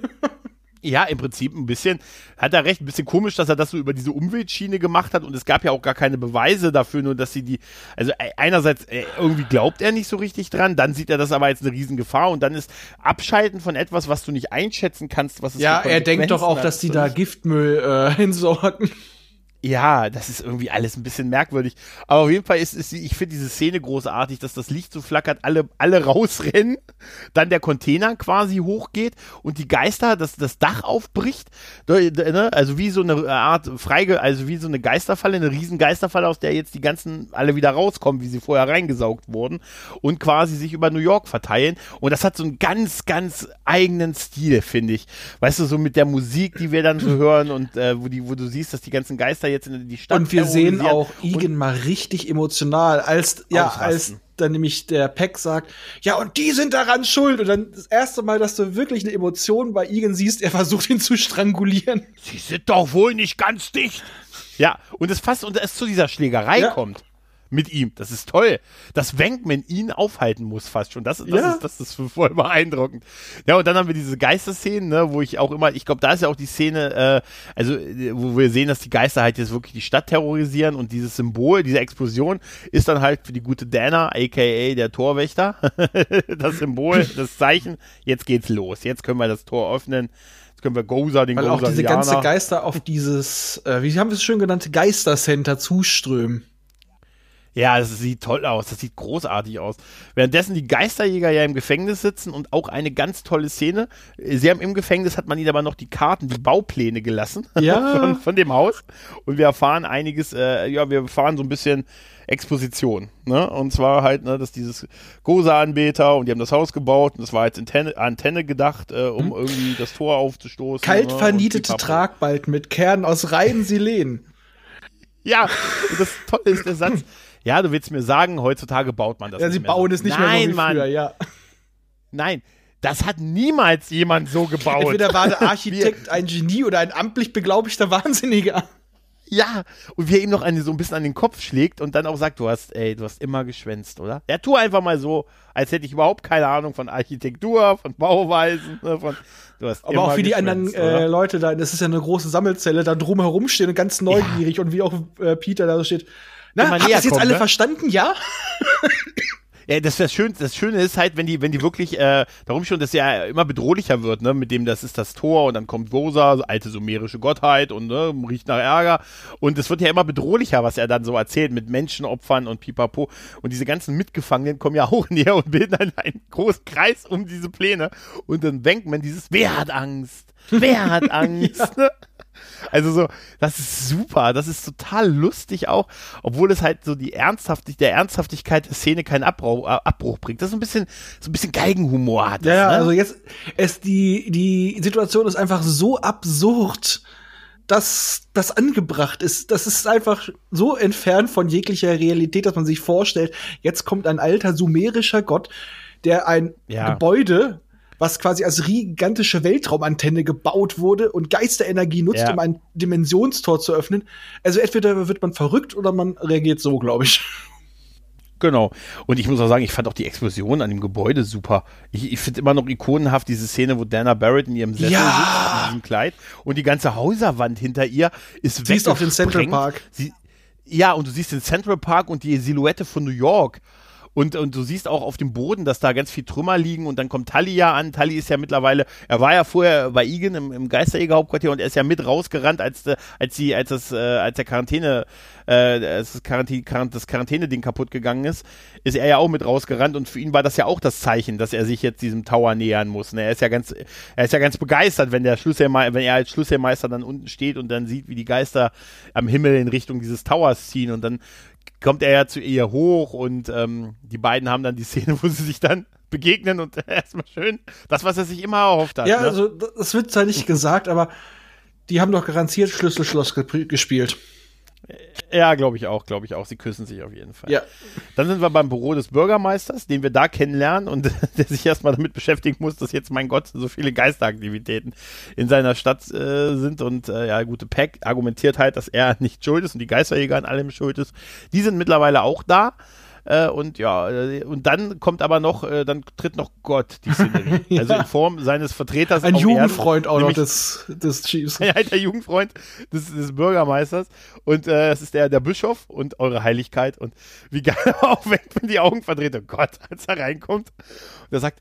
Ja, im Prinzip ein bisschen. Hat er recht, ein bisschen komisch, dass er das so über diese Umweltschiene gemacht hat und es gab ja auch gar keine Beweise dafür, nur dass sie die, also äh, einerseits äh, irgendwie glaubt er nicht so richtig dran, dann sieht er das aber als eine Riesengefahr und dann ist Abschalten von etwas, was du nicht einschätzen kannst, was es ja, er denkt doch auch, dass die da Giftmüll äh, *laughs* entsorgen. Ja, das ist irgendwie alles ein bisschen merkwürdig. Aber auf jeden Fall ist, ist ich finde diese Szene großartig, dass das Licht so flackert, alle, alle *laughs* rausrennen, dann der Container quasi hochgeht und die Geister, das, das Dach aufbricht. Ne? Also wie so eine Art Freige, also wie so eine Geisterfalle, eine riesen Geisterfalle, aus der jetzt die ganzen alle wieder rauskommen, wie sie vorher reingesaugt wurden und quasi sich über New York verteilen. Und das hat so einen ganz, ganz eigenen Stil, finde ich. Weißt du, so mit der Musik, die wir dann so hören und äh, wo, die, wo du siehst, dass die ganzen Geister jetzt in die Stadt Und wir sehen auch Igen mal richtig emotional, als, ja, Ausrasten. als dann nämlich der Peck sagt, ja, und die sind daran schuld. Und dann das erste Mal, dass du wirklich eine Emotion bei Igen siehst, er versucht ihn zu strangulieren. Sie sind doch wohl nicht ganz dicht. Ja, und es fast und es zu dieser Schlägerei Ja. kommt mit ihm. Das ist toll. Dass Wenkman ihn aufhalten muss fast schon. Das, das, Ja. ist, das ist voll beeindruckend. Ja, und dann haben wir diese Geisterszenen, ne, wo ich auch immer, ich glaube, da ist ja auch die Szene, äh, also äh, wo wir sehen, dass die Geister halt jetzt wirklich die Stadt terrorisieren und dieses Symbol, diese Explosion ist dann halt für die gute Dana, aka der Torwächter, *laughs* das Symbol, *laughs* das Zeichen. Jetzt geht's los. Jetzt können wir das Tor öffnen. Jetzt können wir Goza, den Weil auch diese ganze Geister auf dieses, äh, wie haben wir es schön genannt, Geistercenter zuströmen. Ja, das sieht toll aus, das sieht großartig aus. Währenddessen die Geisterjäger ja im Gefängnis sitzen und auch eine ganz tolle Szene. Sie haben im Gefängnis hat man ihnen aber noch die Karten, die Baupläne gelassen *laughs* Ja. von, von dem Haus. Und wir erfahren einiges, äh, ja, wir erfahren so ein bisschen Exposition. Ne? Und zwar halt, ne, dass dieses Gosa-Anbeter und die haben das Haus gebaut und das war als Antenne, Antenne gedacht, äh, um irgendwie das Tor aufzustoßen. Kalt ne? Vernietete mit Kernen aus reinen Silen. Ja, das Tolle ist der Satz. *laughs* Ja, du willst mir sagen, heutzutage baut man das Ja, sie bauen so. es nicht Nein, mehr so wie Mann. früher, ja. Nein, das hat niemals jemand so gebaut. Entweder war der *laughs* Architekt ein Genie oder ein amtlich beglaubigter Wahnsinniger. ja, und wie er ihm noch eine, so ein bisschen an den Kopf schlägt und dann auch sagt, du hast, ey, du hast immer geschwänzt, oder? Ja, tu einfach mal so, als hätte ich überhaupt keine Ahnung von Architektur, von Bauweisen, ne, von, du hast Aber auch wie die anderen äh, Leute da, das ist ja eine große Sammelzelle, da drumherum stehen und ganz neugierig und wie auch äh, Peter da so steht. Na, habt ihr jetzt alle ne? verstanden? Ja? *laughs* Ja, das, das, Schöne, das Schöne ist halt, wenn die, wenn die wirklich äh, darum schon, dass ja immer bedrohlicher wird, ne, mit dem, das ist das Tor und dann kommt Gosa, so alte sumerische Gottheit und ne, riecht nach Ärger und es wird ja immer bedrohlicher, was er dann so erzählt mit Menschenopfern und Pipapo und diese ganzen Mitgefangenen kommen ja *laughs* auch näher und bilden dann einen großen Kreis um diese Pläne und dann denkt man dieses, wer hat Angst? Wer hat *laughs* Angst? ne? Also so, das ist super, das ist total lustig auch, obwohl es halt so die Ernsthaftig, der Ernsthaftigkeit der Szene keinen Abbruch, äh, Abbruch bringt. Das ist so ein bisschen, so ein bisschen Geigenhumor hat. Das, Ja, ja, ne? also jetzt ist die, die Situation ist einfach so absurd, dass das angebracht ist. Das ist einfach so entfernt von jeglicher Realität, dass man sich vorstellt, jetzt kommt ein alter sumerischer Gott, der ein Ja. Gebäude, was quasi als gigantische Weltraumantenne gebaut wurde und Geisterenergie nutzt, Ja. um ein Dimensionstor zu öffnen. Also entweder wird man verrückt oder man reagiert so, glaube ich. Genau. Und ich muss auch sagen, ich fand auch die Explosion an dem Gebäude super. Ich, ich finde immer noch ikonenhaft diese Szene, wo Dana Barrett in ihrem Sessel Ja. sitzt, in diesem Kleid und die ganze Häuserwand hinter ihr ist Siehst auch den Central. Park. Sie, ja, und du siehst den Central Park und die Silhouette von New York. Und, und du siehst auch auf dem Boden, dass da ganz viel Trümmer liegen und dann kommt Tully ja an. Tully ist ja mittlerweile, er war ja vorher bei Igen im, im Geisterjäger-Hauptquartier und er ist ja mit rausgerannt, als, äh, als, die, als, das, äh, als der Quarantäne, äh, als das, Quarantäne, das Quarantäne-Ding kaputt gegangen ist, ist er ja auch mit rausgerannt und für ihn war das ja auch das Zeichen, dass er sich jetzt diesem Tower nähern muss. Ne? Er ist ja ganz, er ist ja ganz begeistert, wenn der Schlüsselmeister, wenn er als Schlüsselmeister dann unten steht und dann sieht, wie die Geister am Himmel in Richtung dieses Towers ziehen und dann kommt er ja zu ihr hoch und ähm, die beiden haben dann die *laughs* Szene, wo sie sich dann begegnen und *laughs* erstmal schön das, was er sich immer erhofft hat. Ja, ne? also das wird zwar nicht gesagt, aber die haben doch garantiert Schlüssel-Schloss ge gespielt. Ja, glaube ich auch, glaube ich auch. Sie küssen sich auf jeden Fall. Ja. Dann sind wir beim Büro des Bürgermeisters, den wir da kennenlernen und *laughs* der sich erstmal damit beschäftigen muss, dass jetzt, mein Gott, so viele Geisteraktivitäten in seiner Stadt äh, sind und äh, ja, gute Pack argumentiert halt, dass er nicht schuld ist und die Geisterjäger an allem schuld ist. Die sind mittlerweile auch da. Äh, und ja, äh, und dann kommt aber noch, äh, dann tritt noch Gott die Szenerie. *laughs* Ja. Also in Form seines Vertreters. Ein Jugendfreund Erden, auch noch des, des Chiefs. *laughs* ja, der Jugendfreund des, des Bürgermeisters. Und äh, es ist der, der Bischof und eure Heiligkeit. Und wie geil er *laughs* auch wenn die Augen verdreht. Oh Gott, als er reinkommt. Und er sagt,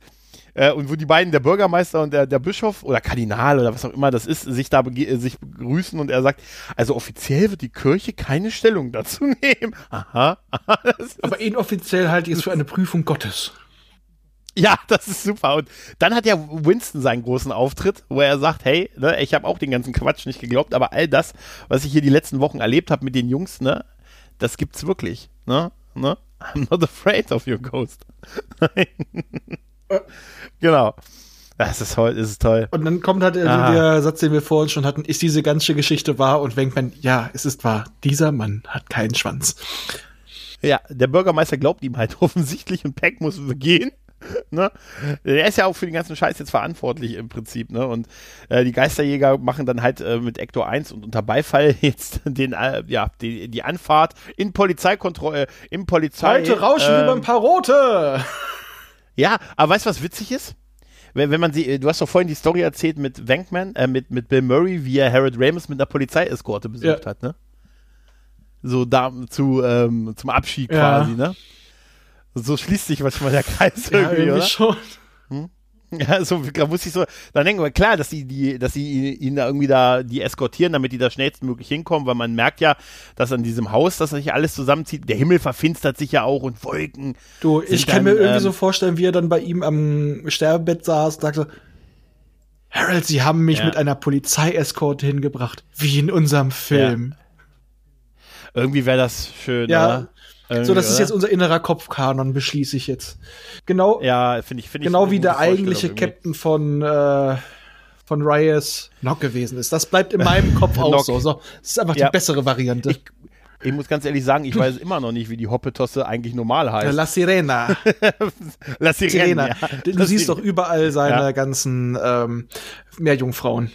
äh, und wo die beiden, der Bürgermeister und der, der Bischof oder Kardinal oder was auch immer das ist, sich da bege- äh, sich begrüßen und er sagt, also offiziell wird die Kirche keine Stellung dazu *laughs* nehmen. Aha, aha. Aber inoffiziell halte ich es für eine Prüfung Gottes. ja, das ist super. Und dann hat ja Winston seinen großen Auftritt, wo er sagt, hey, ne, ich habe auch den ganzen Quatsch nicht geglaubt, aber all das, was ich hier die letzten Wochen erlebt habe mit den Jungs, ne, das gibt's wirklich. Ne? Ne? I'm not afraid of your ghost. *laughs* genau. Das ist, toll, das ist toll. Und dann kommt halt äh, Ah. der Satz, den wir vorhin schon hatten, ist diese ganze Geschichte wahr? Und Wenkman, ja, es ist wahr. Dieser Mann hat keinen Schwanz. Ja, der Bürgermeister glaubt ihm halt *laughs* offensichtlich und Peck muss gehen. Ne? Er ist ja auch für den ganzen Scheiß jetzt verantwortlich im Prinzip, ne? Und äh, die Geisterjäger machen dann halt äh, mit Ector 1 und unter Beifall *laughs* jetzt den, äh, ja, die, die Anfahrt in Polizeikontrolle, im Polizei. Heute rauschen ähm, über ein paar Rote. Ja, aber weißt du, was witzig ist? Wenn, wenn man sie, äh, du hast doch vorhin die Story erzählt mit Wankman, äh, mit, mit Bill Murray, wie er Harold Ramis mit einer Polizeieskorte besucht Ja. hat, ne? So da zu, ähm, zum Abschied Ja. quasi, ne? So schließt sich manchmal der Kreis Ja, irgendwie, irgendwie oder? schon. *laughs* Ja, so da muss ich so, dann denken wir, klar, dass sie die, dass sie ihn, da irgendwie da, die eskortieren, damit die da schnellstmöglich hinkommen, weil man merkt ja, dass an diesem Haus, dass sich alles zusammenzieht, der Himmel verfinstert sich ja auch und Wolken. Du, ich kann mir dann, irgendwie ähm, so vorstellen, wie er dann bei ihm am Sterbebett saß und sagte, Harold, Sie haben mich Ja. mit einer Polizeieskorte hingebracht, wie in unserem Film. Irgendwie wäre das schön, Ja. oder? So, das ist jetzt unser innerer Kopfkanon, beschließe ich jetzt. Genau, Ja, finde ich, finde ich. genau wie der eigentliche irgendwie. Captain von, äh, von Ryas Nock gewesen ist. Das bleibt in meinem *laughs* Kopf auch Nock. so. so. Das ist einfach Ja. die bessere Variante. Ich, ich muss ganz ehrlich sagen, ich weiß immer noch nicht, wie die Hoppetosse eigentlich normal heißt. La Sirena. *laughs* Sie Sirena. rennen. Ja. Du Lass siehst sie- doch überall seine Ja. ganzen ähm, Meerjungfrauen.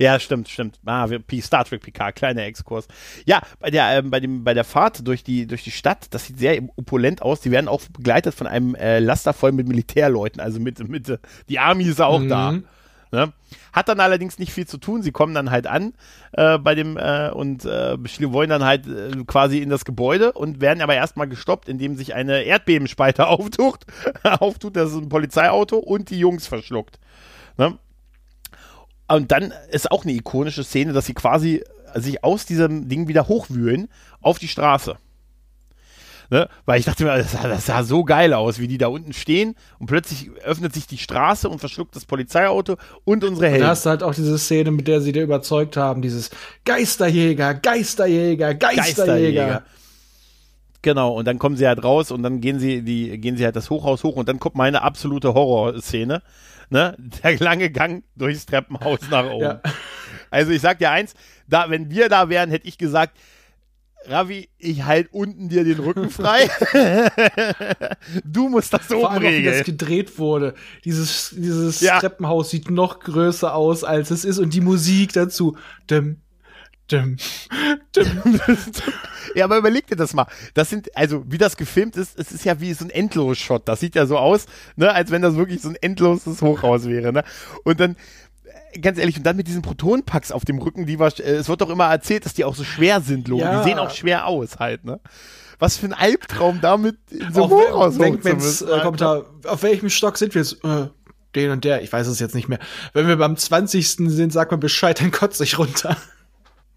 Ja, stimmt, stimmt. Ah, wir, Star Trek PK, kleiner Exkurs. Ja, bei der, ähm, bei dem, bei der Fahrt durch die, durch die Stadt, das sieht sehr opulent aus. Die werden auch begleitet von einem äh, Laster voll mit Militärleuten, also mit, mit, die Army ist auch da. Mhm. Ne? Hat dann allerdings nicht viel zu tun. Sie kommen dann halt an äh, bei dem äh, und äh, wollen dann halt äh, quasi in das Gebäude und werden aber erstmal gestoppt, indem sich eine Erdbebenspeite *laughs* auftut. auftut, das ist ein Polizeiauto und die Jungs verschluckt. Ne? Und dann ist auch eine ikonische Szene, dass sie quasi sich aus diesem Ding wieder hochwühlen auf die Straße. Ne? Weil ich dachte mir, das sah, das sah so geil aus, wie die da unten stehen und plötzlich öffnet sich die Straße und verschluckt das Polizeiauto und unsere Da Helden. hast du halt auch diese Szene, mit der sie dir überzeugt haben, dieses Geisterjäger, Geisterjäger, Geisterjäger. Geisterjäger. Genau, und dann kommen sie halt raus und dann gehen sie, die, gehen sie halt das Hochhaus hoch und dann kommt meine absolute Horrorszene. Ne? *laughs* Der lange Gang durchs Treppenhaus nach oben. Ja. Also ich sag dir eins, da, wenn wir da wären, hätte ich gesagt, Ravi, ich halt unten dir den Rücken frei. *laughs* du musst das Vor oben allem auch, wie das regeln. gedreht wurde. Dieses, dieses Ja. Treppenhaus sieht noch größer aus, als es ist. Und die Musik dazu. Dim, dim, dim. *laughs* *laughs* Ja, aber überleg dir das mal. Das sind, also wie das gefilmt ist, es ist ja wie so ein Endlos-Shot. Das sieht ja so aus, ne, als wenn das wirklich so ein endloses Hochhaus wäre, ne? Und dann, äh, ganz ehrlich, und dann mit diesen Protonenpacks auf dem Rücken, die war, äh, es wird doch immer erzählt, dass die auch so schwer sind, Logan. Ja. Die sehen auch schwer aus halt, ne? was für ein Albtraum damit in so einem Hochhaus Bankmans hochzumüssen, äh, Kommentar, auf welchem Stock sind wir jetzt? Äh, den und der, ich weiß es jetzt nicht mehr. Wenn wir beim 20. sind, sag mal Bescheid, dann kotze ich runter.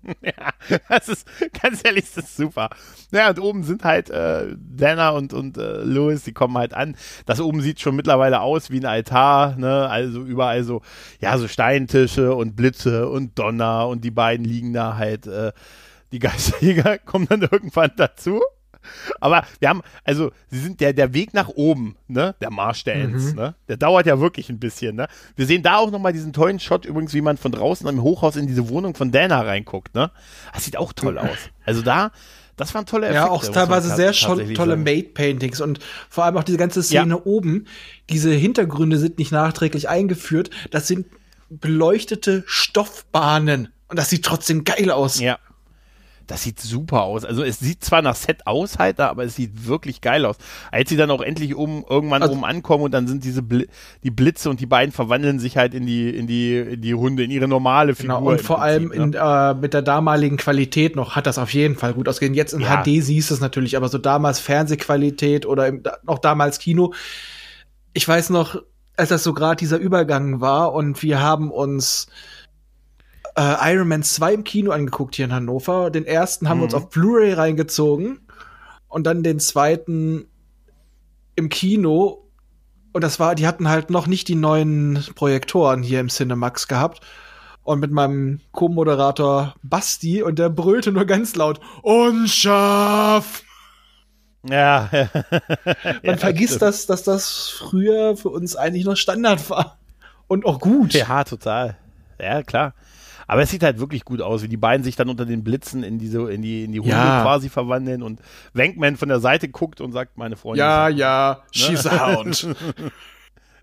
*laughs* Ja, das ist, ganz ehrlich, das ist super. Ja, und oben sind halt äh, Dana und, und äh, Louis, die kommen halt an. Das oben sieht schon mittlerweile aus wie ein Altar, ne? Also überall so, ja, so Steintische und Blitze und Donner und die beiden liegen da halt, äh, die Geisterjäger *laughs* kommen dann irgendwann dazu. Aber wir haben, also, sie sind der, der Weg nach oben, ne? Der Marsch der Ents, ne? Der dauert ja wirklich ein bisschen, ne? Wir sehen da auch nochmal diesen tollen Shot übrigens, wie man von draußen am Hochhaus in diese Wohnung von Dana reinguckt, ne? Das sieht auch toll aus. Also da, das waren tolle Effekte. Ja, auch teilweise sehr tolle. Made-Paintings und vor allem auch diese ganze Szene oben. Diese Hintergründe sind nicht nachträglich eingeführt. Das sind beleuchtete Stoffbahnen. Und das sieht trotzdem geil aus. Ja. Das sieht super aus. Also es sieht zwar nach Set aus halt, aber es sieht wirklich geil aus. Als sie dann auch endlich oben, irgendwann Also- oben ankommen und dann sind diese Bli die Blitze und die beiden verwandeln sich halt in die, in die, in die Hunde, in ihre normale Figur. Genau, und vor allem Prinzip, in, ne? äh, mit der damaligen Qualität noch hat das auf jeden Fall gut ausgesehen. Jetzt in Ja. HD siehst du es natürlich, aber so damals Fernsehqualität oder im, da- noch damals Kino. Ich weiß noch, als das so gerade dieser Übergang war und wir haben uns äh, Iron Man 2 im Kino angeguckt hier in Hannover. Den ersten haben wir uns Mhm. auf Blu-ray reingezogen und dann den zweiten im Kino. Und das war, die hatten halt noch nicht die neuen Projektoren hier im Cinemax gehabt. Und mit meinem Co-Moderator Basti und der brüllte nur ganz laut, unscharf! Ja, Man *laughs* vergisst das, dass das früher für uns eigentlich noch Standard war. Und auch gut. ja, total. Ja, klar. Aber es sieht halt wirklich gut aus, wie die beiden sich dann unter den Blitzen in diese, in die, in die Hunde Ja. quasi verwandeln und Wankman von der Seite guckt und sagt, meine Freundin. ja, ja, she's a hound. *laughs*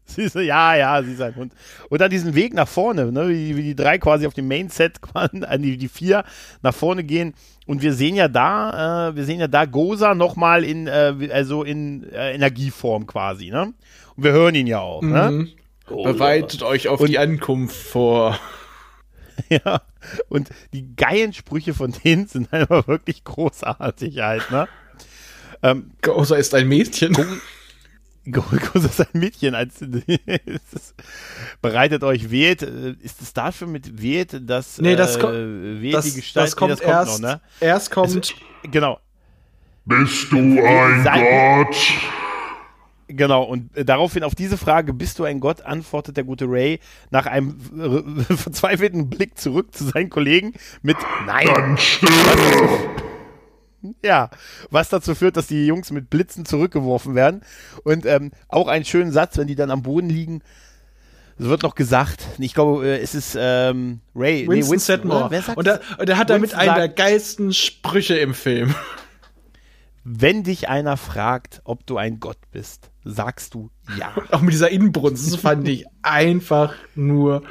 Sie so, ja, ja, sie ist ein Hund. Und dann diesen Weg nach vorne, ne, wie, wie die drei quasi auf dem Main-Set, *laughs* die, die vier nach vorne gehen. Und wir sehen ja da, äh, wir sehen ja da Goza nochmal in, äh, also in äh, Energieform quasi, ne? Und wir hören ihn ja auch, ne? Mhm. Goza. Bereitet euch auf Und- die Ankunft vor. *laughs* Ja. Und die geilen Sprüche von denen sind *laughs* einfach wirklich großartig halt, ne? Ähm, Gozer ist ein Mädchen. Goza *laughs* ist ein Mädchen. Als, es bereitet euch, wählt, äh, ist es dafür mit wählt, das, Nee, das äh, wählt Das, die Gestalt, das kommt nee, erst. noch, ne? Erst kommt. Genau, Bist du ein Sei- Gott? Genau. Und äh, daraufhin auf diese Frage, bist du ein Gott, antwortet der gute Ray nach einem *laughs* verzweifelten Blick zurück zu seinen Kollegen mit Nein. Dann stirb! Ja, was dazu führt, dass die Jungs mit Blitzen zurückgeworfen werden. Und ähm, auch einen schönen Satz, wenn die dann am Boden liegen. Es wird noch gesagt, ich glaube, äh, es ist ähm, Ray, Winston, nee, Sedmore. oder? Wer sagt Und, der, und der hat damit Winston einen der geilsten Sprüche im Film. Wenn dich einer fragt, ob du ein Gott bist, sagst du ja. *laughs* Auch mit dieser Inbrunst. Das fand ich einfach nur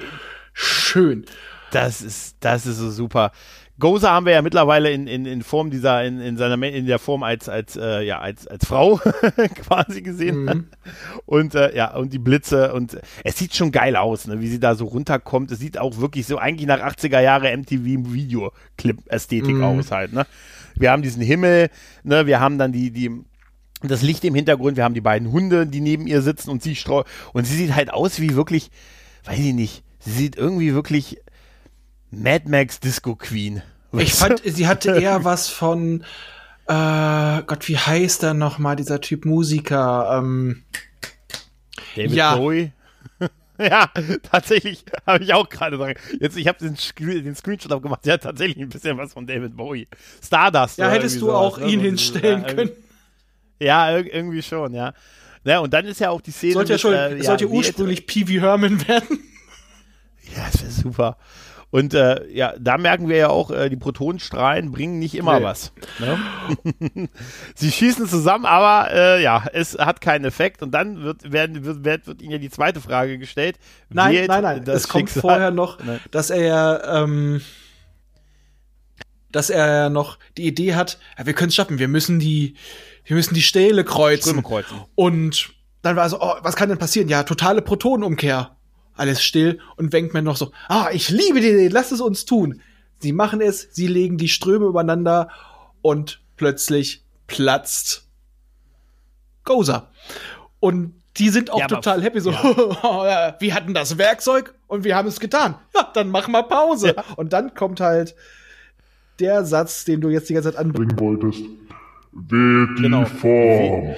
schön. Das ist, das ist so super. Goza haben wir ja mittlerweile in, in, in Form dieser, in, in seiner, in der Form als, als, äh, ja, als, als Frau *laughs* quasi gesehen. Mhm. *laughs* Und, äh, ja, und die Blitze und es sieht schon geil aus, ne, wie sie da so runterkommt. Es sieht auch wirklich so eigentlich nach 80er Jahre MTV Videoclip Ästhetik Mhm. aus halt, ne. Wir haben diesen Himmel, ne, wir haben dann die, die, das Licht im Hintergrund, wir haben die beiden Hunde, die neben ihr sitzen und sie streu und sie sieht halt aus wie wirklich, weiß ich nicht, sie sieht irgendwie wirklich Mad Max Disco Queen. Ich fand, sie hatte *laughs* eher was von, äh, Gott, wie heißt er noch mal, dieser Typ Musiker? Ähm, David ja. Bowie. *laughs* ja, tatsächlich habe ich auch gerade dran. Jetzt, ich habe den, Screen- den Screenshot abgemacht. Ja, tatsächlich ein bisschen was von David Bowie. Stardust. ja, hättest du sowas, auch ne? ihn hinstellen ja, können. Ja, ir irgendwie schon, ja. Ja, und dann ist ja auch die Szene. Sollte ja mit, schon, äh, es sollte ja, ursprünglich Pee Wee Herman werden. *laughs* Ja, das wäre super. Und äh, ja, da merken wir ja auch, äh, die Protonenstrahlen bringen nicht immer Nee. was. Ne? *laughs* Sie schießen zusammen, aber äh, ja, es hat keinen Effekt. Und dann wird, werden, wird, wird, wird ihnen ja die zweite Frage gestellt. Nein, Wählt nein, nein. das Es kommt Schicksal- vorher noch, Nein. dass er ja, ähm, dass er ja noch die Idee hat, ja, wir können es schaffen, wir müssen die, wir müssen die Stähle kreuzen. Ströme kreuzen. Und dann war so, oh, was kann denn passieren? Ja, totale Protonenumkehr. Alles still und Wenkman noch so, ah, ich liebe die Idee, lass es uns tun. Sie machen es, sie legen die Ströme übereinander und plötzlich platzt Gozer. Und die sind auch Ja, total happy, so, *laughs* wir hatten das Werkzeug und wir haben es getan. Ja, dann mach mal Pause. Und dann kommt halt der Satz, den du jetzt die ganze Zeit anbringst. bringen wolltest. Weht die Genau. Form.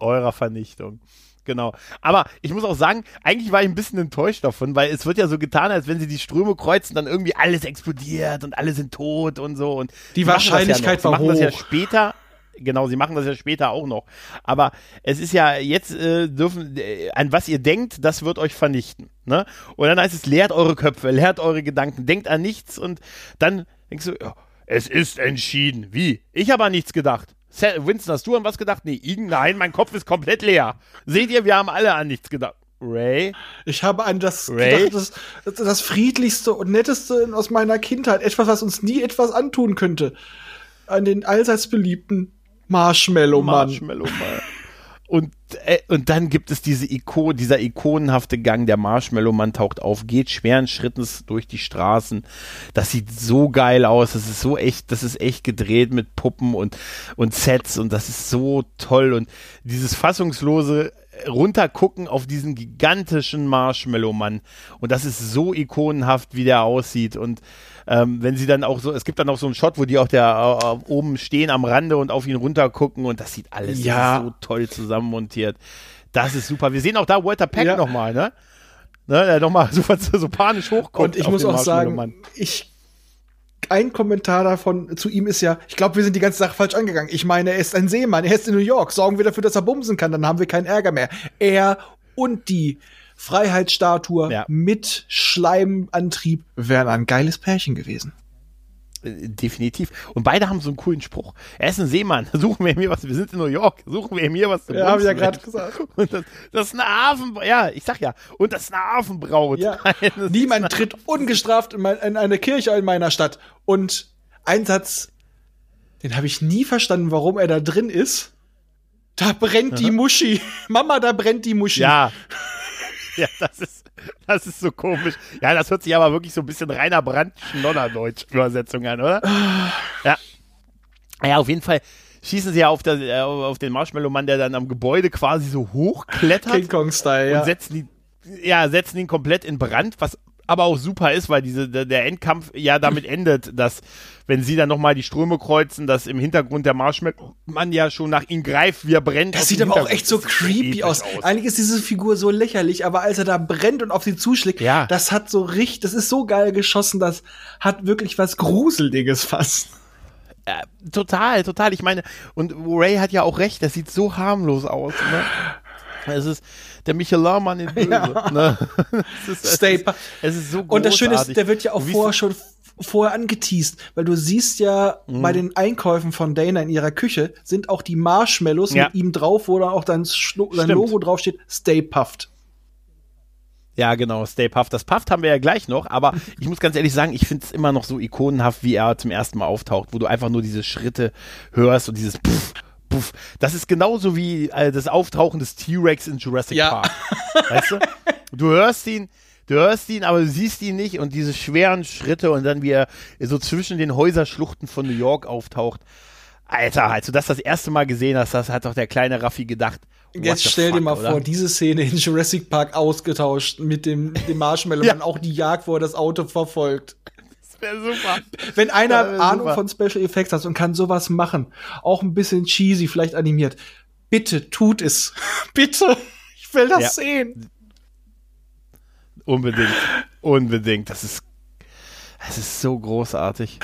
eurer Vernichtung. Genau. Aber ich muss auch sagen, eigentlich war ich ein bisschen enttäuscht davon, weil es wird ja so getan, als wenn sie die Ströme kreuzen, dann irgendwie alles explodiert und alle sind tot und so. Und Die sie machen das Wahrscheinlichkeit ja war machen das ja hoch. später. Genau, sie machen das ja später auch noch. Aber es ist ja jetzt äh, dürfen, äh, an was ihr denkt, das wird euch vernichten. Ne? Und dann heißt es, lehrt eure Köpfe, lehrt eure Gedanken, denkt an nichts und dann denkst du, ja, es ist entschieden. Wie? Ich habe an nichts gedacht. Winston, hast du an was gedacht? Nee, Igen, nein, mein Kopf ist komplett leer. Seht ihr, wir haben alle an nichts gedacht. Ray? Ich habe an das Ray? gedacht, das, das friedlichste und netteste aus meiner Kindheit. Etwas, was uns nie etwas antun könnte. An den allseits beliebten Marshmallow Mann. Marshmallow Mann. Und, äh, und dann gibt es diese Iko dieser ikonenhafte Gang, der Marshmallow Mann taucht auf, geht schweren Schrittens durch die Straßen. Das sieht so geil aus, das ist so echt, das ist echt gedreht mit Puppen und, und Sets und das ist so toll und dieses fassungslose runtergucken auf diesen gigantischen Marshmallow Mann und das ist so ikonenhaft, wie der aussieht und ähm, wenn sie dann auch so, es gibt dann auch so einen Shot, wo die auch der äh, oben stehen am Rande und auf ihn runtergucken und das sieht alles Ja. so toll zusammenmontiert. Das ist super. Wir sehen auch da Walter Peck Ja. nochmal, ne? Ne, der nochmal *laughs* so, so panisch hochkommt. Und ich muss auch sagen, Marshmallow-Mann. ich ein Kommentar davon zu ihm ist ja, ich glaube, wir sind die ganze Sache falsch angegangen. Ich meine, er ist ein Seemann, er ist in New York. Sorgen wir dafür, dass er bumsen kann, dann haben wir keinen Ärger mehr. Er und die Freiheitsstatue Ja. mit Schleimantrieb wären ein geiles Pärchen gewesen. Definitiv. Und beide haben so einen coolen Spruch. Er ist ein Seemann. *laughs* Suchen wir mir was. Wir sind in New York. Suchen wir mir was zu Ja, hab ich ja gerade gesagt. *laughs* Und das, das ist eine Hafenbraut. Ja, ich sag ja. Und das ist eine Hafenbraut. Ja. *laughs* Nein, Niemand eine- tritt ungestraft in, mein, in eine Kirche in meiner Stadt. Und ein Satz, den habe ich nie verstanden, warum er da drin ist. Da brennt die Muschi. Mama, da brennt die Muschi. Ja. Ja, das ist, *laughs* das ist so komisch. Ja, das hört sich aber wirklich so ein bisschen reiner Brand-Schnodderdeutsch-Übersetzung an, oder? Ja. Ja, auf jeden Fall schießen sie ja auf, das, äh, auf den Marshmallow-Mann, der dann am Gebäude quasi so hochklettert. King Kong-Style, ja. und setzen ihn, ja, setzen ihn komplett in Brand, was aber auch super ist, weil diese, der, Endkampf ja damit endet, dass, wenn sie dann nochmal die Ströme kreuzen, dass im Hintergrund der Marshmallow-Mann ja schon nach ihm greift, wie er brennt. aus Das sieht aber auch echt so creepy episch aus. Eigentlich ist diese Figur so lächerlich, aber als er da brennt und auf sie zuschlägt, Ja. das hat so richtig, das ist so geil geschossen, das hat wirklich was Gruseliges fast. Ja, total, total. Ich meine, und Ray hat ja auch recht, das sieht so harmlos aus. Ne? Es ist der Michelin-Mann in *laughs* Böse. Ja. Ne? Es ist, es Stay ist, es ist so großartig. Und das Schöne ist, der wird ja auch vorher schon vorher angeteased, weil du siehst ja Mhm. bei den Einkäufen von Dana in ihrer Küche sind auch die Marshmallows Ja. mit ihm drauf, wo dann auch Schno- sein Stimmt. Logo draufsteht, Stay Puffed. Ja, genau, Stay Puft. Das Puft haben wir ja gleich noch, aber *laughs* ich muss ganz ehrlich sagen, ich finde es immer noch so ikonenhaft, wie er zum ersten Mal auftaucht, wo du einfach nur diese Schritte hörst und dieses Puff, Puff. Das ist genauso wie äh, das Auftauchen des T-Rex in Jurassic Ja. Park. Weißt du? Du hörst ihn, du hörst ihn, aber du siehst ihn nicht und diese schweren Schritte und dann wie er so zwischen den Häuserschluchten von New York auftaucht. Alter, als du das das erste Mal gesehen hast, das hat doch der kleine Raffi gedacht. Jetzt stell dir fuck, mal oder? vor, diese Szene in Jurassic Park ausgetauscht mit dem, dem *laughs* Marshmallow Ja. und auch die Jagd, wo er das Auto verfolgt. Wäre super. Wenn einer Ahnung super. von Special Effects hat und kann sowas machen, auch ein bisschen cheesy, vielleicht animiert, bitte tut es. *laughs* bitte. Ich will das Ja. sehen. Unbedingt. Unbedingt. Das ist, das ist so großartig.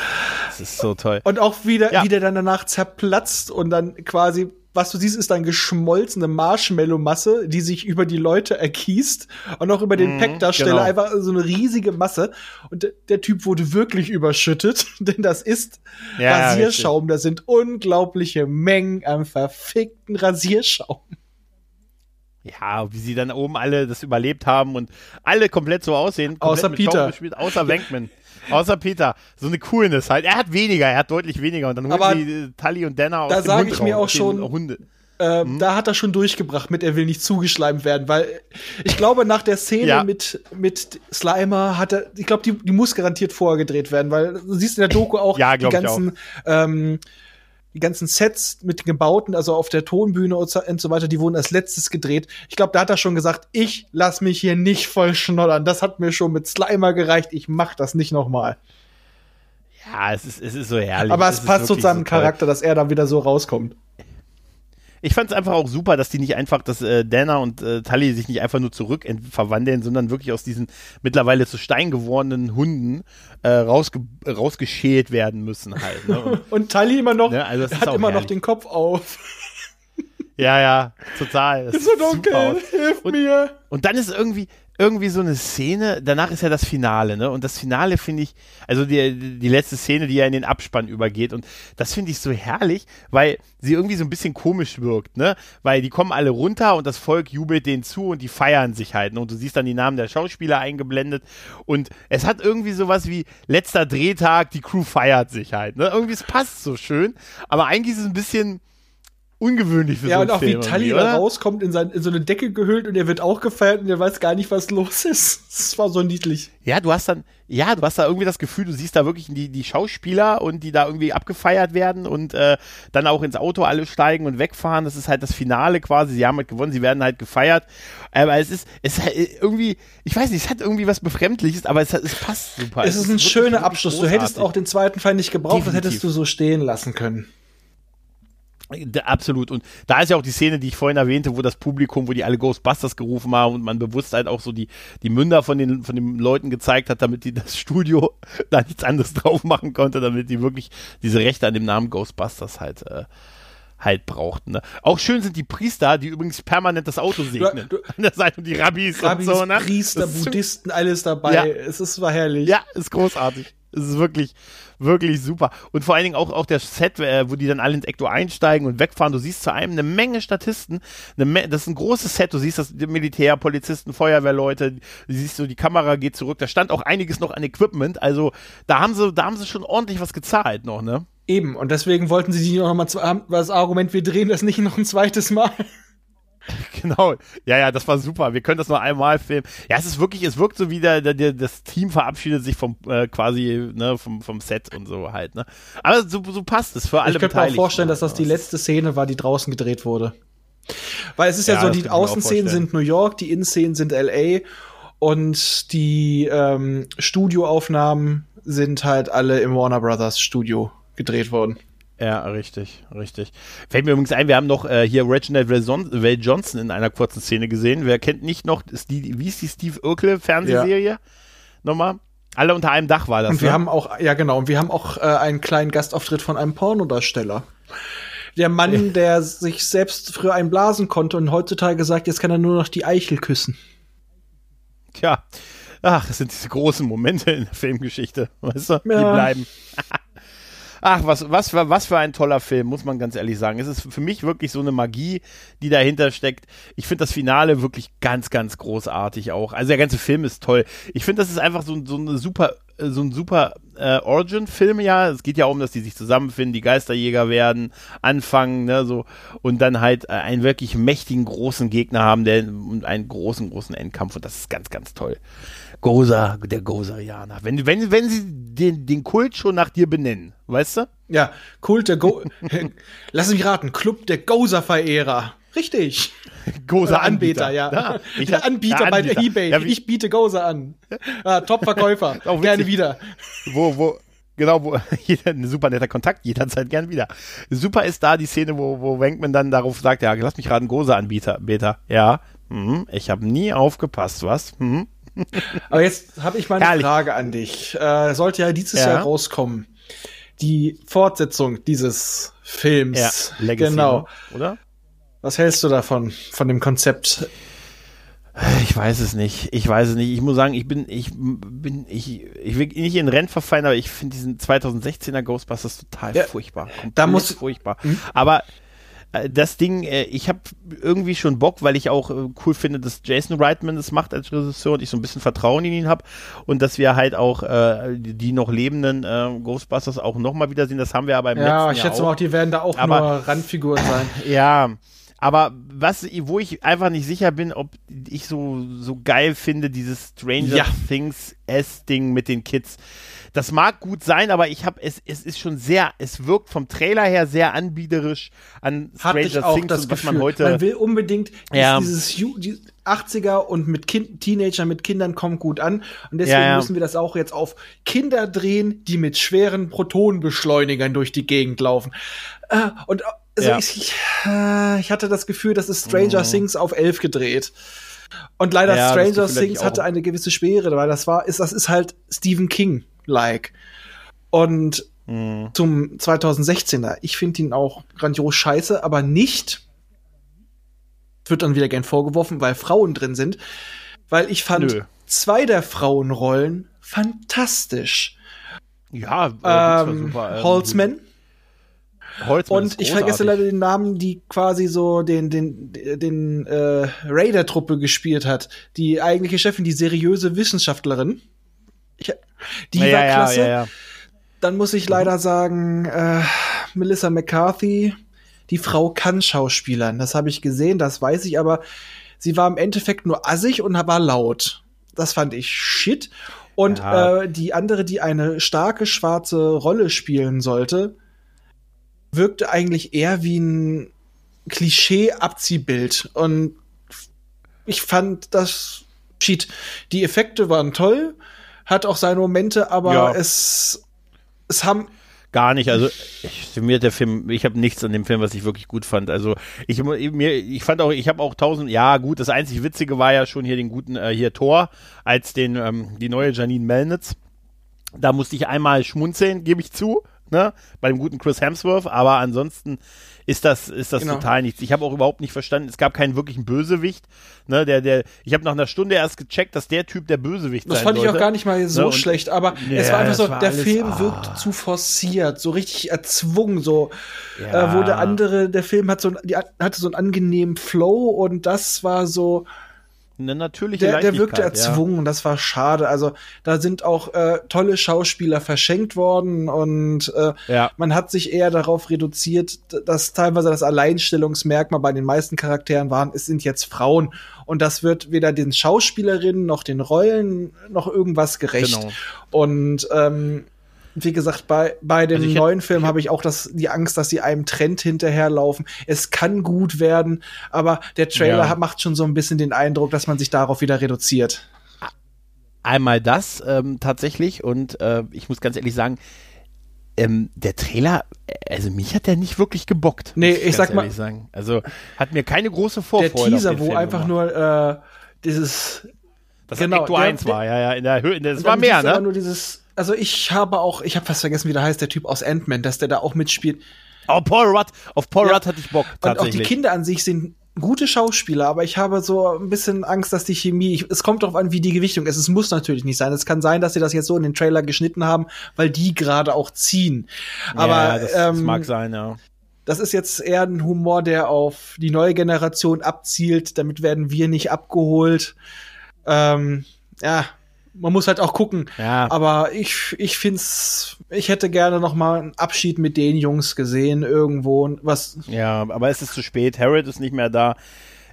Das ist so toll. Und auch wieder, Ja. wie der dann danach zerplatzt und dann quasi, was du siehst, ist dann geschmolzene Marshmallow-Masse, die sich über die Leute ergießt und auch über den Mhm, Packdarsteller genau. einfach so eine riesige Masse. Und der, Typ wurde wirklich überschüttet, *laughs* denn das ist Ja, Rasierschaum. Das sind unglaubliche Mengen an verfickten Rasierschaum. Ja, wie sie dann oben alle das überlebt haben und alle komplett so aussehen. Komplett Außer Peter. Gespielt, außer Wankman. außer Peter. So eine Coolness halt. Er hat weniger, er hat deutlich weniger. Und dann holen Aber sie äh, Tully und Dana aus da dem sag Hund ich mir auch schon- Hunde. Ähm, Da hat er schon durchgebracht mit, er will nicht zugeschleimt werden, weil ich glaube, nach der Szene Ja. mit, mit Slimer hat er, ich glaube, die, die muss garantiert vorher gedreht werden, weil du siehst in der Doku auch Ja, die ganzen ähm, die ganzen Sets mit den Gebauten, also auf der Tonbühne und so weiter, die wurden als letztes gedreht. Ich glaube, da hat er schon gesagt, ich lass mich hier nicht voll schnoddern. Das hat mir schon mit Slimer gereicht. Ich mach das nicht nochmal. Ja, es ist, es ist so herrlich. Aber es, es passt zu seinem so Charakter, dass er dann wieder so rauskommt. Ich fand es einfach auch super, dass die nicht einfach, dass äh, Dana und äh, Tully sich nicht einfach nur zurück verwandeln, sondern wirklich aus diesen mittlerweile zu Stein gewordenen Hunden äh, rausge rausgeschält werden müssen halt. Ne? Und, *laughs* und Tully immer noch, ne? also hat immer herrlich. noch den Kopf auf. Ja, ja, total. Das ist so dunkel, hilf und, mir. Und dann ist irgendwie, irgendwie so eine Szene, danach ist ja das Finale, ne? Und das Finale finde ich, also die, die letzte Szene, die ja in den Abspann übergeht. Und das finde ich so herrlich, weil sie irgendwie so ein bisschen komisch wirkt, ne? Weil die kommen alle runter und das Volk jubelt denen zu und die feiern sich halt. Ne? Und du siehst dann die Namen der Schauspieler eingeblendet. Und es hat irgendwie sowas wie letzter Drehtag, die Crew feiert sich halt. Ne? Irgendwie, es passt so schön. Aber eigentlich ist es ein bisschen ungewöhnlich für ja, so einen Ja, und auch Film wie Tully da rauskommt, in, sein, in so eine Decke gehüllt und er wird auch gefeiert und er weiß gar nicht, was los ist. *laughs* Das war so niedlich. Ja, du hast dann, ja, du hast da irgendwie das Gefühl, du siehst da wirklich die, die Schauspieler und die da irgendwie abgefeiert werden und äh, dann auch ins Auto alle steigen und wegfahren. Das ist halt das Finale quasi. Sie haben halt gewonnen, sie werden halt gefeiert. Aber es ist, es ist halt irgendwie, ich weiß nicht, es hat irgendwie was Befremdliches, aber es, es passt super. Es, es ist ein schöner Abschluss. Großartig. Du hättest auch den zweiten Fall nicht gebraucht, Definitiv. das hättest du so stehen lassen können. Absolut. Und da ist ja auch die Szene, die ich vorhin erwähnte, wo das Publikum, wo die alle Ghostbusters gerufen haben und man bewusst halt auch so die, die Münder von den, von den Leuten gezeigt hat, damit die das *laughs* Studio da nichts anderes drauf machen konnte, damit die wirklich diese Rechte an dem Namen Ghostbusters halt, äh, halt brauchten. Ne? Auch schön sind die Priester, die übrigens permanent das Auto segnen. Du, du, an der Seite und die Rabbis, Rabbis und so. Ne? Priester, Buddhisten, alles dabei. Ja. Es ist, war herrlich. Ja, ist großartig. Es ist wirklich, wirklich super. Und vor allen Dingen auch, auch der Set, äh, wo die dann alle ins Ecto einsteigen und wegfahren. Du siehst zu einem eine Menge Statisten. Eine Me das ist ein großes Set. Du siehst das Militär, Polizisten, Feuerwehrleute. Du siehst so, die Kamera geht zurück. Da stand auch einiges noch an Equipment. Also da haben sie, da haben sie schon ordentlich was gezahlt noch, ne? Eben. Und deswegen wollten sie sich noch mal das Argument, wir drehen das nicht noch ein zweites Mal. *laughs* Genau, ja, ja, das war super. Wir können das nur einmal filmen. Ja, es ist wirklich, es wirkt so wie der, der, das Team verabschiedet sich vom äh, quasi, ne, vom, vom Set und so halt, ne. Aber so, so passt es für alle Ich könnte mir auch vorstellen, dass das die letzte Szene war, die draußen gedreht wurde. Weil es ist ja, ja so, die Außenszenen sind New York, die Innenszenen sind LA und die ähm, Studioaufnahmen sind halt alle im Warner Brothers Studio gedreht worden. Ja, richtig, richtig. Fällt mir übrigens ein, wir haben noch äh, hier Reginald Ray Johnson in einer kurzen Szene gesehen. Wer kennt nicht noch, ist die, wie ist die Steve Urkel Fernsehserie? Ja. Nochmal? Alle unter einem Dach war das. Und wir ne? haben auch, ja genau, und wir haben auch äh, einen kleinen Gastauftritt von einem Pornodarsteller. Der Mann, der sich selbst früher einblasen konnte und heutzutage sagt, jetzt kann er nur noch die Eichel küssen. Tja, ach, das sind diese großen Momente in der Filmgeschichte, weißt du? Ja. Die bleiben. *laughs* Ach, was, was, für, was für ein toller Film, muss man ganz ehrlich sagen. Es ist für mich wirklich so eine Magie, die dahinter steckt. Ich finde das Finale wirklich ganz, ganz großartig auch. Also der ganze Film ist toll. Ich finde, das ist einfach so, so eine super so ein super äh, Origin-Film, ja. Es geht ja um, dass die sich zusammenfinden, die Geisterjäger werden, anfangen, ne, so, und dann halt äh, einen wirklich mächtigen, großen Gegner haben, der und einen großen, großen Endkampf, und das ist ganz, ganz toll. Goza, der Gozarianer. Wenn, wenn, wenn sie den, den Kult schon nach dir benennen, weißt du? Ja, Kult der Go. *laughs* Lass mich raten, Club der Goza-Verehrer. Richtig. *laughs* Goza-Anbieter, ja. ja. Ich, der Anbieter, der Anbieter bei der Ebay. Ja, ich biete Goza an. *laughs* Ah, Top-Verkäufer. Gerne wieder. Wo, wo, Genau, wo jeder, ein super netter Kontakt, jederzeit gern wieder. Super ist da die Szene, wo, wo Wenkman dann darauf sagt, ja, lass mich raten, Goza-Anbieter, Beta. Ja, hm, ich habe nie aufgepasst, was? Hm, aber jetzt habe ich mal eine Herrlich. Frage an dich. Äh, sollte ja dieses ja. Jahr rauskommen. Die Fortsetzung dieses Films. Ja, Legacy, genau. Ne? Oder? Was hältst du davon, von dem Konzept? Ich weiß es nicht. Ich weiß es nicht. Ich muss sagen, ich bin, ich bin, ich, ich will nicht in Rennen verfallen, aber ich finde diesen 2016er Ghostbusters total ja, furchtbar. Da muss furchtbar. Mh? Aber das Ding, äh, ich habe irgendwie schon Bock, weil ich auch äh, cool finde, dass Jason Reitman das macht als Regisseur und ich so ein bisschen Vertrauen in ihn habe und dass wir halt auch äh, die noch lebenden äh, Ghostbusters auch nochmal wiedersehen. Das haben wir aber im ja, letzten Jahr Ja, ich schätze auch, die werden da auch aber, nur Randfiguren sein. *laughs* Ja, Aber was, wo ich einfach nicht sicher bin, ob ich so, so geil finde, dieses Stranger Ja. Things S-Ding mit den Kids. Das mag gut sein, aber ich habe es, es ist schon sehr, es wirkt vom Trailer her sehr anbiederisch an Hatte ich auch Things das und was man heute. man will unbedingt Ja. dieses Ju- die 80er und mit kind, Teenager mit Kindern kommt gut an und deswegen Ja, ja. müssen wir das auch jetzt auf Kinder drehen, die mit schweren Protonenbeschleunigern durch die Gegend laufen. Äh, und äh, also Ja. ich, ich, äh, ich hatte das Gefühl, das ist Stranger Things auf elf gedreht. Und leider Mhm. Stranger Things hatte eine gewisse Schwere, weil das war, ist, das ist halt Stephen King-like. Und Mhm. zum 2016er. Ich finde ihn auch grandios scheiße, aber nicht, wird dann wieder gern vorgeworfen, weil Frauen drin sind, weil ich fand Nö. zwei der Frauenrollen fantastisch. ja, äh, Ähm, super, ähm, Holzman Holzman und ich vergesse leider den Namen, die quasi so den den den äh, Raider-Truppe gespielt hat. Die eigentliche Chefin, die seriöse Wissenschaftlerin. Ich, die ja, war klasse. Ja, ja. Dann muss ich leider sagen, äh, Melissa McCarthy, die Frau kann Schauspielern. Das habe ich gesehen, das weiß ich, aber sie war im Endeffekt nur assig und war laut. Das fand ich shit. Und äh, die andere, die eine starke schwarze Rolle spielen sollte, wirkte eigentlich eher wie ein Klischee-Abziehbild. Und ich fand das shit. Die Effekte waren toll, hat auch seine Momente, aber Ja. es, es haben Gar nicht. Also ich, mir der Film, ich habe nichts an dem Film, was ich wirklich gut fand. Also ich mir, ich fand auch, ich habe auch tausend. Ja gut, das einzig Witzige war ja schon hier den guten äh, hier Thor als den ähm, die neue Janine Melnitz. Da musste ich einmal schmunzeln, gebe ich zu, ne, bei dem guten Chris Hemsworth. Aber ansonsten ist das ist das Genau. total nichts. Ich habe auch überhaupt nicht verstanden. Es gab keinen wirklichen Bösewicht. Ne, der der. Ich habe nach einer Stunde erst gecheckt, dass der Typ der Bösewicht Das sein fand ich auch gar nicht mal so Ne, schlecht, aber Ja, es war einfach das so, war der alles- Film ah. wirkt zu forciert, so richtig erzwungen, so, Ja. äh, wo der andere, der Film hat so, die, hatte so einen angenehmen Flow und das war so, Eine natürliche der, der wirkte ja. erzwungen und das war schade. Also da sind auch äh, tolle Schauspieler verschenkt worden und äh, Ja. man hat sich eher darauf reduziert, dass teilweise das Alleinstellungsmerkmal bei den meisten Charakteren waren, es sind jetzt Frauen und das wird weder den Schauspielerinnen noch den Rollen noch irgendwas gerecht. Genau. Und ähm, wie gesagt, bei, bei dem Also ich neuen Film ich habe ich auch das, die Angst, dass sie einem Trend hinterherlaufen. Es kann gut werden, aber der Trailer Ja. macht schon so ein bisschen den Eindruck, dass man sich darauf wieder reduziert. Einmal das ähm, tatsächlich und äh, ich muss ganz ehrlich sagen, ähm, der Trailer, also mich hat der nicht wirklich gebockt. Nee, ich ganz sag mal- ehrlich Sagen. Also hat mir keine große Der Vorfreude auf Teaser, wo Film einfach gemacht. nur äh, dieses das genau, Ecto der- 1 war, ja, ja, in der Höhe, der, das war mehr, siehst du aber ne? Nur dieses, also ich habe auch, ich habe fast vergessen, wie der heißt, der Typ aus Ant-Man, dass der da auch mitspielt. Oh, Paul Rudd, auf Paul Ja. Rudd hatte ich Bock, Und auch die tatsächlich. Kinder an sich sind gute Schauspieler, aber ich habe so ein bisschen Angst, dass die Chemie, ich, es kommt darauf an, wie die Gewichtung ist. Es muss natürlich nicht sein. Es kann sein, dass sie das jetzt so in den Trailer geschnitten haben, weil die gerade auch ziehen. Aber ja, das, das ähm, mag sein, ja. das ist jetzt eher ein Humor, der auf die neue Generation abzielt. Damit werden wir nicht abgeholt. Ähm, ja, man muss halt auch gucken. Ja. Aber ich, ich find's, ich hätte gerne noch mal einen Abschied mit den Jungs gesehen irgendwo. Was, Ja, aber es ist zu spät. Harold ist nicht mehr da.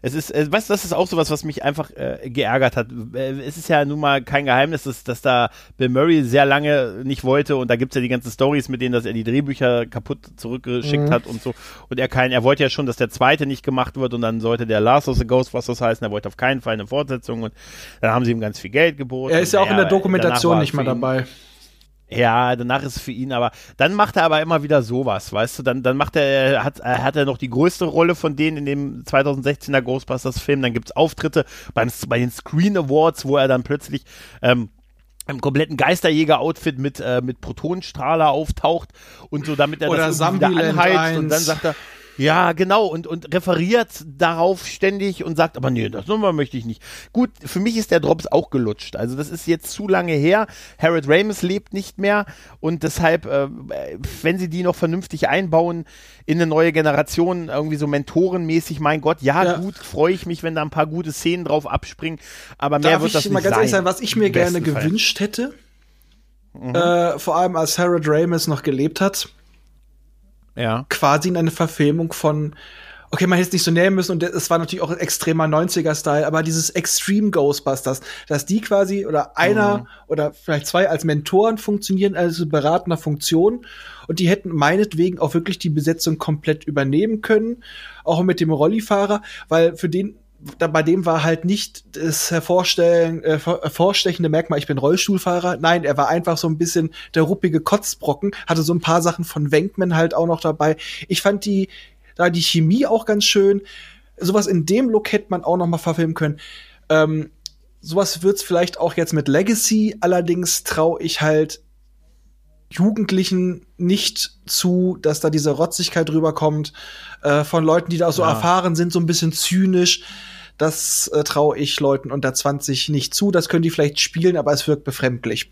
Es ist, äh, weißt du, das ist auch sowas, was mich einfach äh, geärgert hat. Äh, Es ist ja nun mal kein Geheimnis, dass, dass da Bill Murray sehr lange nicht wollte und da gibt's ja die ganzen Stories mit denen, dass er die Drehbücher kaputt zurückgeschickt Mhm. hat und so. Und er kein, er wollte ja schon, dass der zweite nicht gemacht wird und dann sollte der Last of the Ghostbusters heißen. Er wollte auf keinen Fall eine Fortsetzung und dann haben sie ihm ganz viel Geld geboten. er ist ja auch in der Dokumentation nicht mal dabei. Ja, danach ist es für ihn, aber dann macht er aber immer wieder sowas, weißt du? Dann, dann macht er, hat, er hat er noch die größte Rolle von denen in dem 2016er Ghostbusters-Film. Dann gibt's Auftritte beim, bei den Screen Awards, wo er dann plötzlich ähm, im kompletten Geisterjäger-Outfit mit, äh, mit Protonenstrahler auftaucht und so, damit er Oder das wieder anheizt und 1. dann sagt er, ja, genau, und, und referiert darauf ständig und sagt, aber nee, das Nummer möchte ich nicht. Gut, für mich ist der Drops auch gelutscht. Also das ist jetzt zu lange her. Harold Ramis lebt nicht mehr und deshalb, äh, wenn sie die noch vernünftig einbauen in eine neue Generation, irgendwie so mentorenmäßig, mein Gott, ja, Ja. gut, freue ich mich, wenn da ein paar gute Szenen drauf abspringen, aber mehr Darf wird ich das mal nicht ganz ehrlich sein. was ich mir gerne Fall. Mhm. gewünscht hätte, äh, vor allem als Harold Ramis noch gelebt hat, Ja. quasi in eine Verfilmung von okay, man hätte es nicht so nehmen müssen und es war natürlich auch extremer 90er-Style, aber dieses Extreme Ghostbusters, dass die quasi oder einer mhm. oder vielleicht zwei als Mentoren funktionieren, also beratender Funktion und die hätten meinetwegen auch wirklich die Besetzung komplett übernehmen können, auch mit dem Rollifahrer, weil für den da, bei dem war halt nicht das hervorstellen, äh, hervorstechende Merkmal, ich bin Rollstuhlfahrer. Nein, er war einfach so ein bisschen der ruppige Kotzbrocken, hatte so ein paar Sachen von Wenkman halt auch noch dabei. Ich fand die da die Chemie auch ganz schön. Sowas in dem Look hätte man auch noch mal verfilmen können. Ähm, sowas wird's vielleicht auch jetzt mit Legacy. Allerdings traue ich halt Jugendlichen nicht zu, dass da diese Rotzigkeit rüberkommt. Äh, von Leuten, die da so ja. erfahren sind, so ein bisschen zynisch. Das äh, traue ich Leuten unter 20 nicht zu. Das können die vielleicht spielen, aber es wirkt befremdlich.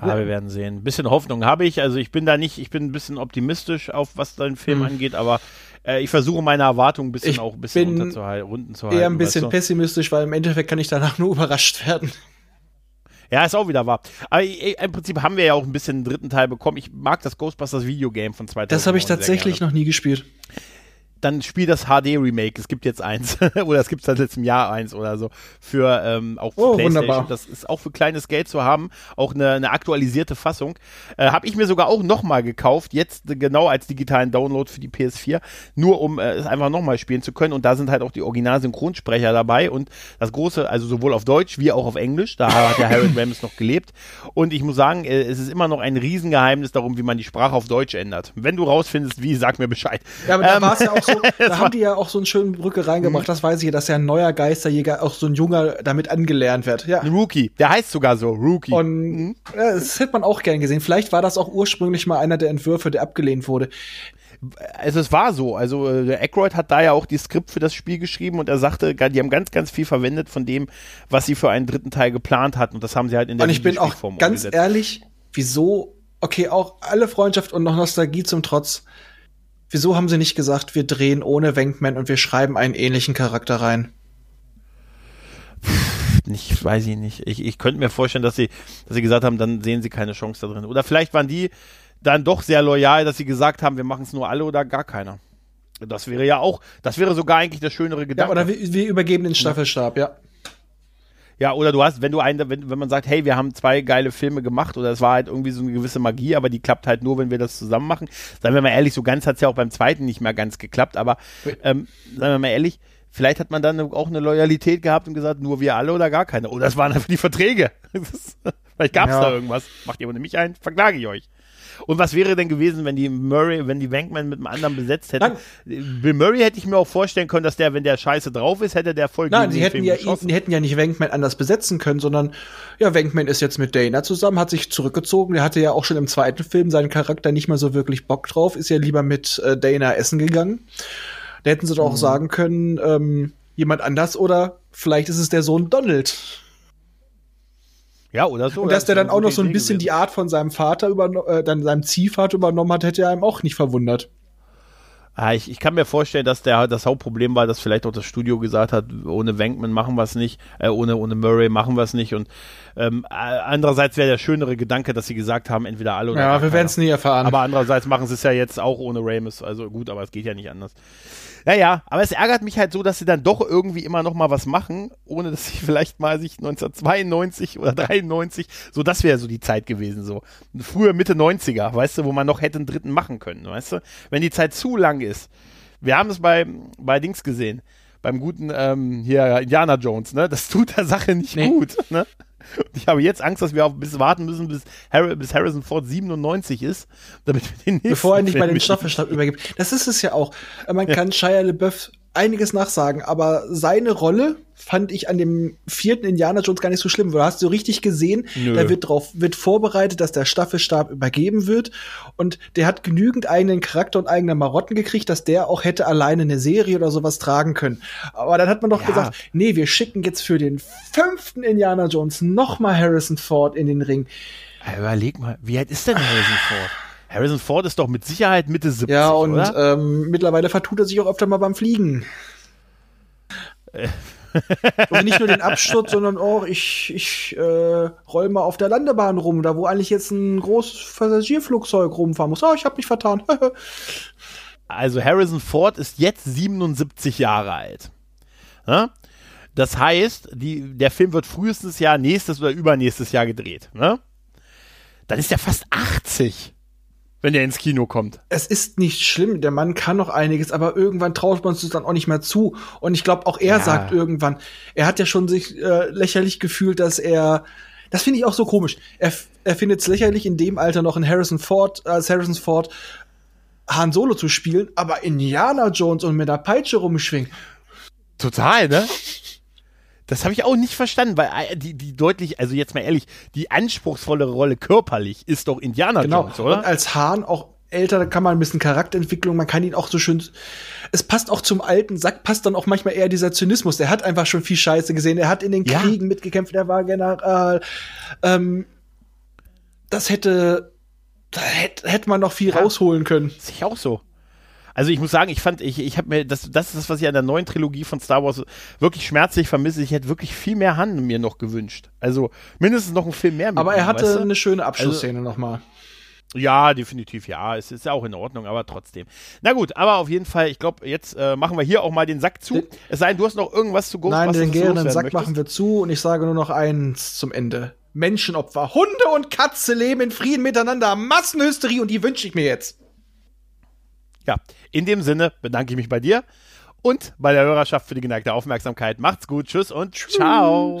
Ja, wir werden sehen. Ein bisschen Hoffnung habe ich. Also ich bin da nicht, ich bin ein bisschen optimistisch auf was dein Film mhm. angeht, aber äh, ich versuche meine Erwartungen ein bisschen ich auch ein bisschen runter zu halten. Eher ein bisschen weißt du? pessimistisch, weil im Endeffekt kann ich danach nur *laughs* überrascht werden. Ja, ist auch wieder wahr. Aber im Prinzip haben wir ja auch ein bisschen einen dritten Teil bekommen. Ich mag das Ghostbusters Videogame von 2000. Das habe ich tatsächlich noch nie gespielt dann spiel das HD-Remake. Es gibt jetzt eins. *laughs* oder es gibt seit letztem Jahr eins oder so. Für ähm, auch für oh, PlayStation. Wunderbar. Das ist auch für kleines Geld zu haben. Auch eine, eine aktualisierte Fassung. Äh, Habe ich mir sogar auch nochmal gekauft. Jetzt genau als digitalen Download für die PS4. Nur um äh, es einfach nochmal spielen zu können. Und da sind halt auch die Original-Synchronsprecher dabei. Und das große, also sowohl auf Deutsch wie auch auf Englisch. Da hat der Harold *laughs* Rams noch gelebt. Und ich muss sagen, äh, es ist immer noch ein Riesengeheimnis darum, wie man die Sprache auf Deutsch ändert. Wenn du rausfindest, wie, sag mir Bescheid. Ja, aber da ähm, war es ja auch *laughs* so so, *laughs* da haben die ja auch so einen schönen Brücke reingebracht, mhm. das weiß ich ja, dass ja ein neuer Geisterjäger, auch so ein junger, damit angelernt wird. Ja. Ein Rookie, der heißt sogar so, Rookie. Und mhm. ja, das hätte man auch gern gesehen. Vielleicht war das auch ursprünglich mal einer der Entwürfe, der abgelehnt wurde. Also es war so, also äh, der Aykroyd hat da ja auch die Skript für das Spiel geschrieben und er sagte, die haben ganz, ganz viel verwendet von dem, was sie für einen dritten Teil geplant hatten und das haben sie halt in der Und ich bin auch ganz ehrlich, wieso, okay, auch alle Freundschaft und noch Nostalgie zum Trotz, Wieso haben sie nicht gesagt, wir drehen ohne Wenkman und wir schreiben einen ähnlichen Charakter rein? Nicht, weiß ich nicht. Ich, ich könnte mir vorstellen, dass sie, dass sie gesagt haben, dann sehen sie keine Chance da drin. Oder vielleicht waren die dann doch sehr loyal, dass sie gesagt haben, wir machen es nur alle oder gar keiner. Das wäre ja auch, das wäre sogar eigentlich der schönere Gedanke. Ja, oder wir, wir übergeben den Staffelstab, ja. Ja, oder du hast, wenn du einen, wenn, wenn man sagt, hey, wir haben zwei geile Filme gemacht oder es war halt irgendwie so eine gewisse Magie, aber die klappt halt nur, wenn wir das zusammen machen. Seien wir mal ehrlich, so ganz hat es ja auch beim zweiten nicht mehr ganz geklappt, aber ähm, seien wir mal ehrlich, vielleicht hat man dann auch eine Loyalität gehabt und gesagt, nur wir alle oder gar keine. Oder es waren einfach die Verträge. *laughs* vielleicht gab es ja. da irgendwas. Macht ihr ohne mich ein, verklage ich euch. Und was wäre denn gewesen, wenn die Murray, wenn die Wankman mit einem anderen besetzt hätten? Nein. Bill Murray hätte ich mir auch vorstellen können, dass der, wenn der scheiße drauf ist, hätte der voll Nein, sie hätten ja, die hätten ja nicht Wankman anders besetzen können, sondern ja, Wankman ist jetzt mit Dana zusammen, hat sich zurückgezogen. Der hatte ja auch schon im zweiten Film seinen Charakter nicht mehr so wirklich Bock drauf, ist ja lieber mit äh, Dana essen gegangen. Da hätten sie doch mhm. auch sagen können, ähm, jemand anders oder vielleicht ist es der Sohn Donald. Ja, oder so. Und dass der dann auch noch so ein bisschen gewesen. die Art von seinem Vater übernommen, äh, dann seinem Ziehvater übernommen hat, hätte er einem auch nicht verwundert. Ah, ich, ich kann mir vorstellen, dass der das Hauptproblem war, dass vielleicht auch das Studio gesagt hat, ohne Wankman machen wir es nicht, äh, ohne, ohne Murray machen wir es nicht. Und ähm, andererseits wäre der schönere Gedanke, dass sie gesagt haben, entweder alle oder Ja, wir werden es nie erfahren. Aber andererseits machen sie es ja jetzt auch ohne Ramis. Also gut, aber es geht ja nicht anders. Ja, ja, aber es ärgert mich halt so, dass sie dann doch irgendwie immer noch mal was machen, ohne dass sie *laughs* vielleicht mal sich 1992 oder 93, so das wäre so die Zeit gewesen, so. Früher Mitte 90er, weißt du, wo man noch hätte einen dritten machen können, weißt du? Wenn die Zeit zu lang ist. Wir haben es bei, bei Dings gesehen, beim guten ähm, hier Indiana Jones, ne? Das tut der Sache nicht nee. gut, ne? Und ich habe jetzt Angst, dass wir auch bis warten müssen, bis, Harry, bis Harrison Ford 97 ist, damit wir den nächsten Bevor er nicht mal den *laughs* Staffelstab übergibt. Das ist es ja auch. Man ja. kann Shia LeBeouf einiges nachsagen, aber seine Rolle fand ich an dem vierten Indiana Jones gar nicht so schlimm. Du hast so richtig gesehen, Nö. da wird drauf, wird vorbereitet, dass der Staffelstab übergeben wird und der hat genügend eigenen Charakter und eigene Marotten gekriegt, dass der auch hätte alleine eine Serie oder sowas tragen können. Aber dann hat man doch ja. gesagt, nee, wir schicken jetzt für den fünften Indiana Jones noch mal Harrison Ford in den Ring. überleg mal, wie alt ist denn Harrison Ford? Harrison Ford ist doch mit Sicherheit Mitte 70, Ja, und ähm, mittlerweile vertut er sich auch öfter mal beim Fliegen. *laughs* Und nicht nur den Absturz, sondern auch, ich, ich äh, roll mal auf der Landebahn rum, da wo eigentlich jetzt ein großes Passagierflugzeug rumfahren muss. Oh, ich habe mich vertan. *laughs* also Harrison Ford ist jetzt 77 Jahre alt. Ja? Das heißt, die, der Film wird frühestens Jahr nächstes oder übernächstes Jahr gedreht. Ne? Dann ist er fast 80 wenn der ins Kino kommt. Es ist nicht schlimm, der Mann kann noch einiges, aber irgendwann traut man es dann auch nicht mehr zu. Und ich glaube, auch er ja. sagt irgendwann, er hat ja schon sich äh, lächerlich gefühlt, dass er, das finde ich auch so komisch. Er, er findet es lächerlich, in dem Alter noch in Harrison Ford, als Harrison Ford Han Solo zu spielen, aber Indiana Jones und mit der Peitsche rumschwingen. Total, ne? Das habe ich auch nicht verstanden, weil äh, die, die deutlich, also jetzt mal ehrlich, die anspruchsvolle Rolle körperlich ist doch Indiana genau. Jones, oder? Und als Hahn auch älter, da kann man ein bisschen Charakterentwicklung, man kann ihn auch so schön. Es passt auch zum alten Sack, passt dann auch manchmal eher dieser Zynismus. Der hat einfach schon viel Scheiße gesehen. Er hat in den ja. Kriegen mitgekämpft, er war General. Ähm, das hätte, da hätte, hätte man noch viel ja. rausholen können. Sehe ich auch so. Also ich muss sagen, ich fand, ich, ich habe mir, das, das ist das, was ich an der neuen Trilogie von Star Wars wirklich schmerzlich vermisse. Ich hätte wirklich viel mehr Han mir noch gewünscht. Also mindestens noch ein Film mehr. aber er hatte weißt du? eine schöne Abschlussszene also, nochmal. Ja, definitiv, ja. Es ist ja auch in Ordnung, aber trotzdem. Na gut, aber auf jeden Fall, ich glaube, jetzt äh, machen wir hier auch mal den Sack zu. Den, es sei denn, du hast noch irgendwas zu Ghostbusters. Nein, den gärenden Sack möchtest. machen wir zu und ich sage nur noch eins zum Ende. Menschenopfer. Hunde und Katze leben in Frieden miteinander. Massenhysterie und die wünsche ich mir jetzt. Ja, in dem Sinne bedanke ich mich bei dir und bei der Hörerschaft für die geneigte Aufmerksamkeit. Macht's gut, tschüss und tschüss. ciao.